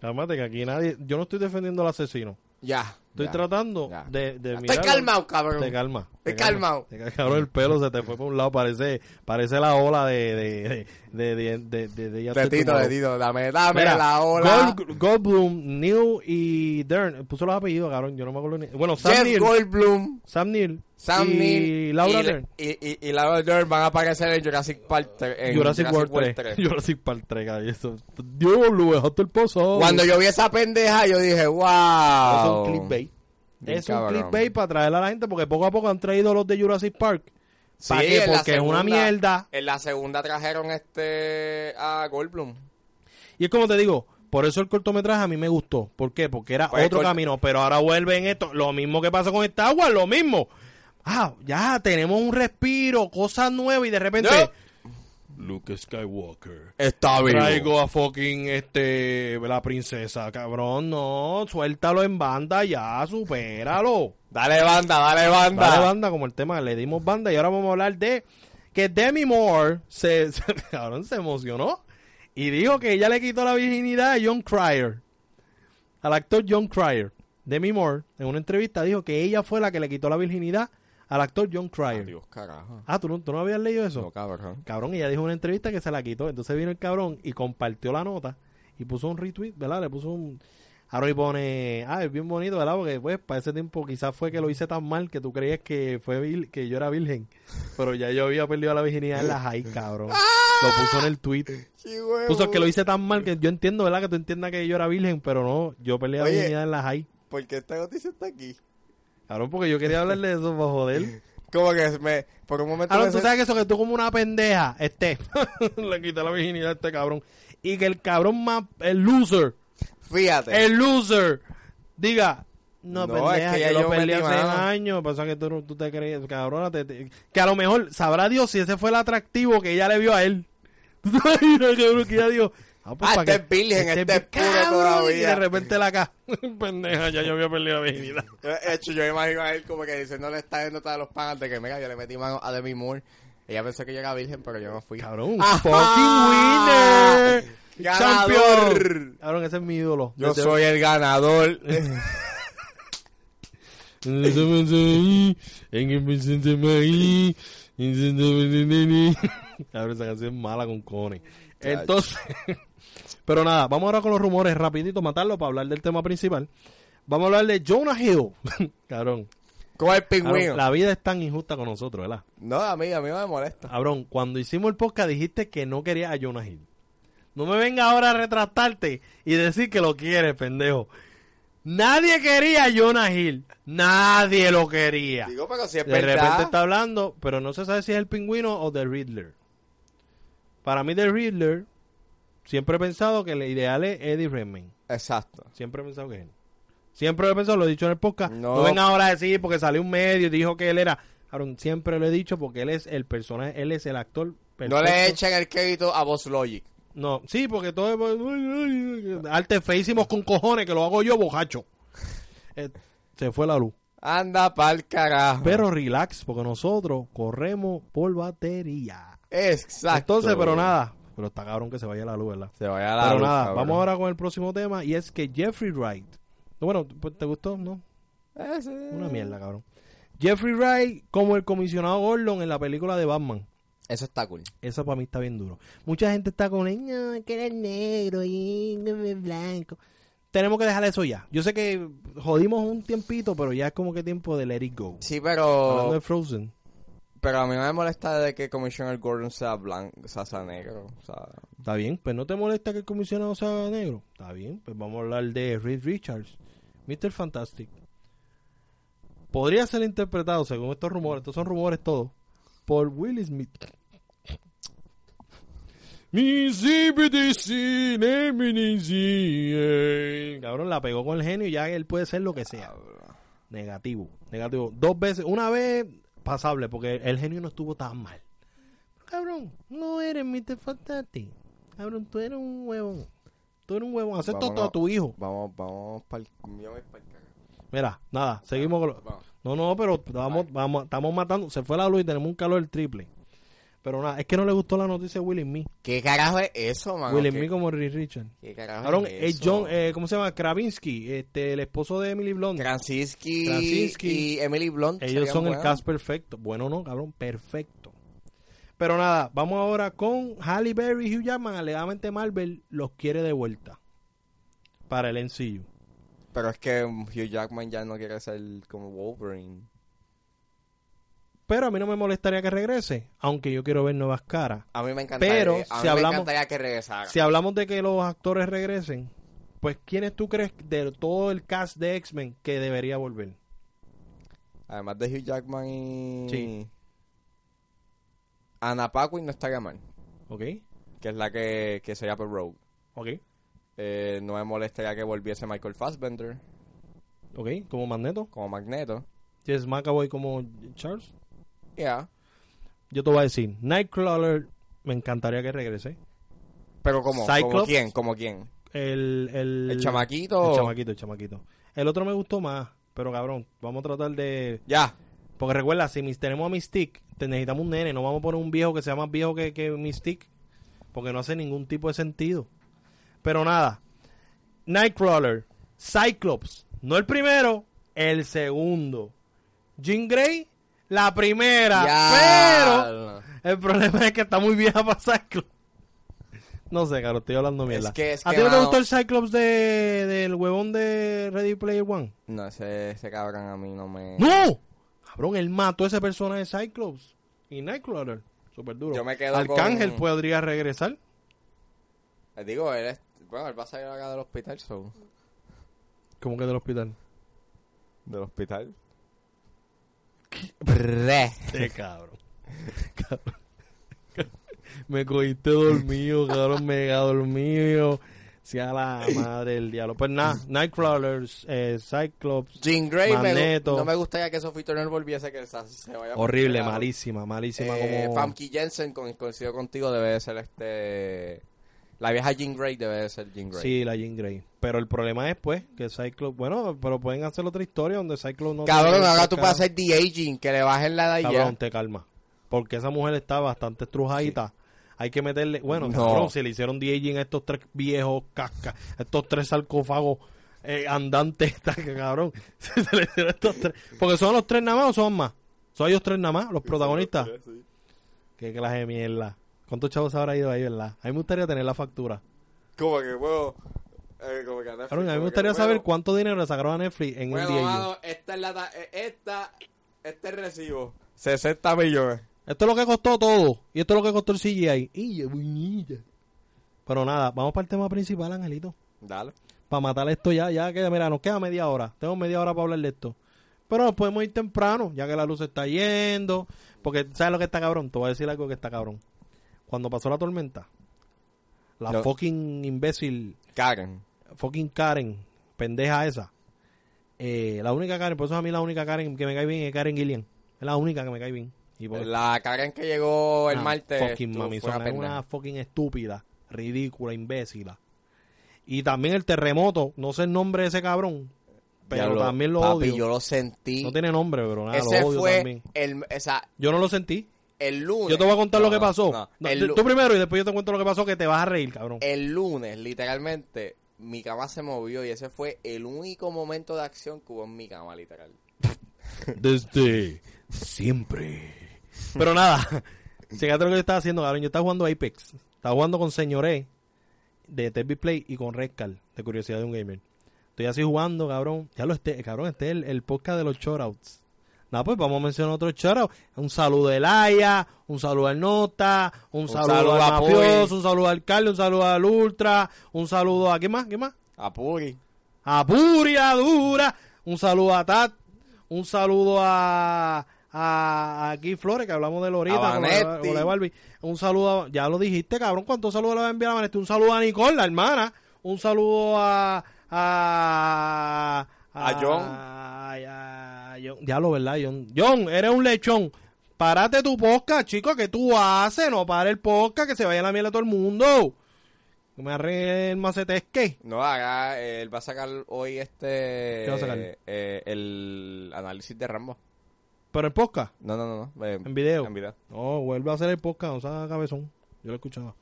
Cálmate, que aquí nadie... Yo no estoy defendiendo al asesino. Ya. Estoy Ya, tratando ya. de, de Estoy mirar- calmado, cabrón. Te calma. Te calma. calmado. Te cabrón, el pelo se te fue por un lado. Parece, parece la ola de, de, de, de, de, de, de, de- ya De estoy Tito, tomado. de Tito, dame, dame la ola. Gold- Goldblum, Neil y Dern. Puso los apellidos, cabrón. Yo no me acuerdo ni. Bueno, Sam Jeff Neill. Goldblum, Sam Neill. Sam y Neill Laura y, Dern. y, Laura Dern van a aparecer en Jurassic Park 3. en Jurassic, World 3. Jurassic Park 3, cabrón. Dios, lo dejaste el pozo. Cuando yo vi esa pendeja, yo dije, wow. Es un clickbait. Es un cabrón. clickbait para traer a la gente porque poco a poco han traído los de Jurassic Park. Sí, Porque es una mierda. En la segunda trajeron este a Goldblum. Y es como te digo, por eso el cortometraje a mí me gustó. ¿Por qué? Porque era Pues otro camino. Pero ahora vuelven esto. Lo mismo que pasa con Star Wars, lo mismo. Ah, ya tenemos un respiro, cosas nuevas y de repente... No. Luke Skywalker. Está Traigo a fucking este la princesa, cabrón, no, suéltalo en banda ya, supéralo. Dale banda, dale banda. Dale banda como el tema, le dimos banda y ahora vamos a hablar de que Demi Moore se, se- cabrón, se emocionó y dijo que ella le quitó la virginidad a John Cryer, al actor John Cryer. Demi Moore en una entrevista dijo que ella fue la que le quitó la virginidad al actor John Cryer. Dios, carajo. Ah, ¿tú no, tú no habías leído eso? No, cabrón. Cabrón, ella dijo en una entrevista que se la quitó. Entonces vino el cabrón y compartió la nota y puso un retweet, ¿verdad? Le puso un. Ahora y pone. Ah, es bien bonito, ¿verdad? Porque pues para ese tiempo quizás fue que lo hice tan mal que tú creías que fue que yo era virgen. Pero ya yo había perdido la virginidad en la high, cabrón. Lo puso en el tweet. Puso que lo hice tan mal que yo entiendo, ¿verdad? Que tú entiendas que yo era virgen, pero no, yo perdí la Oye. virginidad en la high. ¿Por qué esta noticia está aquí? Cabrón, porque yo quería hablarle de eso para joder. Como que me, por un momento Ahora me tú sen- sabes que eso que tú como una pendeja, este, le quité la virginidad a este cabrón. Y que el cabrón más, el loser, Fíjate. el loser, diga, no, No, pendeja, es que que, ya lo yo perdí hace años. Pasa que tú, no- tú te crees, cabrona, te- te- que a lo mejor sabrá Dios si ese fue el atractivo que ella le vio a él. ¿Tú te imaginas, cabrón, que ella dijo, ah, Ah, pa' este que- es virgen, este es puro todavía. Y de repente la acá, pendeja, ya yo había perdido la virginidad. De hecho, yo me imagino a él como que diciéndole está yendo a los panas de que, mira, yo le metí mano a Demi Moore. Ella pensó que yo era virgen, pero yo no fui. Cabrón, Ajá. fucking winner. ¡Ganador! Champion. Cabrón, ese es mi ídolo. Yo Desde- soy el ganador. En el presente maíz, en Cabrón, esa canción es mala con Cone. Entonces, pero nada, vamos ahora con los rumores rapidito, matarlo para hablar del tema principal. Vamos a hablar de Jonah Hill. Cabrón, Como el pingüino. la vida es tan injusta con nosotros, ¿verdad? No, a mí, a mí me molesta. Cabrón, cuando hicimos el podcast dijiste que no querías a Jonah Hill. No me venga ahora a retractarte y decir que lo quieres, pendejo. Nadie quería a Jonah Hill. Nadie lo quería. Digo, pero si es de verdad. repente está hablando, pero no se sabe si es el pingüino o The Riddler. Para mí, The Riddler, siempre he pensado que el ideal es Eddie Redmayne. Exacto. Siempre he pensado que es él. Siempre lo he pensado, lo he dicho en el podcast. No, No. venga ahora a decir porque salió un medio y dijo que él era. Cabrón, siempre lo he dicho porque él es el personaje, él es el actor No perfecto. le echen el crédito a Boss Logic. No, sí, porque todo es... Arte feísimos con cojones, que lo hago yo, bojacho. Eh, se fue la luz. Anda pa'l carajo. Pero relax, porque nosotros corremos por batería. Exacto. Entonces, pero nada. Pero está cabrón que se vaya la luz, ¿verdad? Se vaya la pero luz, nada, cabrón. vamos ahora con el próximo tema. Y es que Jeffrey Wright. Bueno, pues, ¿te gustó? ¿No? Eh, sí. Una mierda, cabrón. Jeffrey Wright como el comisionado Gordon en la película de Batman. Eso está cool. Eso para mí está bien duro. Mucha gente está con él, no, que eres negro y blanco. Tenemos que dejar eso ya. Yo sé que jodimos un tiempito, pero ya es como que tiempo de let it go. Sí, Hablando pero... de Frozen. Pero a mí me molesta de que Commissioner Gordon sea blanco, sea, sea negro. O sea, Está bien, pues no te molesta que el comisionado sea negro. Está bien, pues vamos a hablar de Reed Richards, Mr. Fantastic. Podría ser interpretado, según estos rumores, estos son rumores todos, por Will Smith. Cabrón, la pegó con el genio y ya él puede ser lo que sea. Negativo, negativo. Dos veces, una vez pasable, porque el genio no estuvo tan mal. Cabrón, no eres Mr. Fantastic. Cabrón, tú eres un huevón. Tú eres un huevón. Acepto Vámonos. a tu hijo. vamos, vamos pa'l carajo. Mira, nada, seguimos con lo... No, no, pero vamos, vamos, estamos matando. Se fue la luz y tenemos un calor triple. Pero nada, es que no le gustó la noticia de Will Me. ¿Qué carajo es eso, mano? Will ¿Qué, Me como Reed Richard. qué carajo Cabrón, es es eso? John, eh, ¿cómo se llama? Kravinsky, este, el esposo de Emily Blunt. Krasinski, Krasinski. y Emily Blunt. Ellos son el cast perfecto. Bueno, no, cabrón, perfecto. Pero nada, vamos ahora con Halle Berry y Hugh Jackman. Alegadamente Marvel los quiere de vuelta para el MCU. Pero es que Hugh Jackman ya no quiere ser como Wolverine. Pero a mí no me molestaría que regrese, aunque yo quiero ver nuevas caras. A mí me encantaría, Pero, a mí si me hablamos- encantaría que regresara. Si hablamos de que los actores regresen, pues ¿quiénes tú crees de todo el cast de X-Men que debería volver? Además de Hugh Jackman y... Sí. Anna Paquin no estaría mal. ¿Ok? Que es la que, que sería por Rogue. ¿Ok? Eh, no me molestaría que volviese Michael Fassbender ¿Ok? Como Magneto. como Magneto. Jess McAvoy como Charles. Yo te voy a decir, Nightcrawler me encantaría que regrese. Pero como, como quién, como quién. El, el, El chamaquito. El chamaquito, el chamaquito. El otro me gustó más, pero cabrón, vamos a tratar de... Ya. Porque recuerda, si mis- tenemos a Mystique, te necesitamos un nene, no vamos a poner un viejo que sea más viejo que, que Mystique, porque no hace ningún tipo de sentido. Pero nada, Nightcrawler, Cyclops, no el primero, el segundo. Jean Grey, la primera, pero el problema es que está muy vieja para Cyclops. No sé, caro, estoy hablando mierda. que- es ¿A ti no te gustó el Cyclops de, del huevón de Ready Player One? No, ese, ese cabrón a mí no me... ¡No! Cabrón, él mató a ese personaje de Cyclops. Y Nightcrawler. Súper duro. Yo me quedo Arcángel con- podría regresar. Eh, Digo, él es... Bueno, él va a salir acá del hospital, so... Como que del hospital. ¿Del hospital? Eh, cabrón. Cabrón. Me cogiste dormido, cabrón, mega dormido. Sea la madre del diablo. Pues nada, Nightcrawler, eh, Cyclops. Jean Grey, me, Magneto. no me gustaría que Sophie Turner volviese, que se, se vaya Horrible, malísima, malísima Eh, como... Famke Jensen, con, coincido contigo, debe de ser este... La vieja Jean Grey debe de ser Jean Grey. Sí, la Jean Grey. Pero el problema es, pues, que Cyclops... Bueno, pero pueden hacer otra historia donde Cyclops no... Cabrón, ahora tú puedes hacer de aging, que le bajen la edad y Cabrón, ya. te calma. Porque esa mujer está bastante estrujadita. Hay que meterle... Bueno, No. cabrón, si le hicieron de aging a estos tres viejos cascas, estos tres sarcófagos eh, andantes, está que cabrón. Se le hicieron estos tres... Porque son los tres nada más o son más. Son ellos tres nada más, los protagonistas. Qué clase de mierda. ¿Cuántos chavos habrá ido ahí, verdad? A mí me gustaría tener la factura. Como que, huevo... Eh, como que a Netflix, Cabrón, a mí me gustaría saber cuánto dinero le sacaron a Netflix en un día. mano, esta es la... eh, Esta... Este recibo. 60 millones. Esto es lo que costó todo. Y esto es lo que costó el CGI. Pero nada, vamos para el tema principal, Angelito. Dale. Para matar esto ya, ya que, mira, nos queda media hora. Tengo media hora para hablar de esto. Pero nos podemos ir temprano, ya que la luz está yendo. Porque, ¿sabes lo que está cabrón? Te voy a decir algo que está cabrón. Cuando pasó la tormenta, la No. fucking imbécil, Karen. fucking Karen, pendeja esa. Eh, la única Karen, por eso a mí la única Karen que me cae bien es Karen Gillian. Es la única que me cae bien. Y por- La Karen que llegó el una martes... Fucking mamizona, es una fucking estúpida, ridícula, imbécila. Y también el terremoto, no sé el nombre de ese cabrón, pero también lo papi, odio. yo lo sentí. No tiene nombre, pero nada, Ese lo odio fue también. el... O sea, Yo no lo sentí. El lunes... Yo te voy a contar No, lo que pasó. no. No, El tú- primero y después yo te cuento lo que pasó que te vas a reír, cabrón. el lunes, literalmente, mi cama se movió y ese fue el único momento de acción que hubo en mi cama, literal. Desde siempre. Pero nada, fíjate lo que yo estaba haciendo, cabrón. Yo estaba jugando Apex. Estaba jugando con Señoré de TV Play y con Redcal, de Curiosidad de un Gamer. Estoy así jugando, cabrón. Ya lo esté, cabrón, este es el, el podcast de los shoutouts. Nada, pues vamos a mencionar otro shoutout. Un saludo a Elaya, un saludo al Nota, un, saludo, saludo al a mafioso, un saludo al alcalde, un saludo al ultra, un saludo a ¿qué más? ¿Qué más? Apuri. a Puria Dura, un saludo a Tat, un saludo a, a, a Guy Flores, que hablamos de Lorita, A con la, con la de Barbie. Un saludo, a- ya lo dijiste, cabrón, ¿cuántos saludos le va a enviar a Vanetti? Un saludo a Nicole, la hermana, un saludo a... A, A John. a- a John. Ya lo, ¿verdad, John? John, eres un lechón. Párate tu podcast, chico, que tú haces, no para el podcast, que se vaya la mierda todo el mundo. Que me arregle el macetesque. No, haga, él va a sacar hoy este... ¿Qué va a sacar? eh, el análisis de Rambo. Pero el podcast, No, no, no. no. eh, en video. En video. No, vuelve a hacer el podcast, no sea cabezón. Yo lo escuchaba.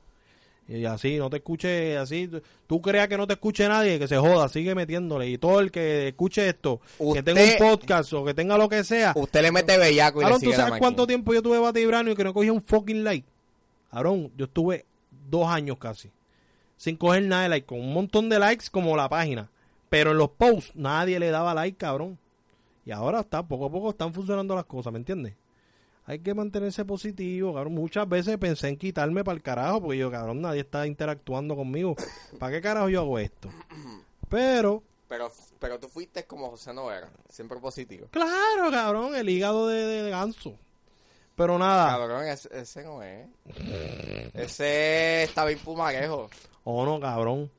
Y así, no te escuche así. tú- Tú creas que no te escuche nadie, que se joda, sigue metiéndole. Y todo el que escuche esto, que tenga un podcast o que tenga lo que sea. Usted le mete bellaco y Aaron, le ¿tú sigue la sabes máquina. cuánto tiempo yo tuve bate vibranio y que no cogía un fucking like? Aaron, yo estuve dos años casi. Sin coger nada de like, con un montón de likes como la página. Pero en los posts nadie le daba like, cabrón. Y ahora está, poco a poco están funcionando las cosas, ¿me entiendes? Hay que mantenerse positivo, cabrón. Muchas veces pensé en quitarme para el carajo, porque yo, cabrón, nadie está interactuando conmigo. ¿Para qué carajo yo hago esto? Pero, Pero, pero tú fuiste como José Novera, siempre positivo. claro, cabrón, el hígado de, de- de ganso. Pero nada, Cabrón, ese, ese no es. Ese está bien pumarejo. Oh, no, cabrón.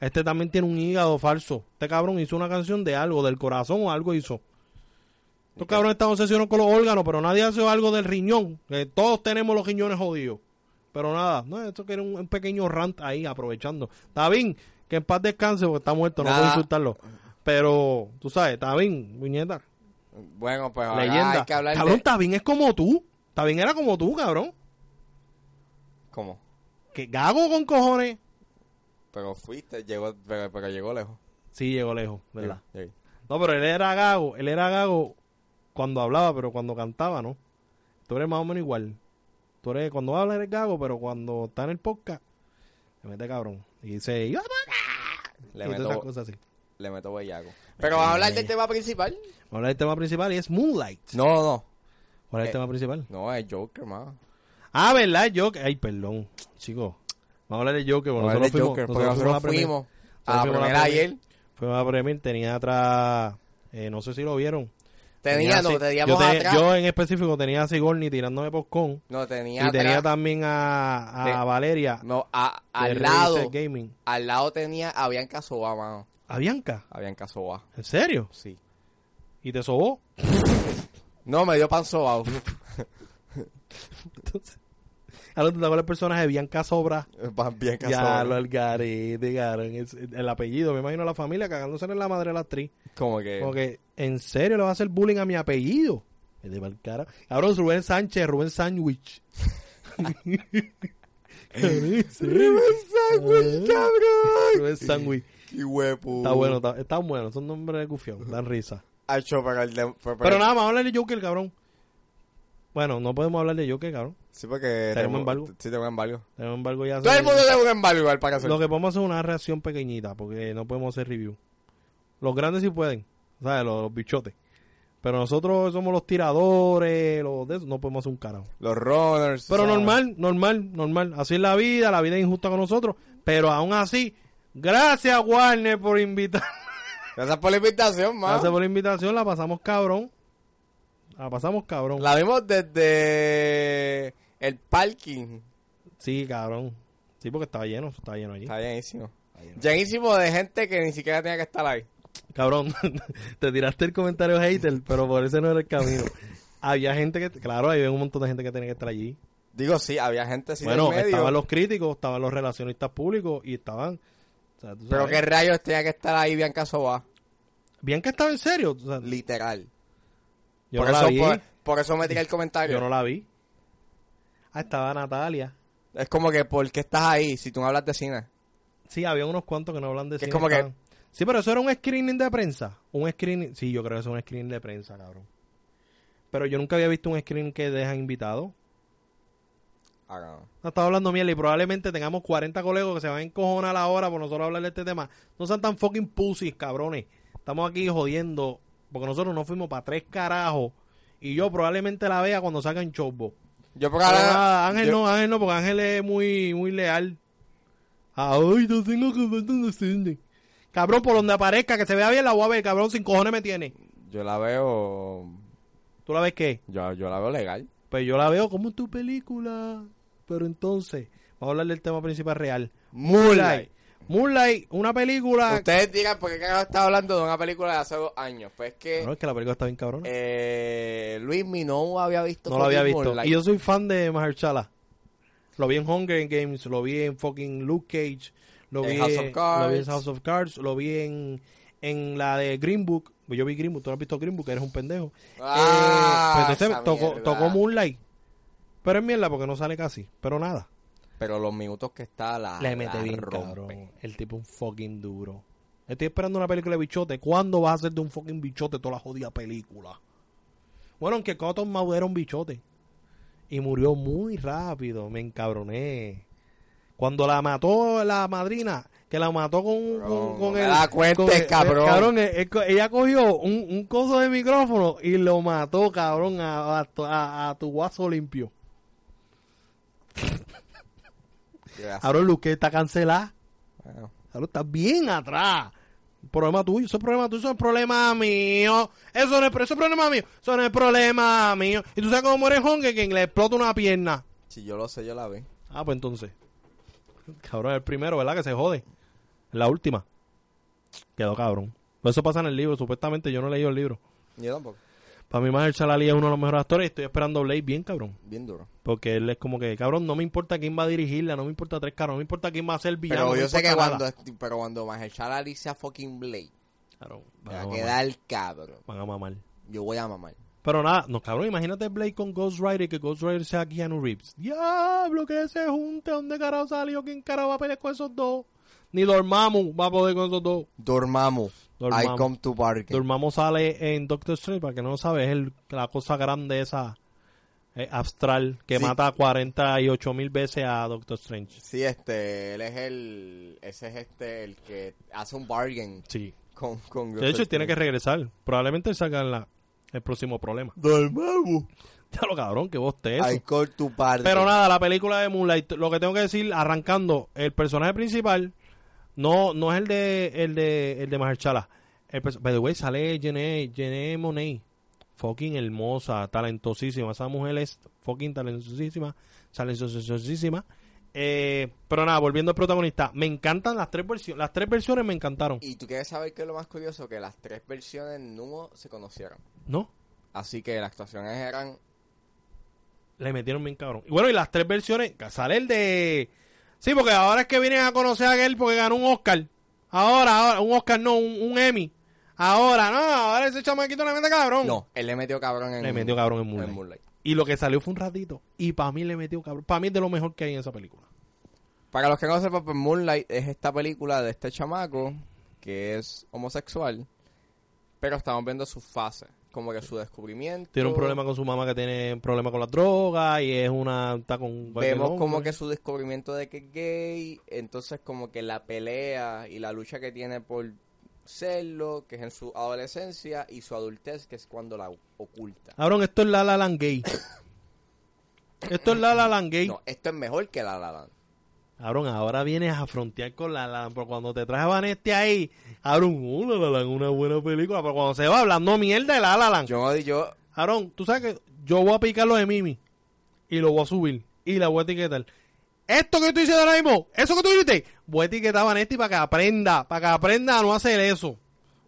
Este también tiene un hígado falso. Este cabrón hizo una canción de algo, del corazón o algo hizo. Estos cabrones están obsesionados con los órganos, pero nadie hace algo del riñón. Que todos tenemos los riñones jodidos. Pero nada, no, esto que era un, un pequeño rant ahí, aprovechando. Bien, que en paz descanse porque está muerto, no puedo insultarlo. Pero, tú sabes, bien, viñeta. Bueno, pues ahora Leyenda. hay que hablar Cabrón, de... bien, es como tú. Bien, era como tú, cabrón. ¿Cómo? Que gago con cojones. Pero fuiste, llegó, pero, pero llegó lejos. Sí, llegó lejos, ¿verdad? Sí, sí. No, pero él era gago, él era gago cuando hablaba, pero cuando cantaba, ¿no? Tú eres más o menos igual. Tú eres, cuando habla eres gago, pero cuando está en el podcast, se mete cabrón. Y dice, "Iba pa' Le acá", y todas esas meto, cosas así. le meto bellaco. Pero vamos a hablar del tema principal. Vamos a hablar del tema principal y es Moonlight. No, no. ¿Cuál es el Eh, tema principal? No, es Joker, más. Ah, ¿verdad? Joker. Ay, perdón, chicos. Vamos a hablar de Joker. Vamos a hablar nosotros fuimos, Joker, porque nosotros fuimos a la nosotros fuimos fuimos a la primera ayer. Fuimos a la premier, tenía atrás, eh, no sé si lo vieron. Tenía, no, teníamos yo, tenía- atrás. yo en específico tenía a Sigourney tirándome poscon. no, tenía Y tenía también a, a Te- Valeria. No, a- al lado. Gaming. Al lado tenía a Bianca Soba, mano. ¿A Bianca? A Bianca Soba. ¿En serio? Sí. ¿Y te sobó? No, me dio pan sobao. Entonces, acuerdas el personaje de Bianca Sobra. Pan Bianca Ya, lo algarete, cabrón. El apellido, me imagino la familia cagándose en la madre de la actriz. Como que... Como que, ¿en serio le va a hacer bullying a mi apellido? Es de mal cara. Cabrón, Rubén Sánchez, Rubén Sandwich. Rubén Sándwich, cabrón. Rubén Sandwich. ¡Qué huevo! Está bueno, está, está bueno. Son nombres de gufión, dan risa. Pero el nada, a hablar de Joker, cabrón. Bueno, no podemos hablar de Joker, cabrón. Sí, porque... Tenemos embargo. Sí, tengo embargo. Sin embargo, ya Todo el mundo tiene un embargo al parecer. Lo que podemos hacer es una reacción pequeñita, porque no podemos hacer review. Los grandes sí pueden, ¿sabes? Los, los bichotes. Pero nosotros somos los tiradores, los de eso, no podemos hacer un carajo. Los runners. Pero ¿sabes? normal, normal, normal. Así es la vida, la vida es injusta con nosotros. Pero aún así, gracias Warner por invitar. Gracias por la invitación, man. Gracias por la invitación, la pasamos cabrón. La pasamos cabrón. La vimos desde el parking. Sí, cabrón. Sí, porque estaba lleno, estaba lleno allí. Está llenísimo. Llenísimo de gente que ni siquiera tenía que estar ahí. Cabrón, te tiraste el comentario hater, pero por ese no era el camino. Había gente que, claro, había un montón de gente que tenía que estar allí. Digo, sí, había gente así bueno, medio. estaban los críticos, estaban los relacionistas públicos y estaban... o sea, tú Pero qué rayos tenía que estar ahí Bianca Soba. Bien que estaba en serio. o sea, Literal. yo por, no eso, la vi. por, por eso me tiré el comentario. Yo no la vi. Ah, estaba Natalia. Es como que, ¿por qué estás ahí si tú no hablas de cine? Sí, había unos cuantos que no hablan de Que es cine, como que- Sí, pero eso era un screening de prensa. Un screening... Sí, yo creo que eso es un screening de prensa, cabrón. Pero yo nunca había visto un screening que dejan invitados. Ah, no. No estaba hablando miel y probablemente tengamos 40 colegas que se van a encojonar ahora por nosotros hablar de este tema. No sean tan fucking pussies, cabrones. Estamos aquí jodiendo porque nosotros no fuimos para tres carajos y yo probablemente la vea cuando salga en. Yo por ahora... nada, Ángel yo- no, Ángel no, porque Ángel es muy, muy leal. Ay, no tengo que ver dónde cine. Cabrón, por donde aparezca, que se vea bien la voy a ver, cabrón, sin cojones me tiene. Yo la veo... ¿Tú la ves qué? Yo, yo la veo legal. Pues yo la veo como tu película. Pero entonces, vamos a hablar del tema principal real. Moonlight. Moonlight, una película. Ustedes digan por qué carajo estaba hablando de una película de hace dos años. Pues es que No, es que la película está bien cabrona. eh, Luis no había visto no la había visto. Moonlight. Y yo soy fan de Mahershala. Lo vi en Hunger Games, lo vi en fucking Luke Cage, lo En vi House of lo vi en Cards. House of Cards, lo vi en, en la de Green Book, Yo vi Green Book, tú no has visto Green Book, que eres un pendejo. Ah, Eh, pues entonces esa tocó, tocó Moonlight. Pero es mierda porque no sale casi. Pero nada. Pero los minutos que está la. Le mete la bien, cabrón. El tipo un fucking duro. Estoy esperando una película de bichote. ¿Cuándo vas a hacer de un fucking bichote toda la jodida película? Bueno, aunque Cottonmouth era un bichote. Y murió muy rápido. Me encabroné. Cuando la mató la madrina, que la mató con, con, no el... con el- cabrón. ella cogió un, un coso de micrófono y lo mató, cabrón, a, a a- a tu guaso limpio. Ahora Luque está cancelada. Claro, está bien atrás. Problema tuyo, eso es problema tuyo, eso es problema mío. Eso no es, eso es problema mío, eso no es problema mío. Y tú sabes cómo muere Hongue, que le explota una pierna. Si yo lo sé, yo la vi. Ah, pues entonces. Cabrón, el primero, ¿verdad? Que se jode. La última. Quedó cabrón. Eso pasa en el libro, supuestamente yo no he leído el libro. Yo tampoco. Para mí, Maher Chalali es uno de los mejores actores y estoy esperando Blade bien, cabrón. Bien duro. Porque él es como que, cabrón, no me importa quién va a dirigirla, no me importa tres caras, no me importa quién va a ser villano. Pero no yo sé que cuando, pero cuando Mahershala Ali sea fucking Blade, Claro, va a a quedar cabrón. Van a mamar. Yo voy a mamar. Pero nada, no, cabrón, imagínate Blade con Ghost Rider y que Ghost Rider sea Keanu Reeves. Diablo, que se junte, ¿dónde carajo salió? ¿Quién carajo va a pelear con esos dos? Ni Dormammu va a poder con esos dos. Dormammu. I come to bargain. Dormammu sale en Doctor Strange, para que no lo sabe, es el- la cosa grande esa eh, astral que Sí. mata 48 mil veces a Doctor Strange. Sí, este, él es el, ese es este, el que hace un bargain Sí. con, con De hecho, tiene que regresar. Probablemente en la, el próximo problema. Dormammu. Ya lo cabrón, que vos te eso. I come to bargain. Pero nada, la película de Moonlight, lo que tengo que decir, arrancando, el personaje principal no no es el de el de el de Mahershala. El by the way, sale Jenny, Jenny Monet. Fucking hermosa, talentosísima. Esa mujer es fucking talentosísima, talentosísima. Eh, pero nada, volviendo al protagonista, me encantan las tres versiones. Las tres versiones me encantaron. Y tú quieres saber qué es lo más curioso, que las tres versiones no se conocieron. ¿No? Así que las actuaciones eran Le metieron bien cabrón. Y bueno, y las tres versiones, sale el de... Sí, porque ahora es que vienen a conocer a aquel porque ganó un Oscar. Ahora, ahora, un Oscar no, un, un Emmy. Ahora, no, ahora ese chamaquito le mete cabrón. No, él le metió cabrón en Le metió cabrón en en Moonlight. Moonlight. Y lo que salió fue un ratito. Y para mí le metió cabrón. Para mí es de lo mejor que hay en esa película. Para los que no sepan, pues Moonlight es esta película de este chamaco que es homosexual, pero estamos viendo su fase, como que su descubrimiento. Tiene un problema con su mamá que tiene un problema con la droga y es una... Está con Vemos como que su descubrimiento de que es gay, entonces como que la pelea y la lucha que tiene por serlo, que es en su adolescencia, y su adultez, que es cuando la oculta. Cabrón, esto es La La Land gay. esto es La La Land gay. No, esto es mejor que la La Land. Cabrón, ahora vienes a frontear con la la pero cuando te traes a Vanesti ahí, cabrón, uh, la la una buena película, pero cuando se va hablando mierda de la la Land, Yo, yo, cabrón, tú sabes que yo voy a picar lo de Mimi y lo voy a subir y la voy a etiquetar. Esto que estoy diciendo ahora mismo, eso que tú dijiste, voy a etiquetar a Vanesti para que aprenda, para que aprenda a no hacer eso.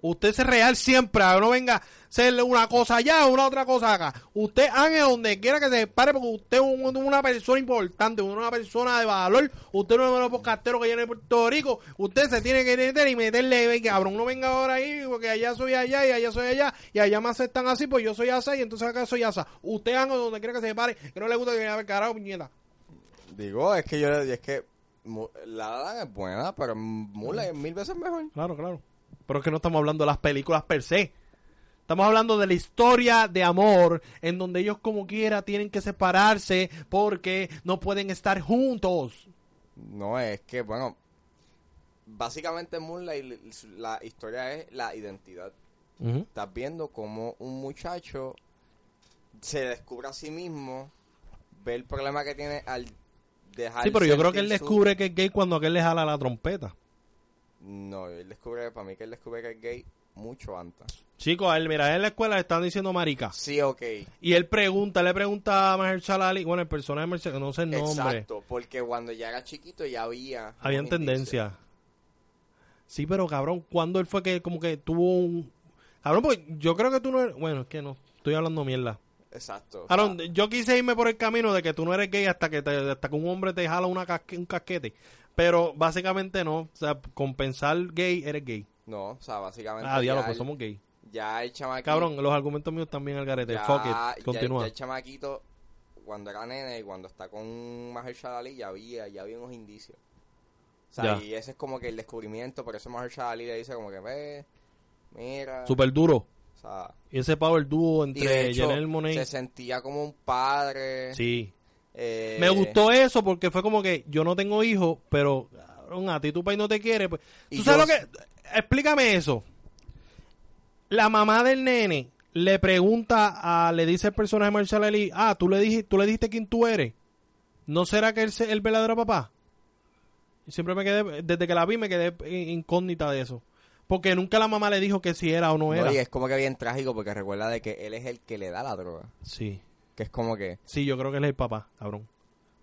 Usted es real siempre, a no venga hacerle una cosa allá, una otra cosa acá. Usted haga donde quiera que se pare porque usted es un- una persona importante, una persona de valor. Usted no es uno de los que viene de Puerto Rico. Usted se tiene que meter y meterle, "Ven, cabrón, no venga ahora ahí porque allá soy allá y allá soy allá y allá me aceptan así, pues yo soy así y entonces acá soy asa. Usted haga donde quiera que se pare, que no le gusta que venga a ver carajo, piñeta. digo, es que yo, es que Mu- la Land es buena, pero Moonlight es mil veces mejor. Claro, claro. Pero es que no estamos hablando de las películas per se. Estamos hablando de la historia de amor en donde ellos como quiera tienen que separarse porque no pueden estar juntos. No, es que, bueno, básicamente Moonlight, la historia es la identidad. Estás viendo como un muchacho se descubre a sí mismo, ve el problema que tiene al dejar Sí, pero yo creo que él su- descubre que es gay cuando aquel le jala la trompeta. No, él descubre, para mí que él descubre que es gay mucho antes. Chicos, a él, mira, en la escuela le están diciendo marica. Sí, ok. Y él pregunta, le pregunta a Mahershala Ali, bueno, el personaje de Mahershala, no sé el nombre. Exacto, porque cuando ya era chiquito ya había... Habían tendencia. Sí, pero cabrón, ¿cuándo él fue que como que tuvo un... Cabrón, porque yo creo que tú no eres... Bueno, es que no, estoy hablando mierda. Exacto. sea, yo quise irme por el camino de que tú no eres gay hasta que, te- hasta que un hombre te jala una casque- un casquete. Pero básicamente no. O sea, con pensar gay, eres gay. no, o sea, básicamente... Ah, diablo, pues somos gay. Ya el chamaquito... Cabrón, los argumentos míos también al garete. ya, Fuck it. Continúa. ya el chamaquito, cuando era nene y cuando está con Mahershala Ali, ya había, ya había unos indicios. O sea, Ya. y ese es como que el descubrimiento, por eso Mahershala Ali le dice como que, ve, mira... Super duro. O sea, Y ese power dúo entre Janelle Monáe. se sentía como un padre. Sí. eh, Me gustó eso porque fue como que yo no tengo hijos, pero cabrón, a ti tu país no te quiere. Pues, ¿Tú sabes yo- lo que? Explícame eso. La mamá del nene le pregunta a, le dice el personaje de Marshall Ali, ah, tú le dijiste, tú le dijiste quién tú eres. ¿No será que él es el verdadero papá? Y siempre me quedé, desde que la vi me quedé incógnita de eso. Porque nunca la mamá le dijo que si era o no No, era. y es como que bien trágico porque recuerda de que él es el que le da la droga. Sí. Que es como que Sí, yo creo que él es el papá, cabrón.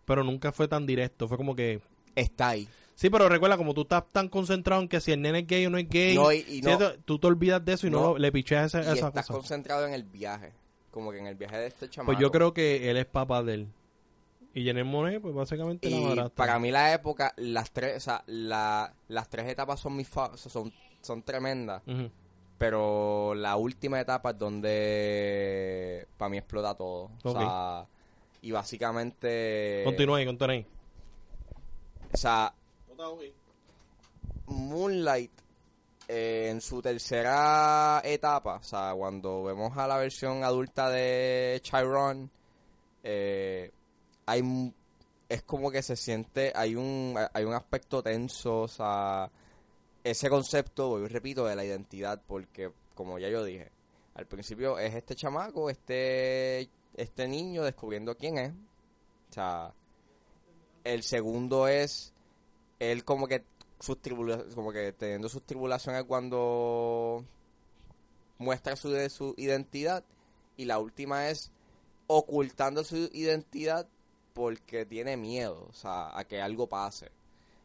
Pero nunca fue tan directo, fue como que... está ahí. Sí, pero recuerda, como tú estás tan concentrado en que si el nene es gay o no es gay, No, y- y no- ¿cierto? tú te olvidas de eso y no, le picheas esa, Y esa estás cosa. concentrado en el viaje. Como que en el viaje de este chamaco. Pues yo creo que él es papá de él. Y Jenner Monet, pues básicamente la Y madrastra. para mí la época, las tres, o sea, la- las tres etapas son mis fa- son, son tremendas. Pero la última etapa es donde para mí explota todo. O sea, y básicamente... Continúa ahí, continúa ahí. O sea, Moonlight eh, en su tercera etapa, o sea, cuando vemos a la versión adulta de Chiron, eh, hay es como que se siente, hay un hay un aspecto tenso, o sea, ese concepto, vuelvo y repito, de la identidad, porque como ya yo dije, al principio es este chamaco, este este niño descubriendo quién es, o sea, el segundo es él como que sus como que teniendo sus tribulaciones cuando muestra su, de su identidad y la última es ocultando su identidad porque tiene miedo, o sea, a que algo pase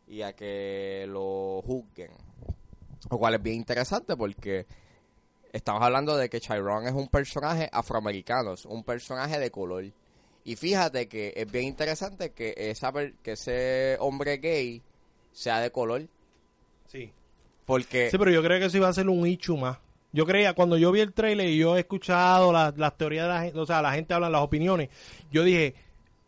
y a que lo juzguen. Lo cual es bien interesante porque estamos hablando de que Chiron es un personaje afroamericano, es un personaje de color. Y fíjate que es bien interesante que, esa, que ese hombre gay sea de color. Sí. Porque Sí, pero yo creo que eso iba a ser un ichu más. Yo creía, cuando yo vi el trailer y yo he escuchado las, las teorías de la gente, o sea, la gente habla las opiniones, yo dije,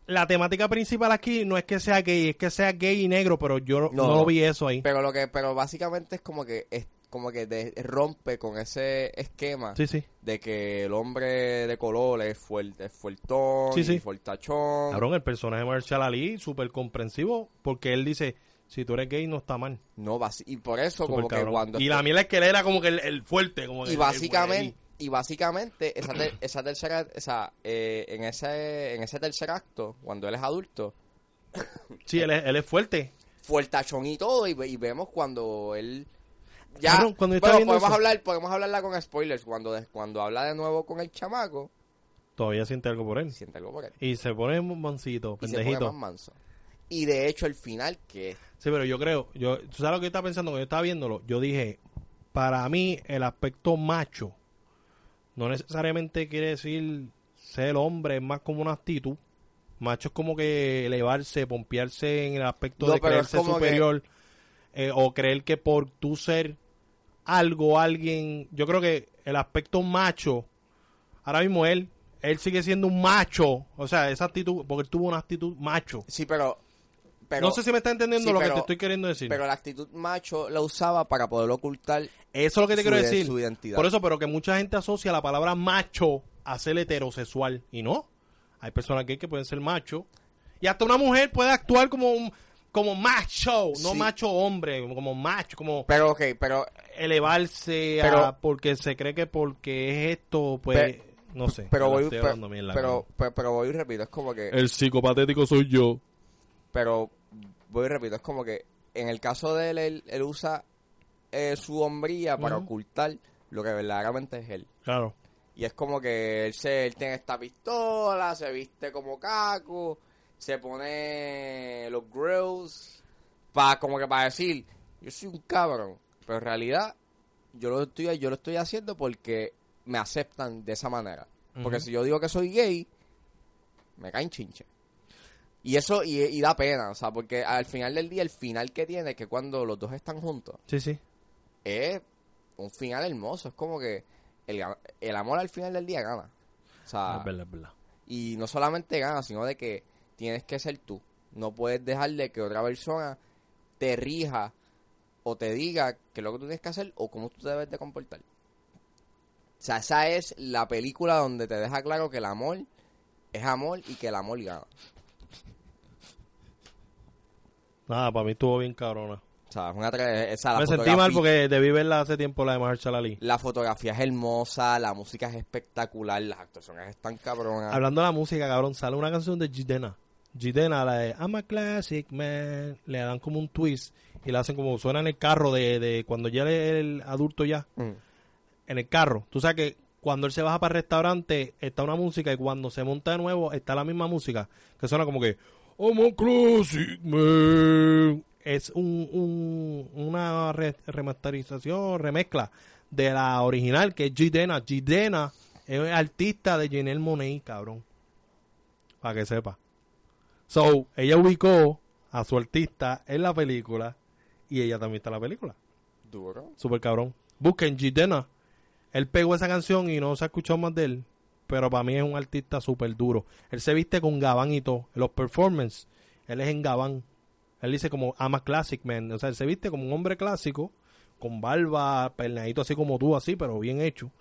la temática principal aquí no es que sea gay, es que sea gay y negro, pero yo no, No, no vi eso ahí. pero lo que pero básicamente es como que es como que de- rompe con ese esquema Sí, sí. de que el hombre de color es fuerte, es fuertón, Sí, sí. y fuertachón. Cabrón, el personaje de Marshall Ali, súper comprensivo, porque él dice, si tú eres gay no está mal. No, y por eso como que cuando y la miel es que él era como que el, el fuerte, como y el- el básicamente y básicamente esa, ter- esa tercera esa eh, en ese en ese tercer acto cuando él es adulto. Sí, él es, él es fuerte. fuertachón y todo y, ve- y vemos cuando él ya cuando bueno, podemos eso- hablar podemos hablarla con spoilers cuando cuando habla de nuevo con el chamaco Todavía siente algo por él. siente algo por él Y se pone mansito, y se pone pendejito. más manso y de hecho el final que Sí, pero yo creo, yo, ¿tú sabes lo que yo estaba pensando cuando yo estaba viéndolo? Yo dije, para mí el aspecto macho no necesariamente quiere decir ser hombre, es más como una actitud. Macho es como que elevarse, pompearse en el aspecto No, de creerse superior eh, o creer que por tú ser algo, alguien, yo creo que el aspecto macho, ahora mismo él, él sigue siendo un macho, o sea, esa actitud, porque él tuvo una actitud macho. sí pero pero no sé si me está entendiendo sí, lo que te estoy queriendo decir. pero la actitud macho la usaba para poder ocultar Eso es lo que te su quiero de- decir. su identidad. Por eso, pero que mucha gente asocia la palabra macho a ser heterosexual. Y no. Hay personas gay que pueden ser macho. Y hasta una mujer puede actuar como un, como macho, no Sí. macho hombre, como macho, como pero ok pero elevarse Pero- a porque se cree que porque es esto, pues Pero- no sé. pero voy pero, pero, pero voy y repito es como que el psicopatético soy yo. Pero voy y repito es como que en el caso de él él, él usa eh, su hombría para ocultar lo que verdaderamente es él. Claro. y es como que él se él tiene esta pistola se viste como caco se pone los grills para como que para decir yo soy un cabrón pero en realidad yo lo estoy yo lo estoy haciendo porque me aceptan de esa manera. Porque si yo digo que soy gay me caen chinche y eso y, y da pena o sea porque al final del día el final que tiene que cuando los dos están juntos Sí, sí. es un final hermoso. Es como que el, el amor al final del día gana. O sea, Es verdad, es verdad. y no solamente gana, sino de que tienes que ser tú. No puedes dejar de que otra persona te rija o te diga qué es lo que tú tienes que hacer o cómo tú te debes de comportar. O sea, esa es la película donde te deja claro que el amor es amor y que el amor gana. Nada, para mí estuvo bien cabrona. O sea, es una tra- esa, la Me sentí mal porque debí verla hace tiempo, la de Mahershala Ali. La fotografía es hermosa, la música es espectacular, las actuaciones están cabronas. Hablando de la música, cabrón, sale una canción de Jidena. Jidena, la de I'm a Classic Man. Le dan como un twist y la hacen como suena en el carro de, de cuando ya es el adulto ya. Mm. En el carro. Tú sabes que cuando él se baja para el restaurante está una música y cuando se monta de nuevo está la misma música. Que suena como que I'm a Classic Man. Es un, un- una re- remasterización, remezcla de la original que es Jidena. Jidena es artista de Janelle Monáe, cabrón. Para que sepa. So, ella ubicó a su artista en la película y ella también está en la película. Duro. Super cabrón. Busquen Jidena. Él pegó esa canción y no se ha escuchado más de él. Pero para mí es un artista súper duro. Él se viste con gabán y todo. En los performances, él es en gabán. Él dice como I'm a classic man. O sea, él se viste como un hombre clásico. Con barba, peinadito así como tú, así, pero bien hecho.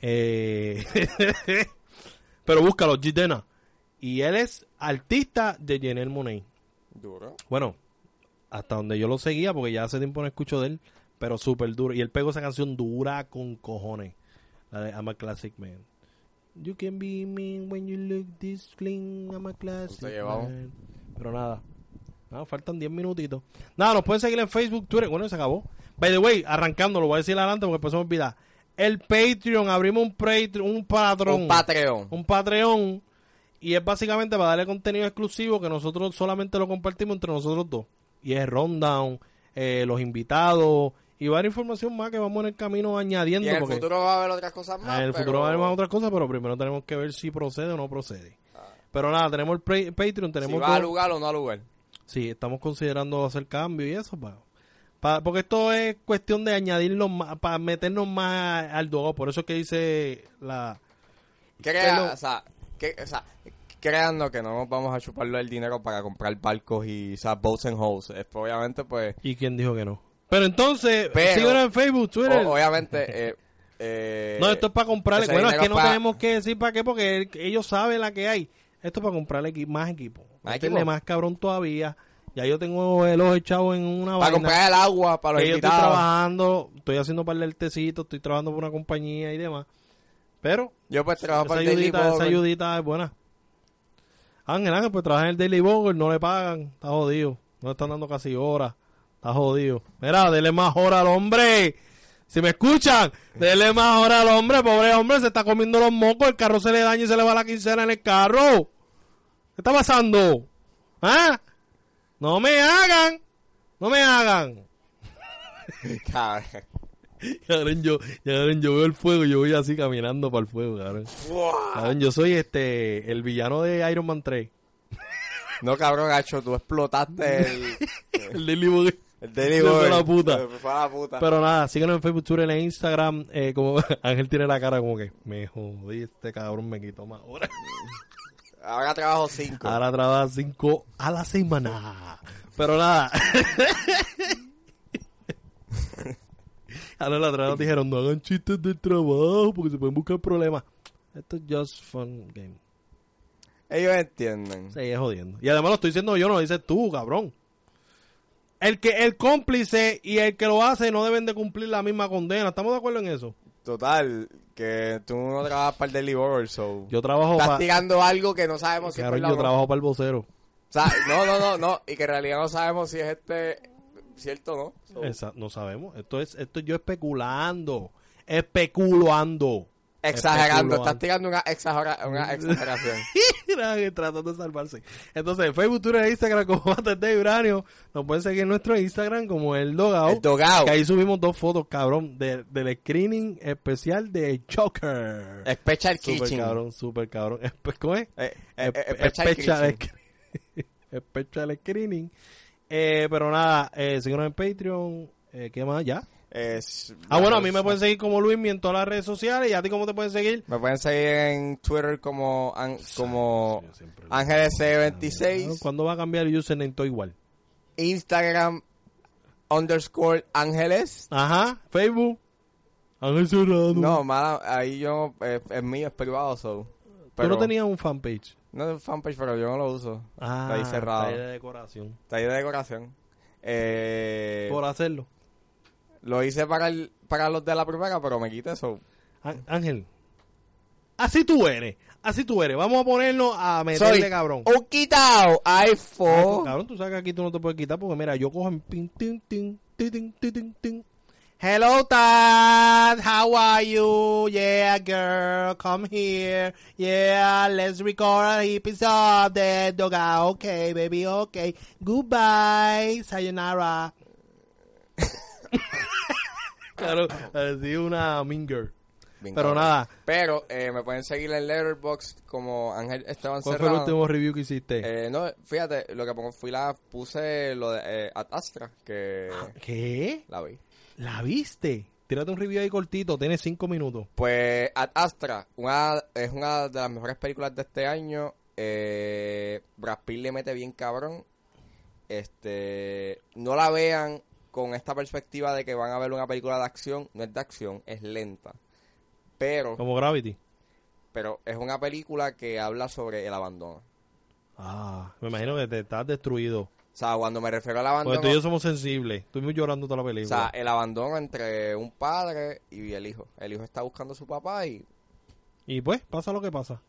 Eh, pero búscalo, Jidena. Y él es artista de Janelle Monáe. Duro. Bueno, hasta donde yo lo seguía, porque ya hace tiempo no escucho de él, pero súper duro. Y él pegó esa canción dura con cojones. La de I'm a Classic Man. You can be mean when you look this clean. I'm a classic man. Pero nada. Nada, faltan 10 minutitos. Nada, nos pueden seguir en Facebook, Twitter. Bueno, se acabó. By the way, arrancando, lo voy a decir adelante porque después se me olvida. El Patreon, abrimos un Patreon, Un Patreon. un Patreon y es básicamente para darle contenido exclusivo que nosotros solamente lo compartimos entre nosotros dos. Y es rundown, eh, los invitados y varias información más que vamos en el camino Y añadiendo. en el porque futuro va a haber otras cosas más. en el pero- futuro va a haber más otras cosas, pero primero tenemos que ver si procede o no procede. Pero nada, tenemos el Patreon, Si tenemos va a lugar o no a lugar. Sí, estamos considerando hacer cambio y eso, pa, pa- porque esto es cuestión de añadirnos más, para meternos más al dogado. Por eso es que dice la... Crea, Pero- o sea, que, o sea, creando que no nos vamos a chuparlo el dinero para comprar barcos y, o sea, boats and hoes. Es, obviamente, pues, ¿Y quién dijo que no? Pero entonces, Pero- síguenos en Facebook, Twitter. o- obviamente, eh, eh, no, esto es para comprarle. Bueno, es que no tenemos que decir para qué, porque el- ellos saben la que hay. Esto es para comprarle equi- más equipo. ¿Más Meterle equipo? más cabrón todavía. Ya yo tengo el ojo echado en una para vaina. comprar el agua para los que yo estoy trabajando, estoy haciendo para el tecito, estoy trabajando por una compañía y demás. Pero Yo pues trabajo para el Daily ayudita, esa ayudita es buena. Ángel, Ángel, pues trabaja en el Daily Bugle, no le pagan, está jodido. No le están dando casi horas, está jodido. Mira, dele más horas al hombre. Si me escuchan, dele más horas al hombre, pobre hombre, se está comiendo los mocos, el carro se le daña y se le va la quincena en el carro. ¿Qué está pasando? ¿Ah? No me hagan, no me hagan. Cabrón. Cabrón, yo, cabrón, yo veo el fuego, yo voy así caminando para el fuego, cabrón. Cabrón, yo soy este, el villano de Iron Man 3. No, cabrón, gacho, tú explotaste el, El Bugle. El Daily Se fue Bugle. la puta. Se fue a la puta. Pero nada, síguenos en Facebook, Twitter, en Instagram. Eh, como Ángel tiene la cara como que me jodí, este cabrón me quitó más horas. Ahora trabajo cinco. Ahora trabaja 5 a la semana. Pero nada. Ahora la otra vez nos dijeron, no hagan chistes del trabajo porque se pueden buscar problemas. Esto es just fun game. Ellos entienden. Sí, es jodiendo. Y además lo estoy diciendo yo, no lo dices tú, cabrón. El que el cómplice y el que lo hace no deben de cumplir la misma condena. ¿Estamos de acuerdo en eso? Total, que tú no trabajas para el Daily Bugle, so... Yo trabajo Estás para... tirando algo que no sabemos si es verdad yo trabajo para el vocero. O sea, no, no, no, no. Y que en realidad no sabemos si es este cierto o no. So, Esa- no sabemos. Esto es esto es yo especulando. Especulando. Exagerando. Estás tirando una, exagera- una exageración. Tratando de salvarse. Entonces, Facebook, Twitter e Instagram como Bates de Uranio. Nos pueden seguir en nuestro Instagram como el Dogao. El dogao. Que ahí subimos dos fotos, cabrón, de- del screening especial de Joker. Special Super Kitchen. cabrón, super cabrón. ¿Cómo es? Eh, eh, eh, Special. Special screening. Eh, pero nada, eh, síguenos en Patreon. Eh, ¿Qué más? ¿Ya? Es- Ah, bueno, a mí me pueden seguir como Luismi en todas las redes sociales. ¿Y a ti cómo te pueden seguir? Me pueden seguir en Twitter como, an- como Ángeles C26. ¿Cuándo va a cambiar el username? Todo igual. Instagram underscore Ángeles. Ajá, Facebook. Ángel Serrano. No, mala, ahí yo, eh, es mío, es privado, so. Tú Pero, no tenías un fanpage. No es fanpage, pero yo no lo uso. Ah, está ahí cerrado. está ahí de decoración. Está ahí de decoración. Eh, Por hacerlo. Lo hice para, el, para los de la primera, pero me quité eso. Ángel. Así tú eres. Así tú eres. Vamos a ponernos a meterle, Soy cabrón. un quitado iPhone. Cabrón, tú sabes que aquí tú no te puedes quitar porque mira, yo cojo en pin, tin, tin, tin, tin, tin, tin, tin. Hello, Tad. How are you? Yeah, girl. Come here. Yeah, let's record a episode de Doga. Okay, baby. Okay. Goodbye. Sayonara. claro, parecía una. Bien, Pero cabrón. nada. Pero eh, me pueden seguir en Letterboxd como Ángel Esteban ¿Cuál fue el último review que hiciste? Eh, no, fíjate, lo que pongo, fui la, puse lo de eh, Ad Astra, que ¿Qué? la vi. ¿La viste? Tírate un review ahí cortito. Tienes cinco minutos. Pues Ad Astra una, es una de las mejores películas de este año. Eh, Brad Pitt le mete bien cabrón. Este, no la vean con esta perspectiva de que van a ver una película de acción. No es de acción, es lenta. Pero, Como Gravity. pero es una película que habla sobre el abandono. Ah, me imagino que te estás destruido. O sea, cuando me refiero al Porque abandono, tú y yo somos sensibles. Estuvimos llorando toda la o película. sea, el abandono entre un padre y el hijo. El hijo está buscando a su papá y, y pues, pasa lo que pasa.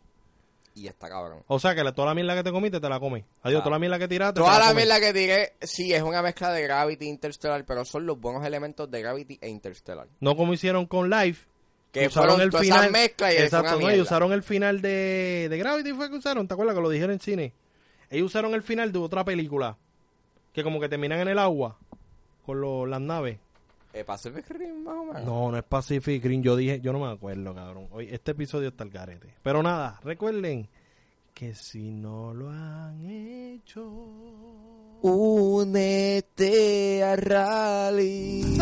Y está cabrón. O sea, que la- toda la mierda que te comiste te la comes. Adiós, Ah. toda la mierda que tiraste. Toda te la comes. mierda que tiré, sí, es una mezcla de Gravity e Interstellar, pero son los buenos elementos de Gravity e Interstellar. No como hicieron con Life. Que usaron el final. esas mezclas y Exacto, no, usaron el final de, de Gravity fue que usaron, ¿te acuerdas que lo dijeron en cine? Ellos usaron el final de otra película. Que como que terminan en el agua. Con lo- las naves. Eh, Pacific Rim, más o menos. No, no es Pacific Rim. Yo dije, yo no me acuerdo, cabrón. Hoy, este episodio está al garete. Pero nada, recuerden que si no lo han hecho. Únete a Rally.